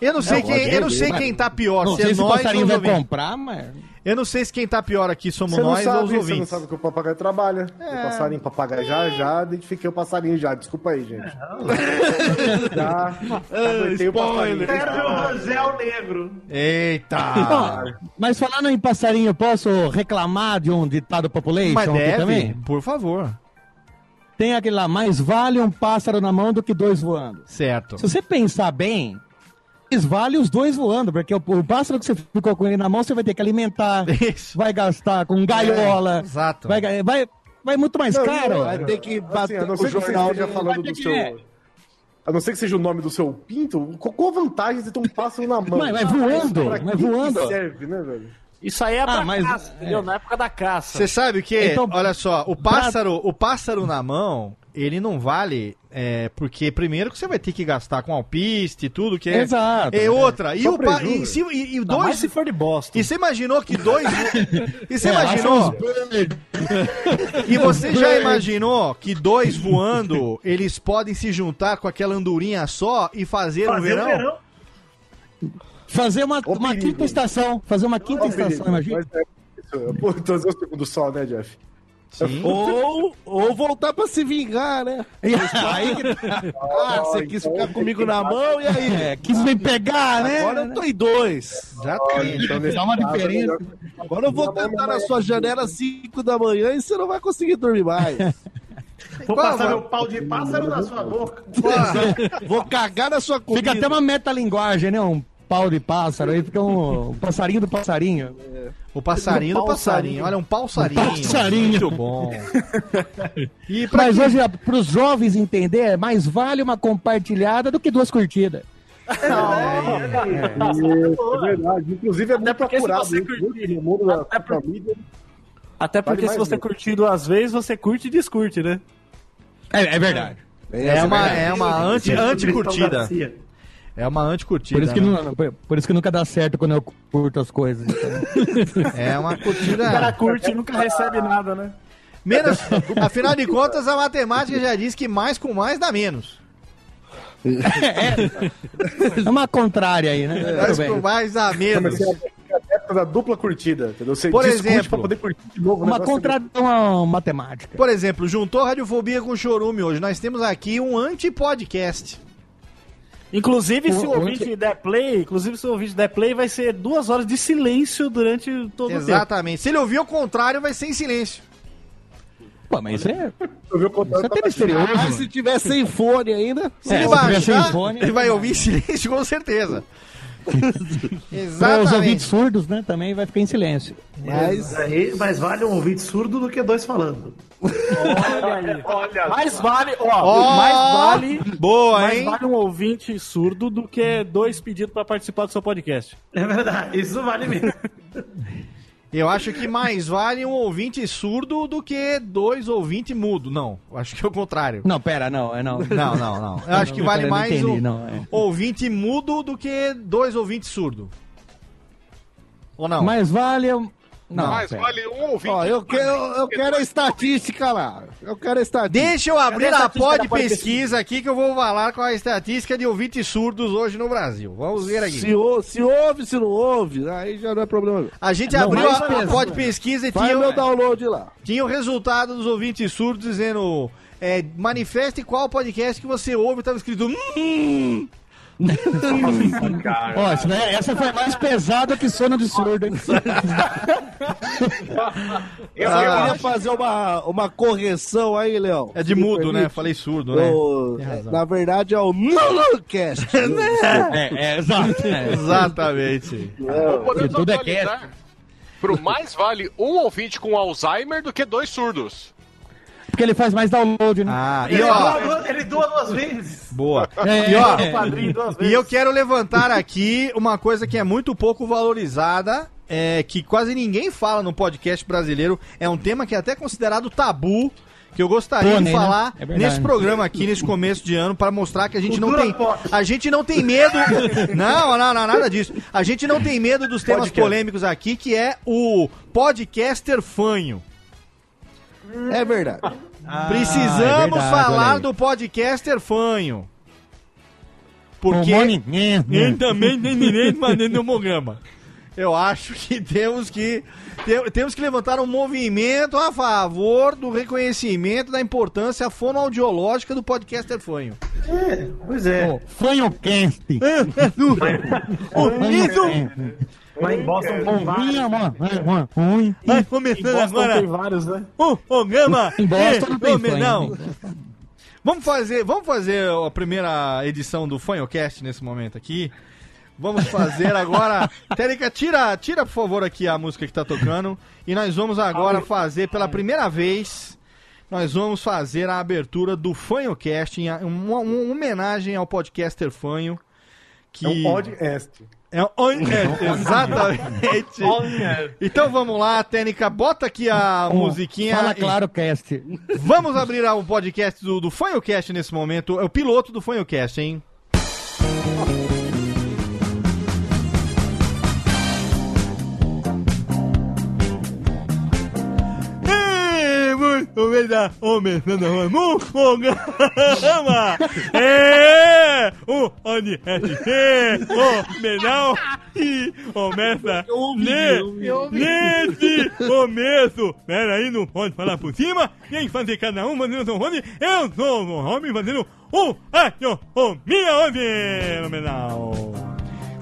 Eu não sei, É, quem, eu não sei mas- quem tá pior, Não se sei é se o passarinho os vai comprar, mas. Eu não sei se quem tá pior aqui somos nós ou os sabe, você não ouvintes. sabe que o papagaio trabalha. É. O passarinho, papagaio já, já identifiquei o passarinho já. Desculpa aí, gente. já aguentei o passarinho. Sérgio Rangel Negro. Eita! Mas falando em passarinho, posso reclamar de um ditado population Mas aqui deve, também? por favor. Tem aquele lá, mais vale um pássaro na mão do que dois voando. Certo. Se você pensar bem, vale os dois voando, porque o, o pássaro que você ficou com ele na mão, você vai ter que alimentar, Isso. vai gastar com gaiola, É, exato. vai, vai, vai muito mais caro. Vai ter que Assim, bater a não o ser que você jornal. esteja falando do seu... que- A não ser que seja o nome do seu pinto, qual, vantagem de ter um pássaro na mão? Mas vai voando, Pra que que voando. serve, né, velho? Isso aí é pra Ah, mas- caça, entendeu? Na época da caça. Você sabe o que? Então, Olha só, o pássaro, o pássaro na mão, ele não vale é, porque primeiro que você vai ter que gastar com alpiste e tudo que é. Exato. É outra. E, Só o e, se- e- e dois. mais se for de Boston. E você imaginou que dois. e você É, imaginou. E você já imaginou que dois voando, eles podem se juntar com aquela andorinha só e fazer, Fazer verão? o verão. Fazer uma, uma quinta estação. Fazer uma quinta Ó, estação, imagina. mas é isso, Pô, trazer o segundo sol, né, Jeff? Sim. Ou, ou voltar pra se vingar, né? Aí, Ah, você quis ficar comigo na mão e aí? é, quis me pegar, né? Agora eu tô em dois. Exatamente. Então, nesse Dá uma diferença. Agora eu vou tentar na sua janela às 5 da manhã e você não vai conseguir dormir mais. Vou Qual, passar mano? meu pau de pássaro na sua boca. Vou cagar na sua comida. Fica até uma metalinguagem, né? Um pau de pássaro, aí fica um, um passarinho do passarinho. O passarinho do passarinho. Olha, um passarinho. passarinho. Muito bom. E pra Mas hoje, para os jovens entender, mais vale uma compartilhada do que duas curtidas. É verdade. Inclusive é muito porque se procurado você isso, curtir- muito no mundo da Até por- família. Até porque Vale se você curtir duas vezes, você curte e descurte, né? É, é verdade. É uma, é uma anti, Isso, anti-curtida. Garcia. É uma anti-curtida. Por isso, que né? não, por, por isso que nunca dá certo quando eu curto as coisas. então. É uma O cara curtida. curte e nunca recebe nada, né? Menos. Afinal de contas, a matemática já diz que mais com mais dá menos. É uma contrária aí, né? Mais com mais dá menos. A época da dupla curtida, entendeu? Você Por exemplo, pra poder curtir de novo. Uma contradição matemática. Por exemplo, juntou Radiofobia com Chorume hoje. Nós temos aqui um anti-podcast. Inclusive, se o O- ouvinte der play, inclusive se o ouvinte der play, vai ser duas horas de silêncio durante todo o tempo. Exatamente. Se ele ouvir o contrário, vai ser em silêncio. Pô, mas isso é, Eu vi o contato isso é da misterioso. Mas se tiver sem fone ainda, Se É, ele se tiver sem baixar, fone- ele vai ouvir em silêncio com certeza. Para os Exatamente. ouvintes surdos, né? Também vai ficar em silêncio. Mas Aí, mais vale um ouvinte surdo do que dois falando. Olha aí. mais vale, ó, Ó, mais vale, Boa, mais hein? vale um ouvinte surdo do que dois pedidos pra participar do seu podcast. É verdade, isso vale mesmo. Eu acho que mais vale um ouvinte surdo do que dois ouvintes mudo. Não, eu acho que é o contrário. Não, pera, não, é não. Não, não, não. Eu acho que vale mais entendi, um não, é. ouvinte mudo do que dois ouvintes surdos. Ou não? Mais vale. Não, Mas pera. vale um ouvinte. ó, eu quero, eu quero a estatística lá. Eu quero a estatística. Deixa eu abrir a a pod da pod pesquisa aqui que eu vou falar com a estatística de ouvintes surdos hoje no Brasil. Vamos ver aqui. Se, ou- se ouve, se não ouve, aí já não é problema. A gente Não, abriu a, a pesquisa. pod pesquisa e Faz tinha, meu download lá. tinha o resultado dos ouvintes surdos dizendo é, manifeste qual podcast que você ouve, tava escrito hum, Isso daí- essa foi mais pesada que sono de surdo. hein? Eu Ah. queria fazer uma, uma correção aí, Léo. é de mudo, né? Falei surdo, né? Tem razão. na verdade é o Nulocast. É, é, exato. É. Exatamente. Podemos tudo é atualizar. Pro mais vale um ouvinte com Alzheimer do que dois surdos. Porque ele faz mais download, né? Ah, e Ele ó, doa, ele doa duas vezes. boa. É, E ó, é. Vezes. E eu quero levantar aqui uma coisa que é muito pouco valorizada, é, que quase ninguém fala no podcast brasileiro. É um tema que é até considerado tabu. Que eu gostaria Pônei, de né? falar É verdade. nesse programa aqui, nesse começo de ano, para mostrar que a gente não tem. pop. A gente não tem medo. Não, não, não, nada disso. A gente não tem medo dos temas Podcast. polêmicos aqui, que é o podcaster fanho. É verdade. Precisamos é verdade, falar do podcaster fanho. Porque... Ele também tem direito de dentro do programa. Eu acho que temos que te- temos que levantar um movimento a favor do reconhecimento da importância fonoaudiológica do podcaster fanho. É, pois é. Fanhocast. Mas em Boston tem vários. Vai Em começando agora tem vários, né? o programa. Em Boston não tem não. Vamos fazer, vamos fazer a primeira edição do Fanhocast nesse momento aqui. Vamos fazer agora. Térica, tira, tira por favor aqui a música que tá tocando. E nós vamos agora fazer pela primeira vez. Nós vamos fazer a abertura do Fanhocast, uma, uma homenagem ao podcaster Fanho. Que é um podcast. É on air, exatamente. On air. Então vamos lá, Técnica, bota aqui a musiquinha. Fala e- claro, cast. Vamos abrir o podcast do, do Fanhocast nesse momento. É o piloto do Fanhocast, hein? Começar começando um programa. É o ONSC, o menal e começa ne- nesse começo. Pera aí, não pode falar por cima. Quem fazer cada um fazendo seu nome? Eu sou o homem fazendo um acho o minha homem, fenomenal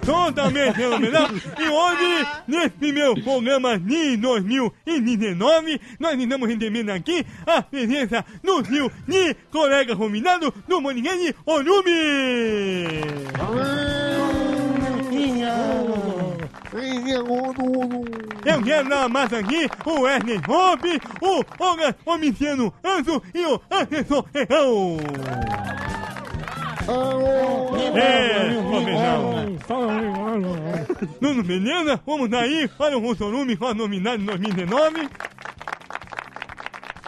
totalmente fenomenal. E hoje, nesse meu programa de 2019, nós estamos recebendo aqui a presença do seu de colega combinado do podcast Orumi. Eu quero dar mais aqui o Wesley Hope, o Olga Omiciano Anso e o Assessor Real. É, combinado. Tudo beleza? Vamos daí para o Rossorume com a novidade 2019.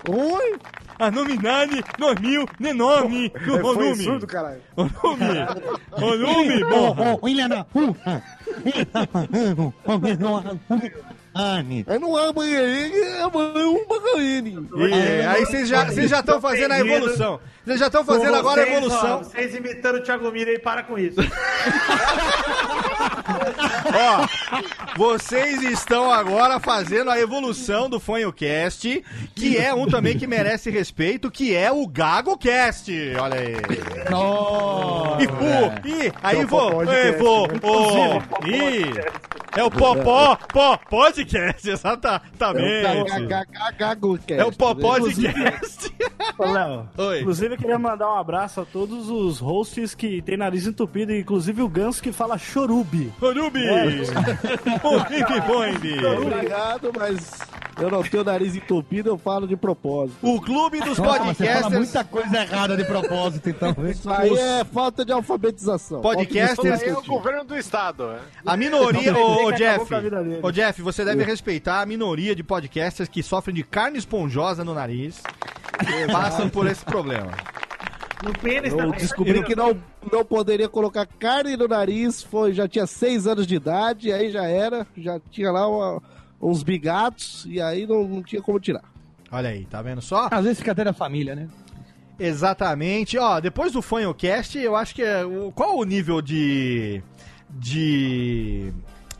Oi? A novidade 2019 do volume. surdo, caralho. Volume. Volume, porra. William puta. Aí não há banheirinho, é um banheirinho. E aí vocês já vocês já estão fazendo a evolução. Vocês já estão fazendo agora a evolução. ó, vocês imitando o Thiago Mira aí, para com isso. Ó, vocês estão agora fazendo a evolução do Fonhocast, que é um também que merece respeito, que é o GagoCast. Olha aí. E, o, e aí É o vou, Popó é, Podcast, vou, né? o, e é o Popó, Pó, Podcast, exatamente. É o Popó Podcast. Léo, inclusive eu queria mandar um abraço a todos os hosts que tem nariz entupido, inclusive o Ganso que fala chorubi. Chorubi! É. O foi, Bi? Obrigado, mas eu não tenho nariz entupido, eu falo de propósito. O clube dos Nossa, mas você fala podcasters. muita coisa errada de propósito, então. Isso aí é falta de alfabetização. Podcasters- Aí é o governo do estado. é. A minoria, Não, ô, ô Jeff, ô Jeff, você deve respeitar a minoria de podcasters que sofrem de carne esponjosa no nariz e passam por esse problema. No pênis Eu também. descobri que não, não poderia colocar carne no nariz, foi, já tinha seis anos de idade, aí já era, já tinha lá uma- uns bigatos, e aí não, não tinha como tirar. Olha aí, tá vendo só? Às vezes fica até da família, né? Exatamente. Ó, depois do Fanhocast, eu acho que é. o- Qual o nível de. de.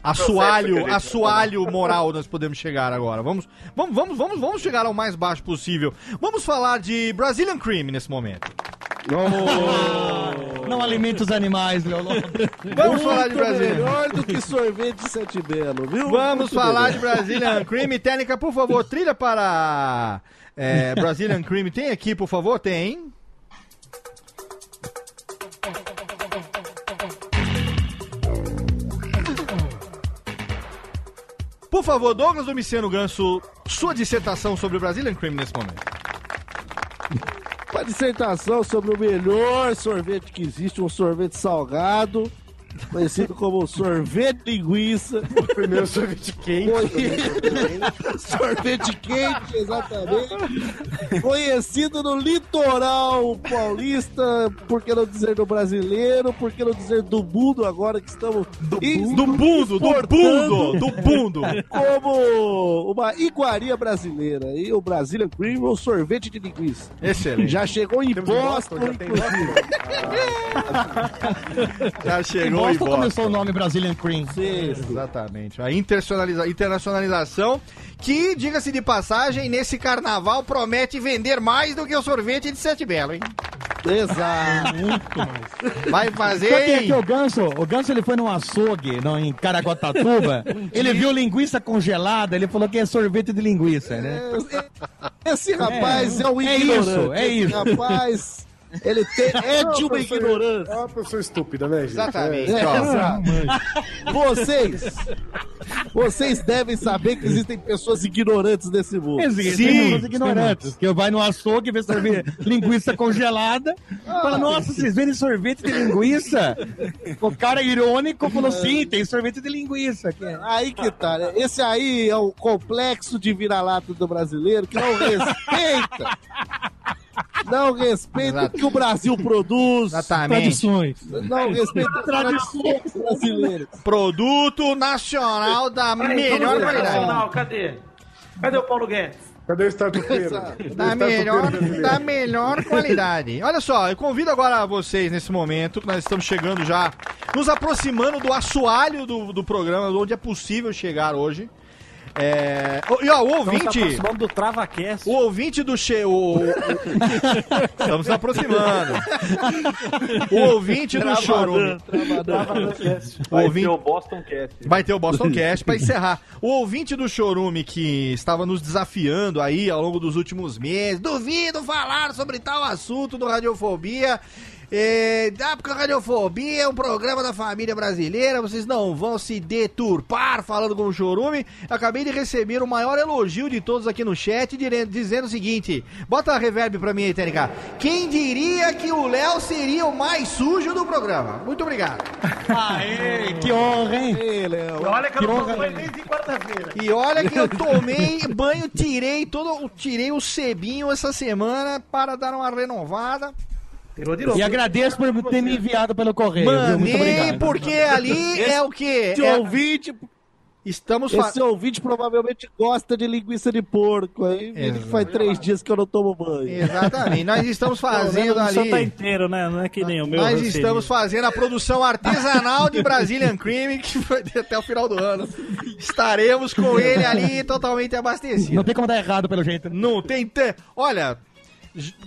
assoalho, assoalho moral nós podemos chegar agora? Vamos, vamos, vamos, vamos, vamos chegar ao mais baixo possível. Vamos falar de Brazilian Cream nesse momento. Não alimente os animais, Lopes. Vamos falar de Brazilian. melhor do que sorvete de sete belo, viu? Vamos Muito falar de melhor. Brazilian Cream. Técnica, por favor, trilha para é, Brazilian Cream. Tem aqui, por favor? Tem. Por favor, Douglas Domiciano Ganso, sua dissertação sobre o Brazilian Cream nesse momento. Dissertação sobre o melhor sorvete que existe, um sorvete salgado, conhecido como sorvete linguiça. O primeiro sorvete quente. sorvete quente, exatamente. Conhecido no litoral paulista, por que não dizer do brasileiro, por que não dizer do mundo agora que estamos do Do bundo, do bundo, do bundo. como uma iguaria brasileira. E o Brazilian Cream é o sorvete de linguiça. Excelente. Já chegou em Boston, já inclusive. Já Em chegou em Boston. começou o nome Brazilian Cream. Exatamente. A internacionaliza- internacionalização que, diga-se de passagem, nesse carnaval promete vender mais do que o sorvete de Sete Belo, hein? Exato. Vai Sabe quem é fazer, que é o? Ganso? O Ganso ele foi num açougue não, em Caraguatatuba. ele viu linguiça congelada, ele falou que é sorvete de linguiça, né? Esse rapaz é, um É ignorante. isso, é Esse isso. rapaz Ele tem, é de uma ignorância. É uma pessoa estúpida, né, gente? Exatamente. É. É. Vocês, vocês devem saber que existem pessoas ignorantes nesse mundo. Existem pessoas ignorantes. Que vai no açougue, vê sorvete, linguiça congelada. fala, nossa, vocês vendem sorvete de linguiça? O cara irônico falou, sim, tem sorvete de linguiça. Que é. Aí que tá, né? Esse aí é o complexo de vira-lata do brasileiro que não respeita. Não respeita o que o Brasil produz. Exatamente. Tradições. Não respeita as tradições brasileiras. Produto nacional da melhor qualidade. Cadê? Cadê o Paulo Guedes? Cadê o startupeiro? Da melhor, da melhor qualidade. Olha só, eu convido agora vocês nesse momento, que nós estamos chegando já, nos aproximando do assoalho do, do programa, onde é possível chegar hoje. É, o- e ó, o ouvinte. aproximando do TravaCast. O ouvinte do che... o, Estamos nos aproximando. O ouvinte do Chorume. Vai ouvinte- ter o Boston Cast. Vai ter o Boston Cast pra encerrar. O ouvinte do Chorume que estava nos desafiando aí ao longo dos últimos meses. Duvido falar sobre tal assunto do Radiofobia. É, ah, porque a Radiofobia é um programa da família brasileira, vocês não vão se deturpar falando com o Chorume. Eu acabei de receber o maior elogio de todos aqui no chat, dizendo o seguinte: bota a reverb pra mim aí, TNK. Quem diria que o Léo seria o mais sujo do programa? Muito obrigado. Aê, que honra, hein? E olha que eu Que não honra, tomo banho né? desde quarta-feira. E olha que eu tomei banho, tirei todo, tirei o sebinho essa semana para dar uma renovada. Tirou de novo. E agradeço por ter me enviado pelo correio. viu? Muito Mandei obrigado. porque ali é o que Esse é, ouvinte, estamos fa- esse ouvinte provavelmente gosta de linguiça de porco. Aí ele que faz três dias que eu não tomo banho. Exatamente, nós estamos fazendo o seu tá ali. inteiro, né? Não é que nem o meu. Nós estamos fazendo a produção artesanal de Brazilian Cream, que ter até o final do ano. Estaremos com ele ali totalmente abastecido. Não tem como dar errado pelo jeito. Não tem. te- Olha,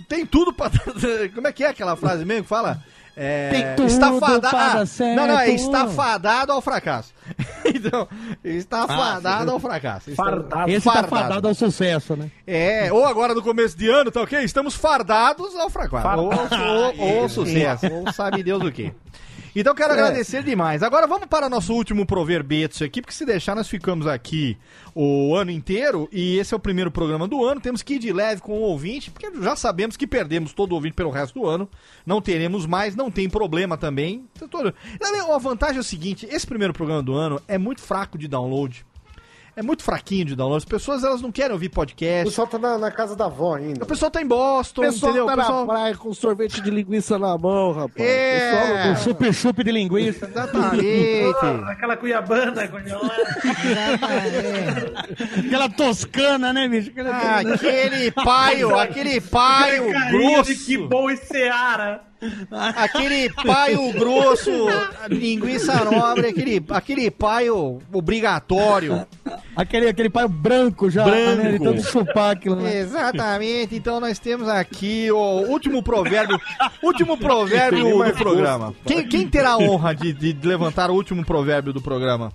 tem tudo pra. Como é que é aquela frase mesmo que fala? É, Tem tudo para ah. Não, não, é está fadado ao fracasso. então, está Ah, fadado sim. ao fracasso. Está- Fardado. Esse tá fardado ao sucesso, né? É, ou agora no começo de ano, tá ok? Estamos fardados ao fracasso. Ou, ou, ou sucesso, ou sabe Deus o quê. Então quero É. agradecer demais. Agora vamos para o nosso último proverbetso aqui, porque se deixar nós ficamos aqui o ano inteiro e esse é o primeiro programa do ano. Temos que ir de leve com o ouvinte, porque já sabemos que perdemos todo o ouvinte pelo resto do ano. Não teremos mais, não tem problema também. Também, A vantagem é o seguinte, esse primeiro programa do ano é muito fraco de download. É muito fraquinho de download. As pessoas elas não querem ouvir O podcast. pessoal tá na, na casa da avó ainda. O pessoal tá em Boston, O pessoal entendeu? tá O pessoal- na praia com sorvete de linguiça na mão, rapaz. É. Pessoal, O chup-chup de linguiça. Exatamente. Ah, Aquela cuiabana. Aquela toscana, né, bicho? Aquela- Ah, aquele paio, aquele paio grosso. que bom e Seara. Aquele paio grosso, linguiça nobre, aquele, aquele paio obrigatório. Aquele, aquele pai branco já, Branco. né? De tanto chupar aquilo, né? Exatamente, então nós temos aqui o último provérbio, último provérbio do mais programa. Quem, quem terá a honra de, de levantar o último provérbio do programa?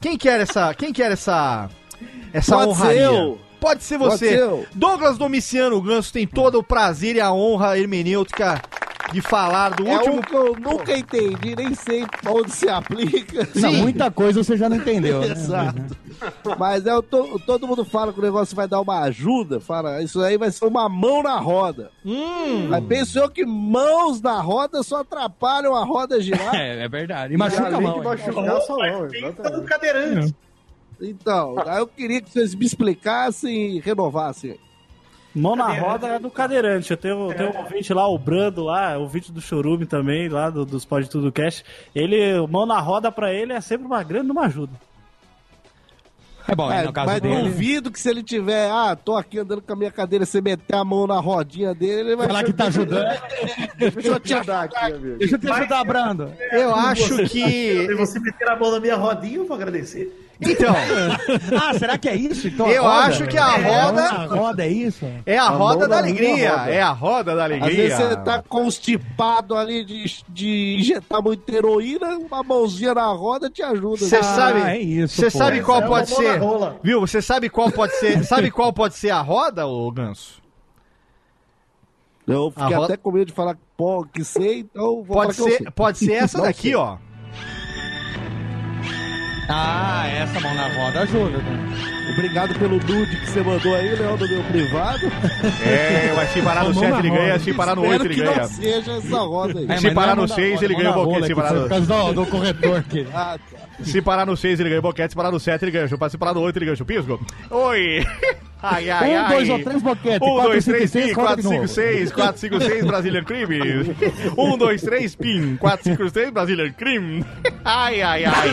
Quem quer essa, quem quer essa, essa Pode honraria? ser eu. Pode ser Pode você. ser eu. Douglas Domiciano Ganso tem todo o prazer e a honra hermenêutica de falar do É último um que eu nunca entendi, nem sei onde se aplica. Não, muita coisa você já não entendeu, né? Exato. Mas é, o to- todo mundo fala que o negócio vai dar uma ajuda, fala, isso aí vai ser uma mão na roda. Hum. Mas penso eu que mãos na roda só atrapalham a roda girar. É, é verdade. E machuca a mão. machucar exatamente. cadeirante. Então, aí eu queria que vocês me explicassem e renovassem. Mão na roda é do cadeirante. Eu tenho, tenho um ouvinte lá, o Brando lá, ouvinte do Chorume também, lá do, dos Pode Tudo Cast. Ele, mão na roda pra ele é sempre uma grande uma ajuda. É bom, É, no caso mas dele. duvido que se ele tiver, ah, tô aqui andando com a minha cadeira, você meter a mão na rodinha dele, ele vai Falar que tá ajudando. Deixa eu te Ajudar aqui, amigo. Deixa eu te ajudar, Brando. Eu acho Se que. você meter a mão na minha rodinha, eu vou agradecer. Então, Ah, será que é isso? Então, Eu roda? acho que a roda- É, a roda é isso? é a, A roda da minha alegria. roda. É a roda da Às alegria. vezes você tá constipado ali de, de injetar muita heroína, uma mãozinha na roda te ajuda. Você Ah, sabe, é isso, você pô. sabe qual É pode ser? rola. Viu? Você sabe qual pode ser? Sabe qual pode ser a roda, ô Ganso? Eu fiquei roda- até com medo de falar pó que sei, então vou Pode falar que eu ser, sei. pode ser essa daqui, ó. Ah, essa mão na roda ajuda, né? Obrigado pelo nude que você mandou aí, Léo, no meu privado. É, mas se parar no Mão 7 na ele ganha, se parar no 8 ele ganha. não seja essa roda aí. Se parar no 6 ele ganha o boquete, se parar Por no... causa do, do corretor aqui. Ah, tá. Se parar no 6 ele ganha o boquete, se parar no 7 ele ganha o chupa, se parar no 8 ele ganha o chupisco. Oi! Ai, ai, Um, ai. dois ou três boquete, 1, quatro, 2, cinco, 3, seis, pin, roda 4, de 5, novo. 6, 4, 5, 6, Brazilian Crime. 1, 2, 3, pin, 4, 5, 6, Brazilian Crime. Ai, ai, ai.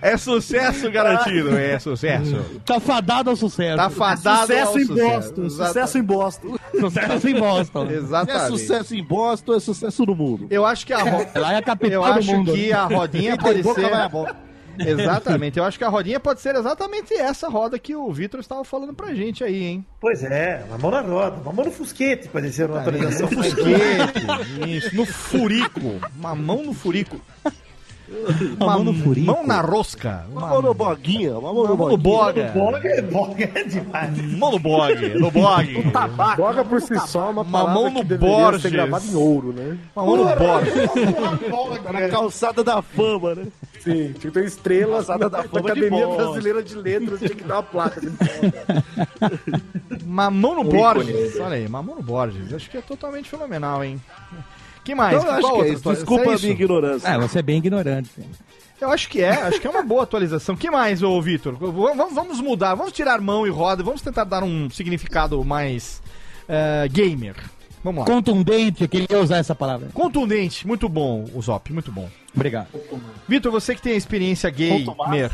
É sucesso garantido, é sucesso. Tá fadado ao sucesso. Tá fadado Sucesso ao em sucesso. Boston, sucesso em Boston. Sucesso em Boston. Se é Exatamente. sucesso em Boston, é sucesso no mundo. Eu acho que a ro... Lá é a capital Eu do acho mundo. que a rodinha pode boca ser. Exatamente. Eu acho que a rodinha pode ser exatamente essa roda que o Vitor estava falando pra gente aí, hein? Pois é, mão na roda, uma mão no fusquete, pode ser uma atualização. No fusquete, isso, no furico. Uma mão no furico. Uma mão no furico. Mão na rosca. Uma mão no boguinha, uma mão no Mão no boguinha. boga. Boga, é- boga é demais. Mão no bog. No bog. Boga por si só é uma palavra mão que no deveria Borges. ser gravada em ouro, né? Uma mão no bog. Na calçada da fama, né? Sim, tinha que ter estrelas na, da Academia. Brasileira de Letras, tinha que dar uma placa. de. Mamão no Borges. Olha aí, mamão no Borges. Acho que é totalmente fenomenal, hein? Que mais? Então, eu acho Qual que é isso. Desculpa É a minha ignorância. É, você é bem ignorante. Eu acho que é, acho que é uma boa atualização. que mais, ô Vitor? Vamos, vamos mudar, vamos tirar mão e roda, vamos tentar dar um significado mais eh, gamer. Vamos lá. Contundente, eu queria usar essa palavra. Contundente, muito bom, o Zop, muito bom. Obrigado. Vitor, você que tem a experiência gamer.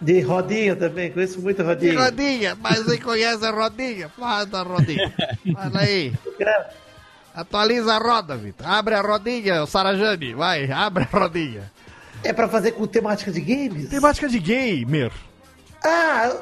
De rodinha também, conheço muito rodinha. Rodinha, mas você conhece a rodinha? Fala da rodinha. Fala aí. Atualiza a roda, Vitor. Abre a rodinha, o Sarajani. Vai, abre a rodinha. É pra fazer com temática de games? Temática de gamer. Ah,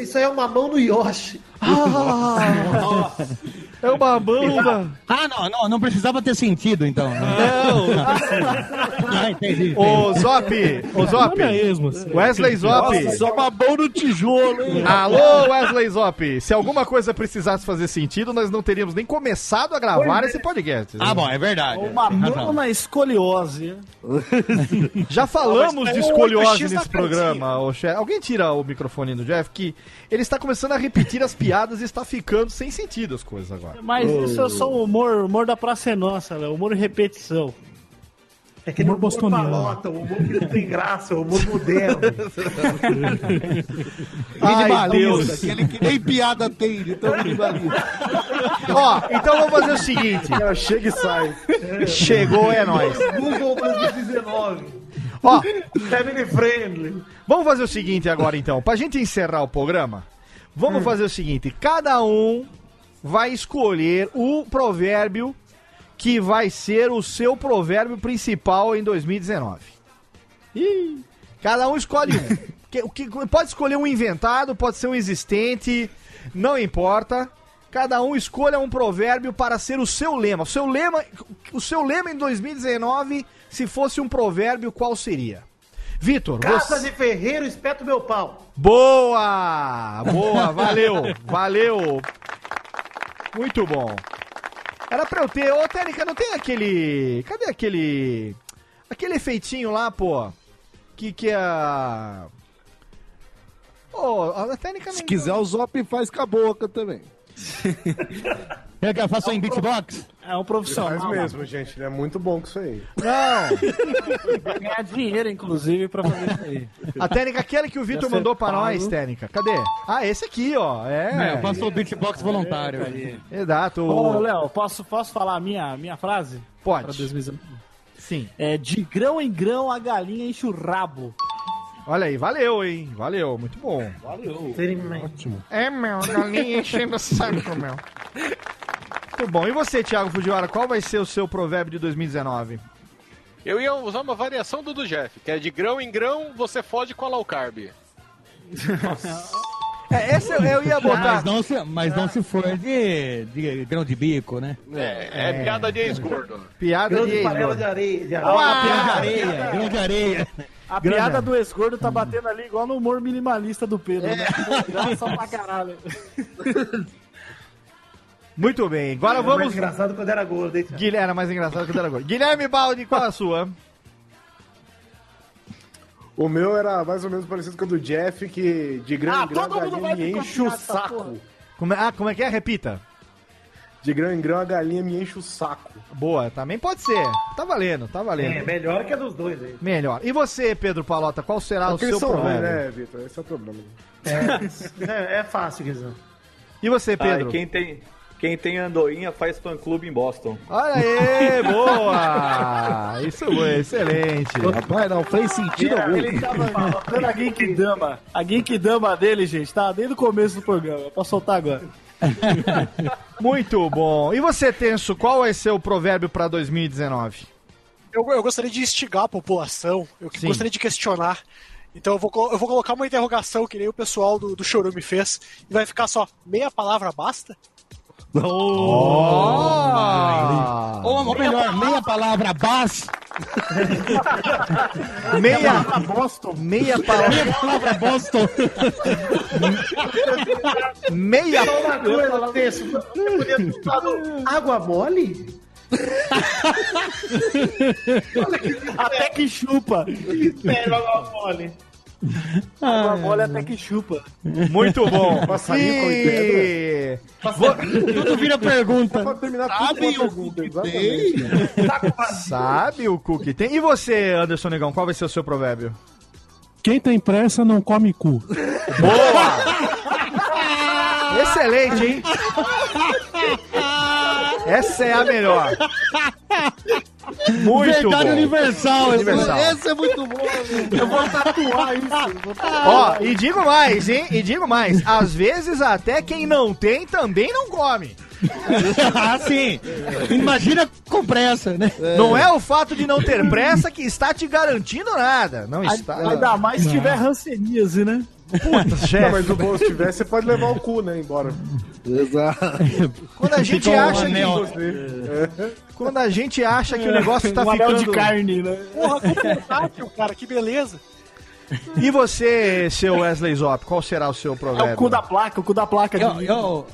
isso aí é uma mão no Yoshi. Ah, é uma mão da... Ah, não, não, não precisava ter sentido, então. Não. Ah, entendi. Ô, Zop, ô Zop. Não é mesmo, assim. Wesley Zop. Nossa, só uma mão no tijolo, hein? Alô, Wesley Zop. Se alguma coisa precisasse fazer sentido, nós não teríamos nem começado a gravar esse podcast. Ah, bom, é verdade. Uma mão na escoliose. Já falamos Não, de é escoliose 8x nesse programa, ô chefe. Alguém tira o microfone do Jeff, que ele está começando a repetir as piadas e está ficando sem sentido as coisas agora. Mas isso é só o humor, humor da Praça é Nossa, Léo. Humor em repetição. É aquele Humor humor bostoniano. palota, o humor que não tem graça, o humor moderno. Ai, Deus. Aquele que nem piada tem, então minimalista. Ó, então vamos fazer o seguinte. Cara, chega e sai. Chegou, é nóis. Google 2019. Ó, Family friendly. Vamos fazer o seguinte agora então, pra gente encerrar o programa, vamos fazer o seguinte, cada um vai escolher o provérbio que vai ser o seu provérbio principal em 2019. Ih, Cada um escolhe um. Que- o que, pode escolher um inventado, pode ser um existente, não importa. Cada um escolha um provérbio para ser o seu lema. O seu lema, o seu lema em 2019, se fosse um provérbio, qual seria? Vitor, Casa você... de ferreiro, espeto meu pau. Boa! Boa, valeu, valeu. Muito bom. Era pra eu ter. Ô, Técnica, não tem aquele. Cadê aquele. Aquele efeitinho lá, pô? Que que é. a. Ô, a Técnica não. Se quiser, o Zop faz com a boca também. Quer que eu faça em beatbox? É um profissional. Faz mesmo, gente. Ele é muito bom com isso aí. Não! Vai ganhar dinheiro, inclusive, pra fazer isso aí. A técnica, aquela que o Vitor mandou pra pago. nós, técnica. Cadê? Ah, esse aqui, ó. É, É. eu faço o beatbox voluntário. Exato. Ô, Léo, posso, posso falar a minha, minha frase? Pra Pode. 2019? Sim. É, de grão em grão a galinha enche o rabo. Olha aí, valeu, hein? Valeu, muito bom. Ótimo. É, meu, a galinha enchendo o saco, meu. Muito bom. E você, Thiago Fujiwara, qual vai ser o seu provérbio de 2019? Eu ia usar uma variação do do Jeff, que é de grão em grão, você fode com a low carb. É, essa eu, eu ia botar. Mas não se, mas não se for de, de grão de bico, né? É, é, piada de ex-gordo. Piada Grande de panela ex de areia. De Ah, areia. piada de areia, grão de areia. A Grande piada do ex-gordo tá batendo ali igual no humor minimalista do Pedro, né? Graça pra caralho. Muito bem, agora Era mais vamos. engraçado quando era gordo, hein? Guilherme, era mais engraçado que o Dragão. Guilherme Baldi, qual a sua? O meu era mais ou menos parecido com o do Jeff, que de grão Ah, em grão todo mundo vai me enche o essa saco. porra. Como é, ah, como é que é? Repita. De grão em grão a galinha me enche o saco. Boa, também pode ser. Tá valendo, tá valendo. É, melhor que a dos dois aí. Melhor. E você, Pedro Palota, qual será o Porque seu provérbio? né, Vitor? Esse é o problema. É, é fácil, Guizão. E você, Ah, Pedro? e quem tem, quem tem andorinha faz fã-clube em Boston. Olha aí, boa! Isso foi excelente. Rapaz, não fez sentido algum. Ele tava falando a Genkidama. A Genkidama dele, gente, tá desde o começo do programa. Posso soltar agora. Muito bom. E você, Tenso, qual vai ser o provérbio para 2019? Eu, eu gostaria de instigar a população, eu Sim. gostaria de questionar. Então eu vou, eu vou colocar uma interrogação que nem o pessoal do, do Chorume fez. E vai ficar só, meia palavra basta? Oh! Ou, ou melhor, meia palavra bas. Meia, Boston. meia palavra, Meia palavra Boston. meia, Tenso. Você podia ter falado água mole? Até que chupa. Sério, água mole. Água mole até que chupa. muito bom. Passarinho com E... Tudo vira pergunta. Tudo Sabe com o pergunta, exatamente. Sabe o cookie tem? E você, Anderson Negão, qual vai ser o seu provérbio? Quem tem pressa não come cu. Excelente, hein? Essa é a melhor. Muito Verdade bom. universal. Universal. Esse é muito bom, velho. Eu vou tatuar isso. Vou tatuar. Ó, e digo mais, hein? E digo mais. Às vezes até quem não tem também não come. ah, sim. Imagina com pressa, né? Não é o fato de não ter pressa que está te garantindo nada. Não está. Ainda mais se tiver ranceníase, né? Puta, Não, chefe. mas o bom se tiver, você pode levar o cu, né, embora. Exato. Quando a gente Ficou um acha anel. que. Quando a gente acha que o negócio tá um ficando. de carne, né? Porra, como portátil, cara, que beleza. E você, seu Wesley Zop, qual será o seu É provérbio? o cu da placa, o cu da placa. Eu, de... eu,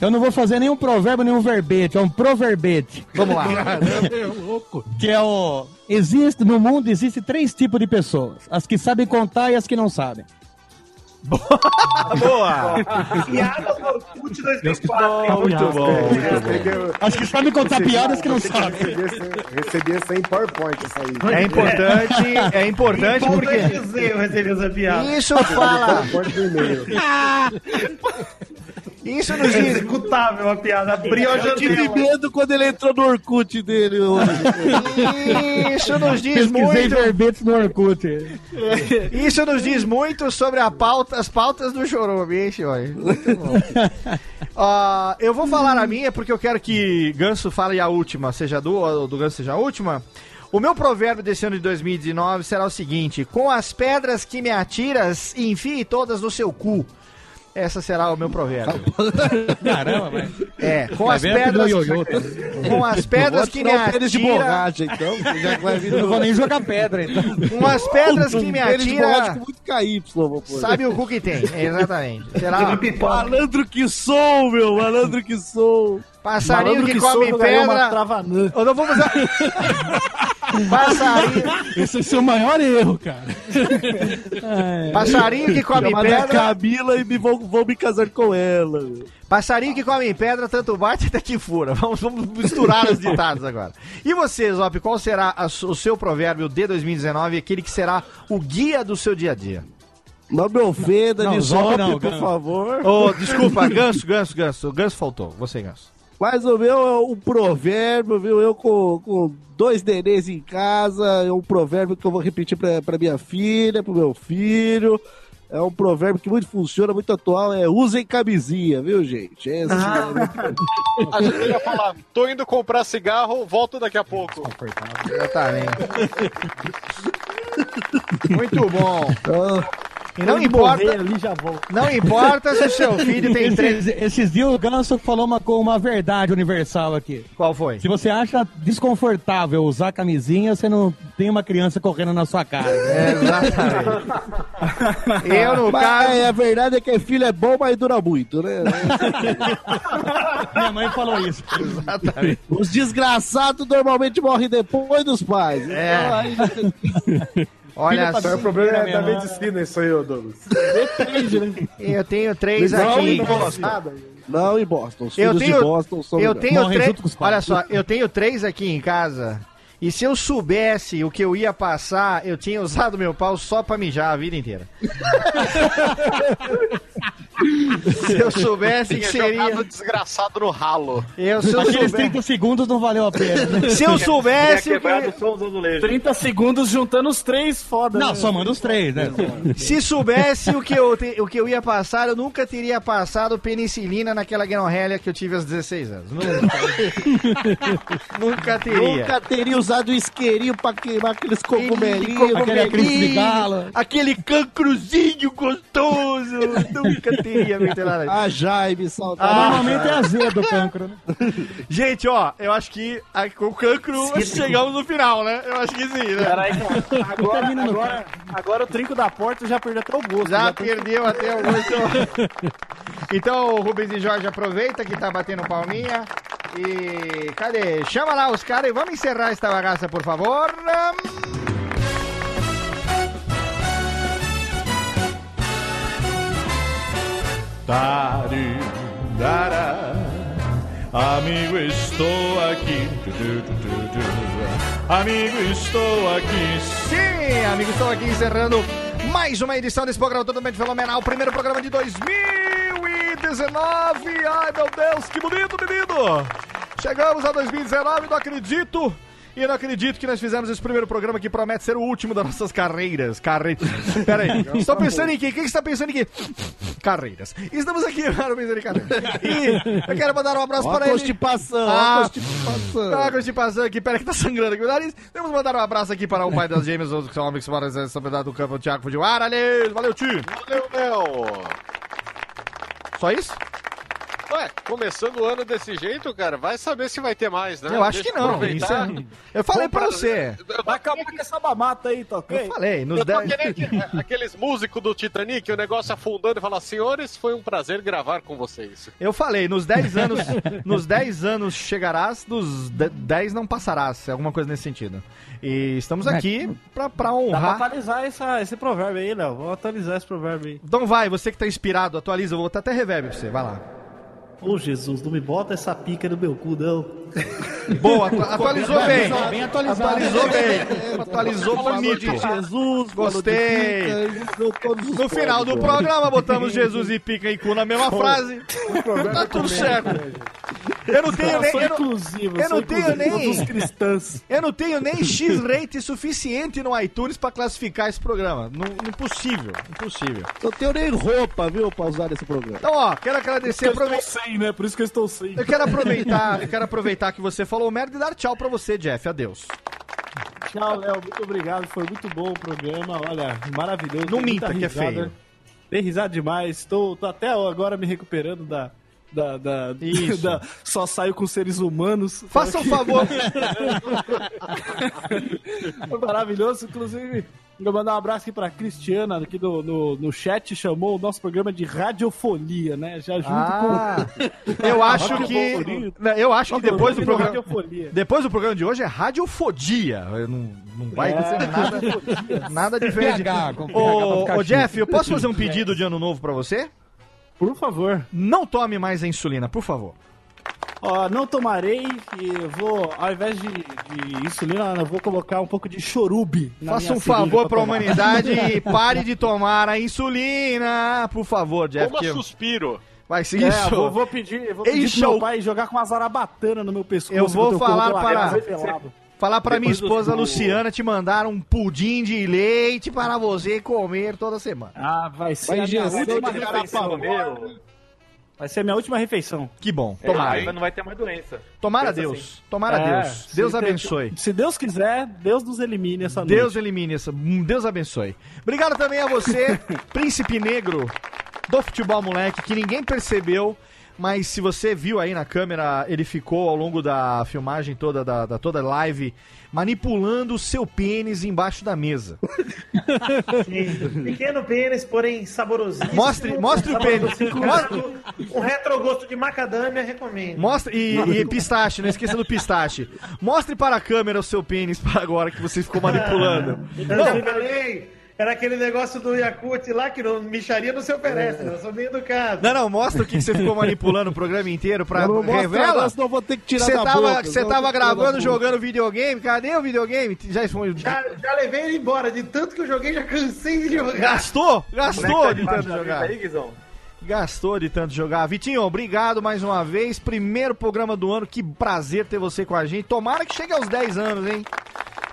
eu não vou fazer nenhum provérbio, nenhum verbete. É um proverbete. Vamos lá. É louco. Que é o. Existe, no mundo existe três tipos de pessoas: as que sabem contar e as que não sabem. Boa! Piada do Orkut 2004. hein? Muito bom. Tem que- sabem contar piadas que não tem que sabem. receber essa- Receber essa em PowerPoint, essa aí. É importante, é importante porque dizer, eu recebi essa piada. isso fala, PowerPoint do e-mail. isso nos diz, Executável a piada. Abriu a Eu tive medo quando ele entrou no Orkut dele hoje. isso nos diz Pesquisei muito, verbetes no Orkut. isso nos diz muito sobre a pauta, as pautas do Chorume, hein, senhores? Muito bom. Ah, eu vou falar a minha porque eu quero que Ganso fale a última, seja do, do Ganso seja a última. O meu provérbio desse ano de 2019 será o seguinte: Com as pedras que me atiras, enfie todas no seu cu. Essa será o meu provérbio. Caramba, velho. É, com as pedras, ioiô. com as pedras que me pênis de atira, borracha, então. não vou nem jogar pedra, então. com as pedras que me atira, com muito KY, vou pôr. sabe o cu que tem? Exatamente. Será Malandro que sou, meu, malandro que sou. passarinho que, come uma pedra. Eu não vou usar. passarinho, Esse é o seu maior erro, cara. passarinho que come Chamada pedra. Camila e me vou, vou me casar com ela. Passarinho que come pedra, tanto bate até que fura. Vamos, vamos misturar os ditados agora. E você, Zop, qual será a o seu provérbio de 2019, aquele que será o guia do seu dia a dia? Não me ofenda, Não, Zop não, por favor. Ô, desculpa, Ganso, Ganso, Ganso. O Ganso faltou. Você, Ganso. Mas o meu é um provérbio, viu? Eu com, com dois nenês em casa, é um provérbio que eu vou repetir pra, pra minha filha, pro meu filho. É um provérbio que muito funciona, muito atual, é usem camisinha, viu, gente? Esse A gente ia falar, tô indo comprar cigarro, volto daqui a pouco. Exatamente. Muito bom. E não importa, ali já não importa se o seu filho tem três. Esses, esses dias o Ganso falou uma, uma verdade universal aqui. Qual foi? Se você acha desconfortável usar camisinha, você não tem uma criança correndo na sua casa. exatamente. Eu, no Mas, caso. é, a verdade é que filho é bom, mas dura muito, né? Minha mãe falou isso. Exatamente. Os desgraçados normalmente morrem depois dos pais. É. Então, aí- Olha aí só. o problema é da medicina, isso aí, ô Douglas. Eu tenho três Não, aqui. Não em Boston. Os Eu filhos tenho, de Boston são eu tenho três. junto com os pais. Olha só, eu tenho três aqui em casa. E se eu soubesse o que eu ia passar, eu tinha usado meu pau só pra mijar a vida inteira. se eu soubesse que seria. jogado desgraçado no ralo. Eu, se eu Aqueles soubesse, 30 segundos não valeu a pena. né? se eu soubesse que. som dos azulejos. 30 segundos juntando os três, foda. Não, né? somando os três, né? Se soubesse o que, eu te- o que eu ia passar, eu nunca teria passado penicilina naquela guenorrélia que eu tive aos 16 anos. Nunca. nunca teria. Nunca teria usado o isqueirinho pra queimar aqueles cogumelinhos. Aquele galo. Aquele cancrozinho gostoso. Nunca teria. A Jaime, saudade. Normalmente é azedo o cancro, né? Gente, ó, eu acho que a- com o cancro chegamos no final, né? Eu acho que sim, né? Peraí, cara. Agora, agora, agora o trinco da porta já perdeu até o gosto. Já tô- perdeu até o gosto. Então, Rubens e Jorge, aproveita que tá batendo palminha. E cadê? Chama lá os caras e vamos encerrar esta bagaça, por favor. Dari, dara. Amigo, estou aqui. Amigo, estou aqui. Sim, amigos, estou aqui encerrando mais uma edição desse programa totalmente fenomenal. Primeiro programa de 2019. Ai, meu Deus, que bonito, menino. Chegamos a 2019, não acredito. E não acredito que nós fizemos esse primeiro programa que promete ser o último das nossas carreiras. Carreiras. Pera aí. Estou pensando em quê? Quem que está pensando em quê? Carreiras. Estamos aqui para pensar em carreiras. E eu quero mandar um abraço Ó para a ele. constipação, ó Ah, a constipação. Tá, constipação aqui, pera que tá sangrando aqui o nariz. Temos que mandar um abraço aqui para o pai das gêmeas, os que são homens que moram na propriedade do campo, o Thiago Fujiwara. Valeu, valeu, tio. Valeu, meu. Só isso? Ué, começando o ano desse jeito, cara, vai saber se vai ter mais, né? Eu acho Deixa que não. é- Eu falei pra Vamos você. Vai acabar com essa mamata aí, tá ok? Eu falei, nos Eu tô 10. que nem aquele- aqueles músicos do Titanic, o negócio afundando e falar, senhores, foi um prazer gravar com vocês. Eu falei, nos 10 anos, nos 10 anos chegarás, dos 10 não passarás, é alguma coisa nesse sentido. E estamos aqui pra, pra Dá pra honrar. atualizar essa, esse provérbio aí, Léo. Vamos atualizar esse provérbio aí. Então vai, você que tá inspirado, atualiza, eu vou botar até reverb pra você, vai lá. Ô Jesus, não me bota essa pica no meu cu, não. Boa, atu- atualizou bem. Bem atualizado. Atualizou bem. Atualizou bonito. Jesus, Gostei. No final do programa, botamos Jesus e pica e cu na mesma frase. Tá tudo certo. Eu não tenho nem. Eu não, eu não tenho nem. todos cristãos. Eu não tenho nem X-rate suficiente no iTunes pra classificar esse programa. Impossível, impossível. Eu tenho nem roupa, viu, pra usar nesse programa. Então, ó, quero agradecer. Eu estou sem, né? Por isso que eu estou sem. Eu quero aproveitar, eu quero aproveitar que você falou merda e dar tchau pra você, Jeff. Adeus. Tchau, Léo. Muito obrigado. Foi muito bom o programa. Olha, maravilhoso. Não minta que é feio. Dei risada demais. Estou tô até agora me recuperando da. Da, da, Isso. da- só saio com seres humanos. Faça um favor. Foi maravilhoso, inclusive. Vou mandar um abraço aqui pra Cristiana, aqui do, no, no chat, chamou o nosso programa de radiofolia, né? Já junto Ah, eu acho que. Eu acho que depois do com. programa. Radiofolia. Depois do programa de hoje é radiofodia. Eu Não, não vai É. ser nada, nada diferente. PH, com Ô, ô. Jeff, eu posso fazer um pedido de ano novo pra você? Por favor. Não tome mais a insulina, por favor. Ó, não tomarei e eu vou, ao invés de, de insulina, eu vou colocar um pouco de chorube. na Faça minha um favor pra tomar. humanidade e pare de tomar a insulina, por favor, Jeff. Toma que- suspiro. Vai ser É, isso. eu vou, vou pedir, eu vou pedir pro meu pai jogar com uma zarabatana no meu pescoço. Eu vou falar como para-. Falar pra minha esposa do- Luciana te mandar um pudim de leite para você comer toda semana. Ah, vai ser Vai a Vai ser a minha última refeição. Que bom. é, Tomara. aí não vai ter mais doença. Tomara Pensa Deus. assim. Tomara É, Deus. Deus abençoe. Se Deus quiser, Deus nos elimine essa noite. Deus elimine essa. Deus abençoe. Obrigado também a você, príncipe negro do futebol moleque, que ninguém percebeu, Mas se você viu aí na câmera, ele ficou ao longo da filmagem toda, da, da toda live, manipulando o seu pênis embaixo da mesa. Sim. Pequeno pênis, porém saborosinho. Mostre- mostre o pênis. Um retrogosto de macadâmia, recomendo. Mostre, e, e pistache, não esqueça do pistache. Mostre para a câmera o seu pênis para agora que você ficou manipulando. Não, falei, era aquele negócio do Yakut lá que não micharia não se oferece, né? eu sou bem educado. Não, não, mostra o que que você ficou manipulando o programa inteiro pra Não mostra revela. senão eu vou ter que tirar Você da tava, boca, Você tava gravando, jogando videogame, cadê o videogame? Já foi... Já, já levei ele embora, de tanto que eu joguei, já cansei de jogar. Gastou? É Gastou tá de debaixo tanto jogar. aí, Guizão? Gastou de tanto jogar. Vitinho, obrigado mais uma vez. Primeiro programa do ano. Que prazer ter você com a gente. Tomara que chegue aos 10 anos, hein?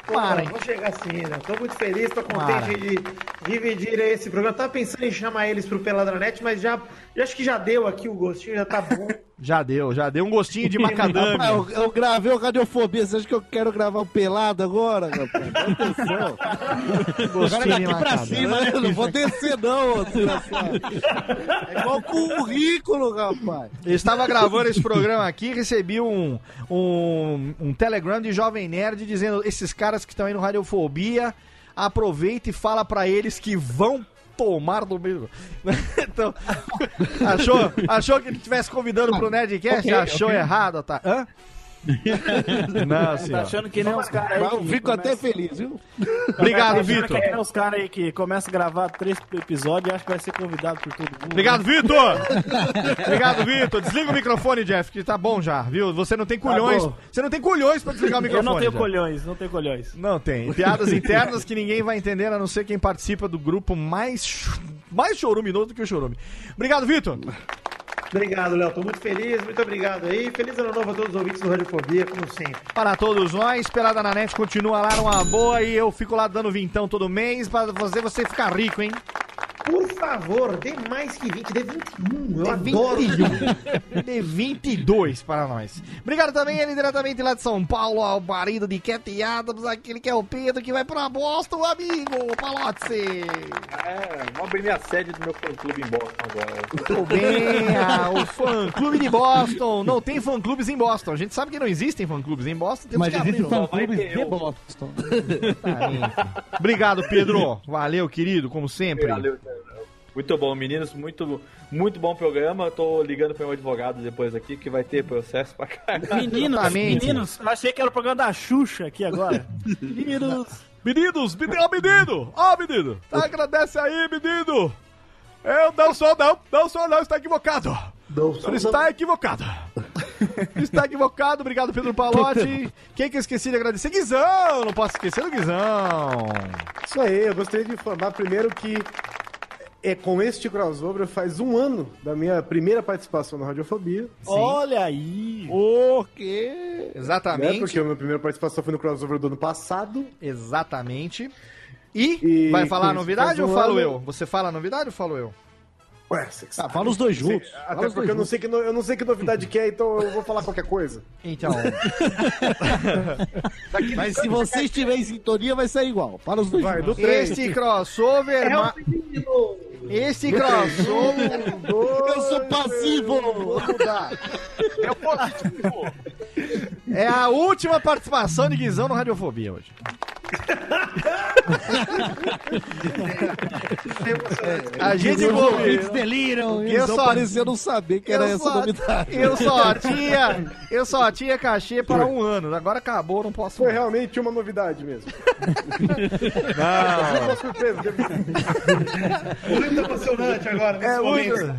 Hein? Vou chegar assim, né? Tô muito feliz, tô contente de dividir esse programa. Tava pensando em chamar eles pro Peladranet, mas já, já acho que já deu aqui o gostinho, já tá bom. Já deu, já deu um gostinho de Rapaz, macadâmia. eu, eu gravei o Radiofobia. Você acha que eu quero gravar um pelado agora, rapaz? Atenção. Agora daqui pra macadâmia. cima, né? Eu não vou descer, não. É igual currículo, rapaz. Eu estava gravando esse programa aqui e recebi um, um, um telegram de Jovem Nerd dizendo: esses caras que estão aí no Radiofobia, aproveita e fala pra eles que vão tomar no mesmo. então, achou, achou que ele estivesse convidando pro Nerdcast? Ok, achou ok. errado, tá? Hã? Não, senhor. Tá achando que nem os caras aí. Eu fico até começa- feliz, viu? Obrigado, Tá Vitor. Que é que nem os caras aí que começam a gravar três episódios e acham que vai ser convidado por todo mundo. Obrigado, Vitor! Obrigado, Vitor. Desliga o microfone, Jeff, que tá bom já, viu? Você não tem culhões. bom. você não tem culhões pra desligar o Eu microfone. não tenho colhões, não tenho colhões. Não tem. Piadas internas que ninguém vai entender, a não ser quem participa do grupo mais, mais choruminoso do que o chorume. Obrigado, Vitor. Obrigado, Léo. Tô muito feliz, muito obrigado aí. Feliz ano novo a todos os ouvintes do Radiofobia, como sempre. Para todos nós, Pelada na Net continua lá numa boa e eu fico lá dando vintão todo mês pra fazer você ficar rico, hein? Por favor, dê mais que 20, dê 21. Eu Dê adoro. 21. Dê 22 para nós. Obrigado também, ele diretamente lá de São Paulo, ao marido de Cat Adams, aquele que é o Pedro, que vai pra Boston, amigo, Palotse. É, vou abrir minha sede do meu fã-clube em Boston agora. Muito bem, ah, o fã-clube de Boston. Não tem fã-clubes em Boston. A gente sabe que não existem fã-clubes em Boston. Temos Mas que existem fã-clubes de. Boston. Obrigado, Pedro. Valeu, querido, como sempre. Valeu, cara. Muito bom, meninos. Muito, muito bom programa. Eu tô ligando pro meu advogado depois aqui, que vai ter processo pra caralho. Meninos, Exatamente. meninos, eu achei que era o programa da Xuxa aqui agora. Meninos. Meninos, menino, ó, menino! Ó, menino! Tá, agradece aí, menino! Eu não sou, não, não sou, não, está equivocado! Não Você está equivocado! está equivocado, obrigado, Pedro Palotti. Quem que eu esqueci de agradecer? Guizão! Não posso esquecer do Guizão! Isso aí, eu gostaria de informar primeiro que é com este crossover faz um ano da minha primeira participação na Radiofobia. Olha aí. O quê? Exatamente. Né? Porque a minha primeira participação foi no crossover do ano passado. Exatamente. E, E vai falar a novidade ou falo ano- eu? Você fala a novidade ou falo eu? Ué, você que Ah, fala os dois juntos. Sei- Até porque eu não, juntos. sei que, no- eu não sei que novidade que é, então eu vou falar qualquer coisa. Então. Mas se você estiver em sintonia, vai sair igual. Fala os dois Vai, juntos. do. Este crossover. É ma-. Este crossover. Eu sou passivo. Vou mudar. Eu positivo. É a última participação de Guizão no Radiofobia hoje. A gente ouvintes deliram. Eu só- parecia não saber que era eu essa só, novidade. Eu só tinha, eu só tinha cachê para um ano. Agora acabou, não posso. Foi mais. realmente uma novidade mesmo. Não. Uma surpresa. Muito emocionante agora, É muito.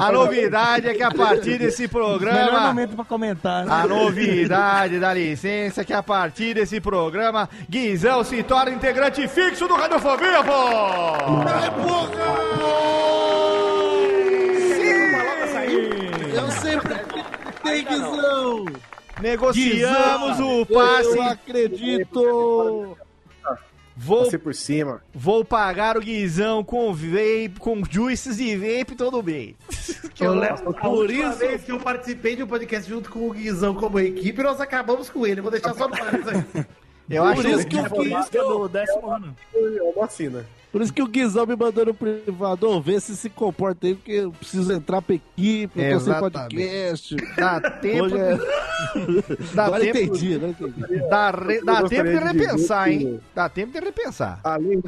A novidade é que a partir desse Melhor programa, momento pra comentar. né? a novidade da licença é que a partir desse programa, Guizão se torna integrante fixo do Radiofobia, pô! Eu sempre tem guizão. Negociamos o Eu passe. acredito. Vou, Passei por cima. vou pagar o Guizão com vape, com juices e vape todo mês. Que eu levo- a por isso- vez que eu participei de um podcast junto com o Guizão como equipe, nós acabamos com ele. Vou deixar só no aí. Eu Por acho isso que o que- Guizão é do décimo ano. É uma vacina. Por isso que o Guizão me mandou no privado, ô, vê se se comporta aí, porque eu preciso entrar pra equipe, eu tô sem podcast. Dá tempo. Hoje é- Dá Agora tempo. entendi, né? Entendi. Dá, re- dá tempo de repensar, hein? Dá tempo de repensar. Além.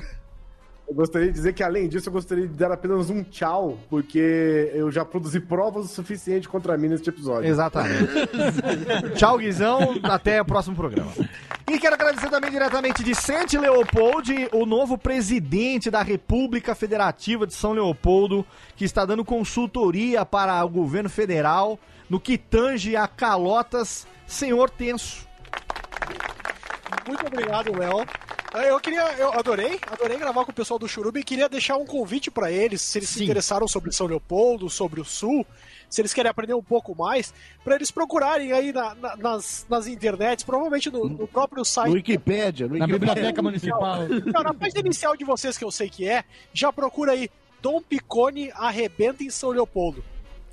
Eu gostaria de dizer que, além disso, eu gostaria de dar apenas um tchau, porque eu já produzi provas o suficiente contra mim neste episódio. Exatamente. Tchau, Guizão. Até o próximo programa. E quero agradecer também diretamente de Sente Leopold, o novo presidente da República Federativa de São Leopoldo, que está dando consultoria para o governo federal no que tange a calotas, senhor Tenso. Muito obrigado, Léo. Eh, Eu queria, eu adorei, adorei gravar com o pessoal do Churubi e queria deixar um convite pra eles, se eles se interessaram sobre São Leopoldo, sobre o Sul, se eles querem aprender um pouco mais, pra eles procurarem aí na- na- nas, nas internets, provavelmente no, no próprio site. No Wikipédia, no Na Wikipédia. Biblioteca Municipal. Não, na página inicial de vocês, que eu sei que é, já procura aí Dom Picone arrebenta em São Leopoldo.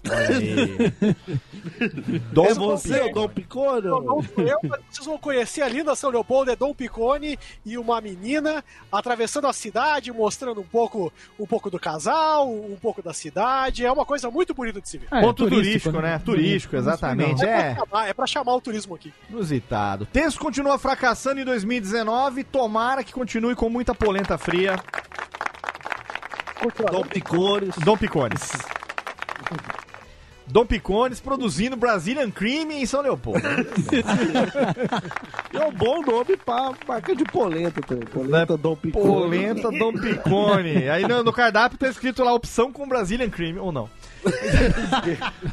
Dom é você, o Dom Picone? Não, eu, vocês vão conhecer a linda São Leopoldo, é Dom Picone e uma menina atravessando a cidade, mostrando um pouco, um pouco do casal, um pouco da cidade. É uma coisa muito bonita de se ver. É, Ponto turístico, né? Turístico, exatamente. É É. pra, chamar, é pra chamar o turismo aqui. Inusitado. Tenso continua fracassando em 2019. Tomara que continue com muita polenta fria. Dom Picones. Dom Picones. Dom Picones produzindo Brazilian Cream em São Leopoldo. É um bom nome pra marca de polenta também. Polenta Dom Picone. Polenta Dom Picone. Aí no, no cardápio tá escrito lá opção com Brazilian Cream, ou não.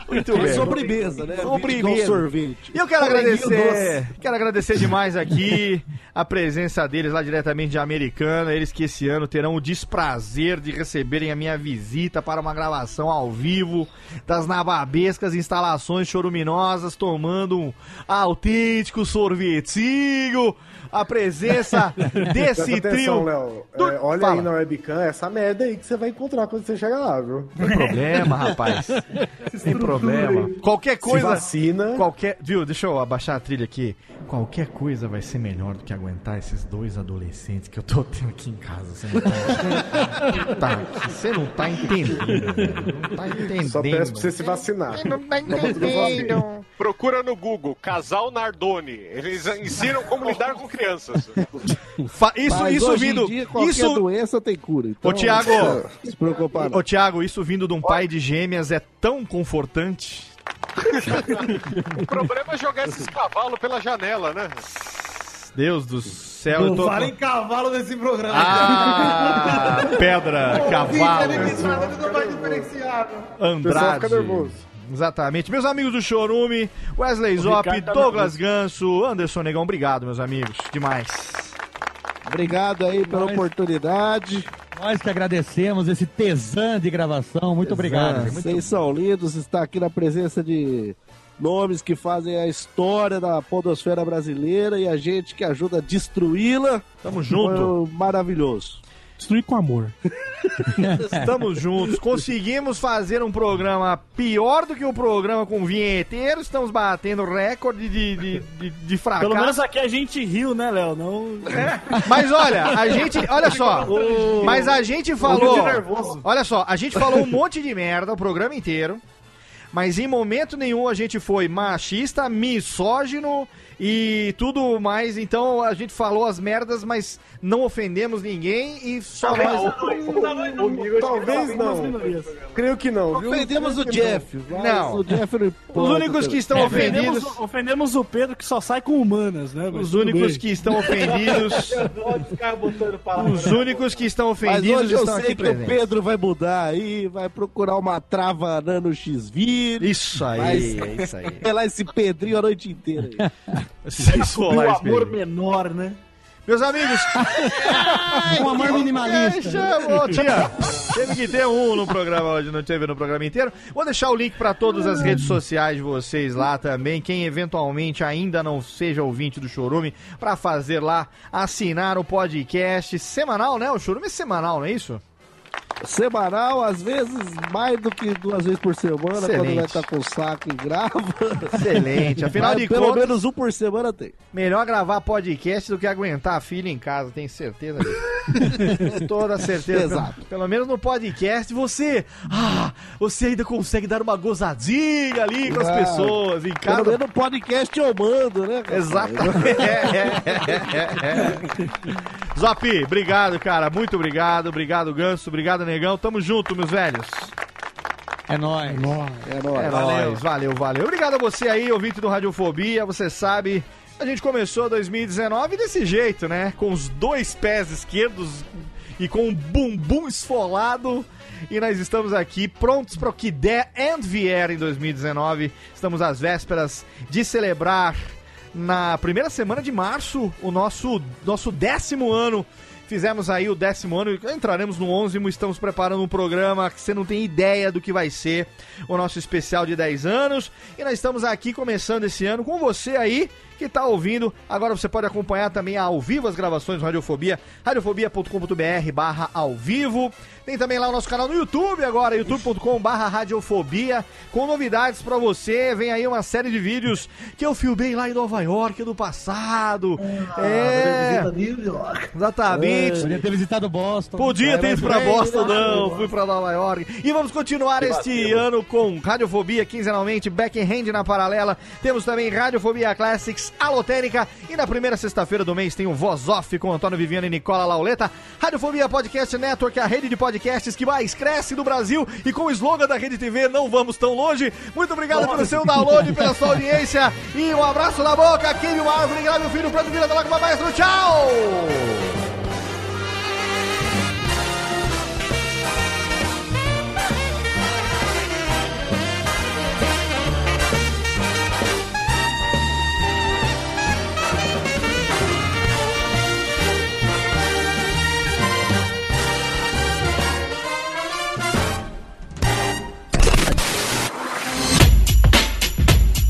Muito É bem. sobremesa, né? Sobremesa. Sorvete. E eu quero agradecer, quero agradecer demais aqui a presença deles lá diretamente de Americana, eles que esse ano terão o desprazer de receberem a minha visita para uma gravação ao vivo das nababescas instalações choruminosas, tomando um autêntico sorvetinho, a presença desse Presta trio. atenção, do- É, olha Fala. aí na webcam essa merda aí que você vai encontrar quando você chegar lá, viu? Tem problema, rapaz. Tem problema. Qualquer coisa. Se vacina. Qualquer. Viu? Deixa eu abaixar a trilha aqui. Qualquer coisa vai ser melhor do que aguentar esses dois adolescentes que eu tô tendo aqui em casa. Você não tá, tá Você não tá entendendo. velho. Não tá entendendo. Só peço pra você se vacinar. Não tá entendendo. Procura no Google, casal Nardoni. Eles ensinam como lidar com crianças. Fa- isso, Mas isso hoje em vindo. dia, qualquer isso. doença tem cura. Então, Ô, Thiago. Se preocupar. não. Ô, Thiago, isso vindo de um pai de gêmeas é tão confortante. O problema é jogar esses cavalos pela janela, né? Deus do céu, Não eu tô. fala em cavalo nesse programa. Ah, pedra, cavalo. Ele que fala, ele não vai diferenciar. meu. O pessoal Andrade. fica nervoso. Exatamente. Meus amigos do Chorume, Wesley Zop, tá Douglas Ganso, Anderson Negão, obrigado, meus amigos. Demais. Obrigado aí pela Nós- oportunidade. Nós que agradecemos esse tesã de gravação. Muito obrigado. gente. Muito Vocês são lindos, está aqui na presença de nomes que fazem a história da podosfera brasileira e a gente que ajuda a destruí-la. Tamo junto. Foi maravilhoso. Destruir com amor. Estamos juntos. Conseguimos fazer um programa pior do que o programa com vinheteiro. Estamos batendo recorde de, de, de, de fracasso. Pelo menos aqui a gente riu, né, Léo? Não. Mas olha, a gente. Olha só. Mas a gente falou. Olha só, a gente falou um monte de merda o programa inteiro. Mas em momento nenhum a gente foi machista, misógino e tudo mais. Então a gente falou as merdas, mas não ofendemos ninguém e só nós. Talvez não. Creio que não, viu? Ofendemos o Jeff. mas Não. O Jeff não Os únicos que estão ofendidos. Ofendemos, ofendemos o Pedro que só sai com humanas, né? Mas Os únicos bem. que estão ofendidos. Os únicos que estão Mas ofendidos hoje eu estão sei aqui que o presentes. Pedro vai mudar aí, vai procurar uma trava nano X-Vírus. Isso aí, Vai- é isso aí. Lá esse Pedrinho a noite inteira. aí. Isso, O lá, amor menor, né? Meus amigos, Um amor minimalista. chamou, tia. Teve que ter um no programa hoje, não teve no programa inteiro. Vou deixar o link para todas as redes sociais de vocês lá também. Quem eventualmente ainda não seja ouvinte do Chorume, para fazer lá, assinar o podcast semanal, né? O Chorume é semanal, não é isso? Semanal, às vezes mais do que duas vezes por semana, quando Excelente. vai estar com saco e grava. Excelente. Afinal Mas de pelo contas- menos um por semana tem. Melhor gravar podcast do que aguentar a filha em casa, tenho certeza disso. Toda certeza. Exato. Pelo, pelo menos no podcast você. Ah, você ainda consegue dar uma gozadinha ali com as Ah, pessoas em casa. Pelo menos no podcast eu mando, né? cara? Exatamente. É, é, é, é. Zop, obrigado, cara. Muito obrigado. Obrigado, Ganso. Obrigado, Negão. Tamo junto, meus velhos. É nóis. É nóis. É nóis. Valeu, valeu. Obrigado a você aí, ouvinte do Radiofobia. Você sabe, a gente começou 2019 desse jeito, né? Com os dois pés esquerdos e com o bumbum esfolado. E nós estamos aqui prontos para o que der and vier em 2019. Estamos às vésperas de celebrar na primeira semana de março o nosso, nosso décimo ano. Fizemos aí o décimo ano, entraremos no onzimo, estamos preparando um programa que você não tem ideia do que vai ser o nosso especial de 10 anos. E nós estamos aqui começando esse ano com você aí que está ouvindo. Agora você pode acompanhar também ao vivo as gravações do Radiofobia, radiofobia.com.br barra ao vivo. Tem também lá o nosso canal no YouTube agora, youtube.com barra radiofobia, com novidades pra você. Vem aí uma série de vídeos que eu filmei lá em Nova York no passado. é, exatamente. Podia ter visitado Boston. Podia ter ido pra É, Boston, não. Fui pra Nova York. E vamos continuar Que este ano com Radiofobia quinzenalmente, Backhand na paralela. Temos também Radiofobia Classics, Alotênica. E na primeira sexta-feira do mês tem o Voz Off com Antônio Viviano e Nicola Lauleta. Radiofobia Podcast Network, a rede de podcasts que mais cresce no Brasil. E com o slogan da Rede TV, não vamos tão longe. Muito obrigado pelo seu download, pela sua audiência. E um abraço na boca. Queime uma árvore, grave o filho, pranto vira da lágrima, maestro. Tchau!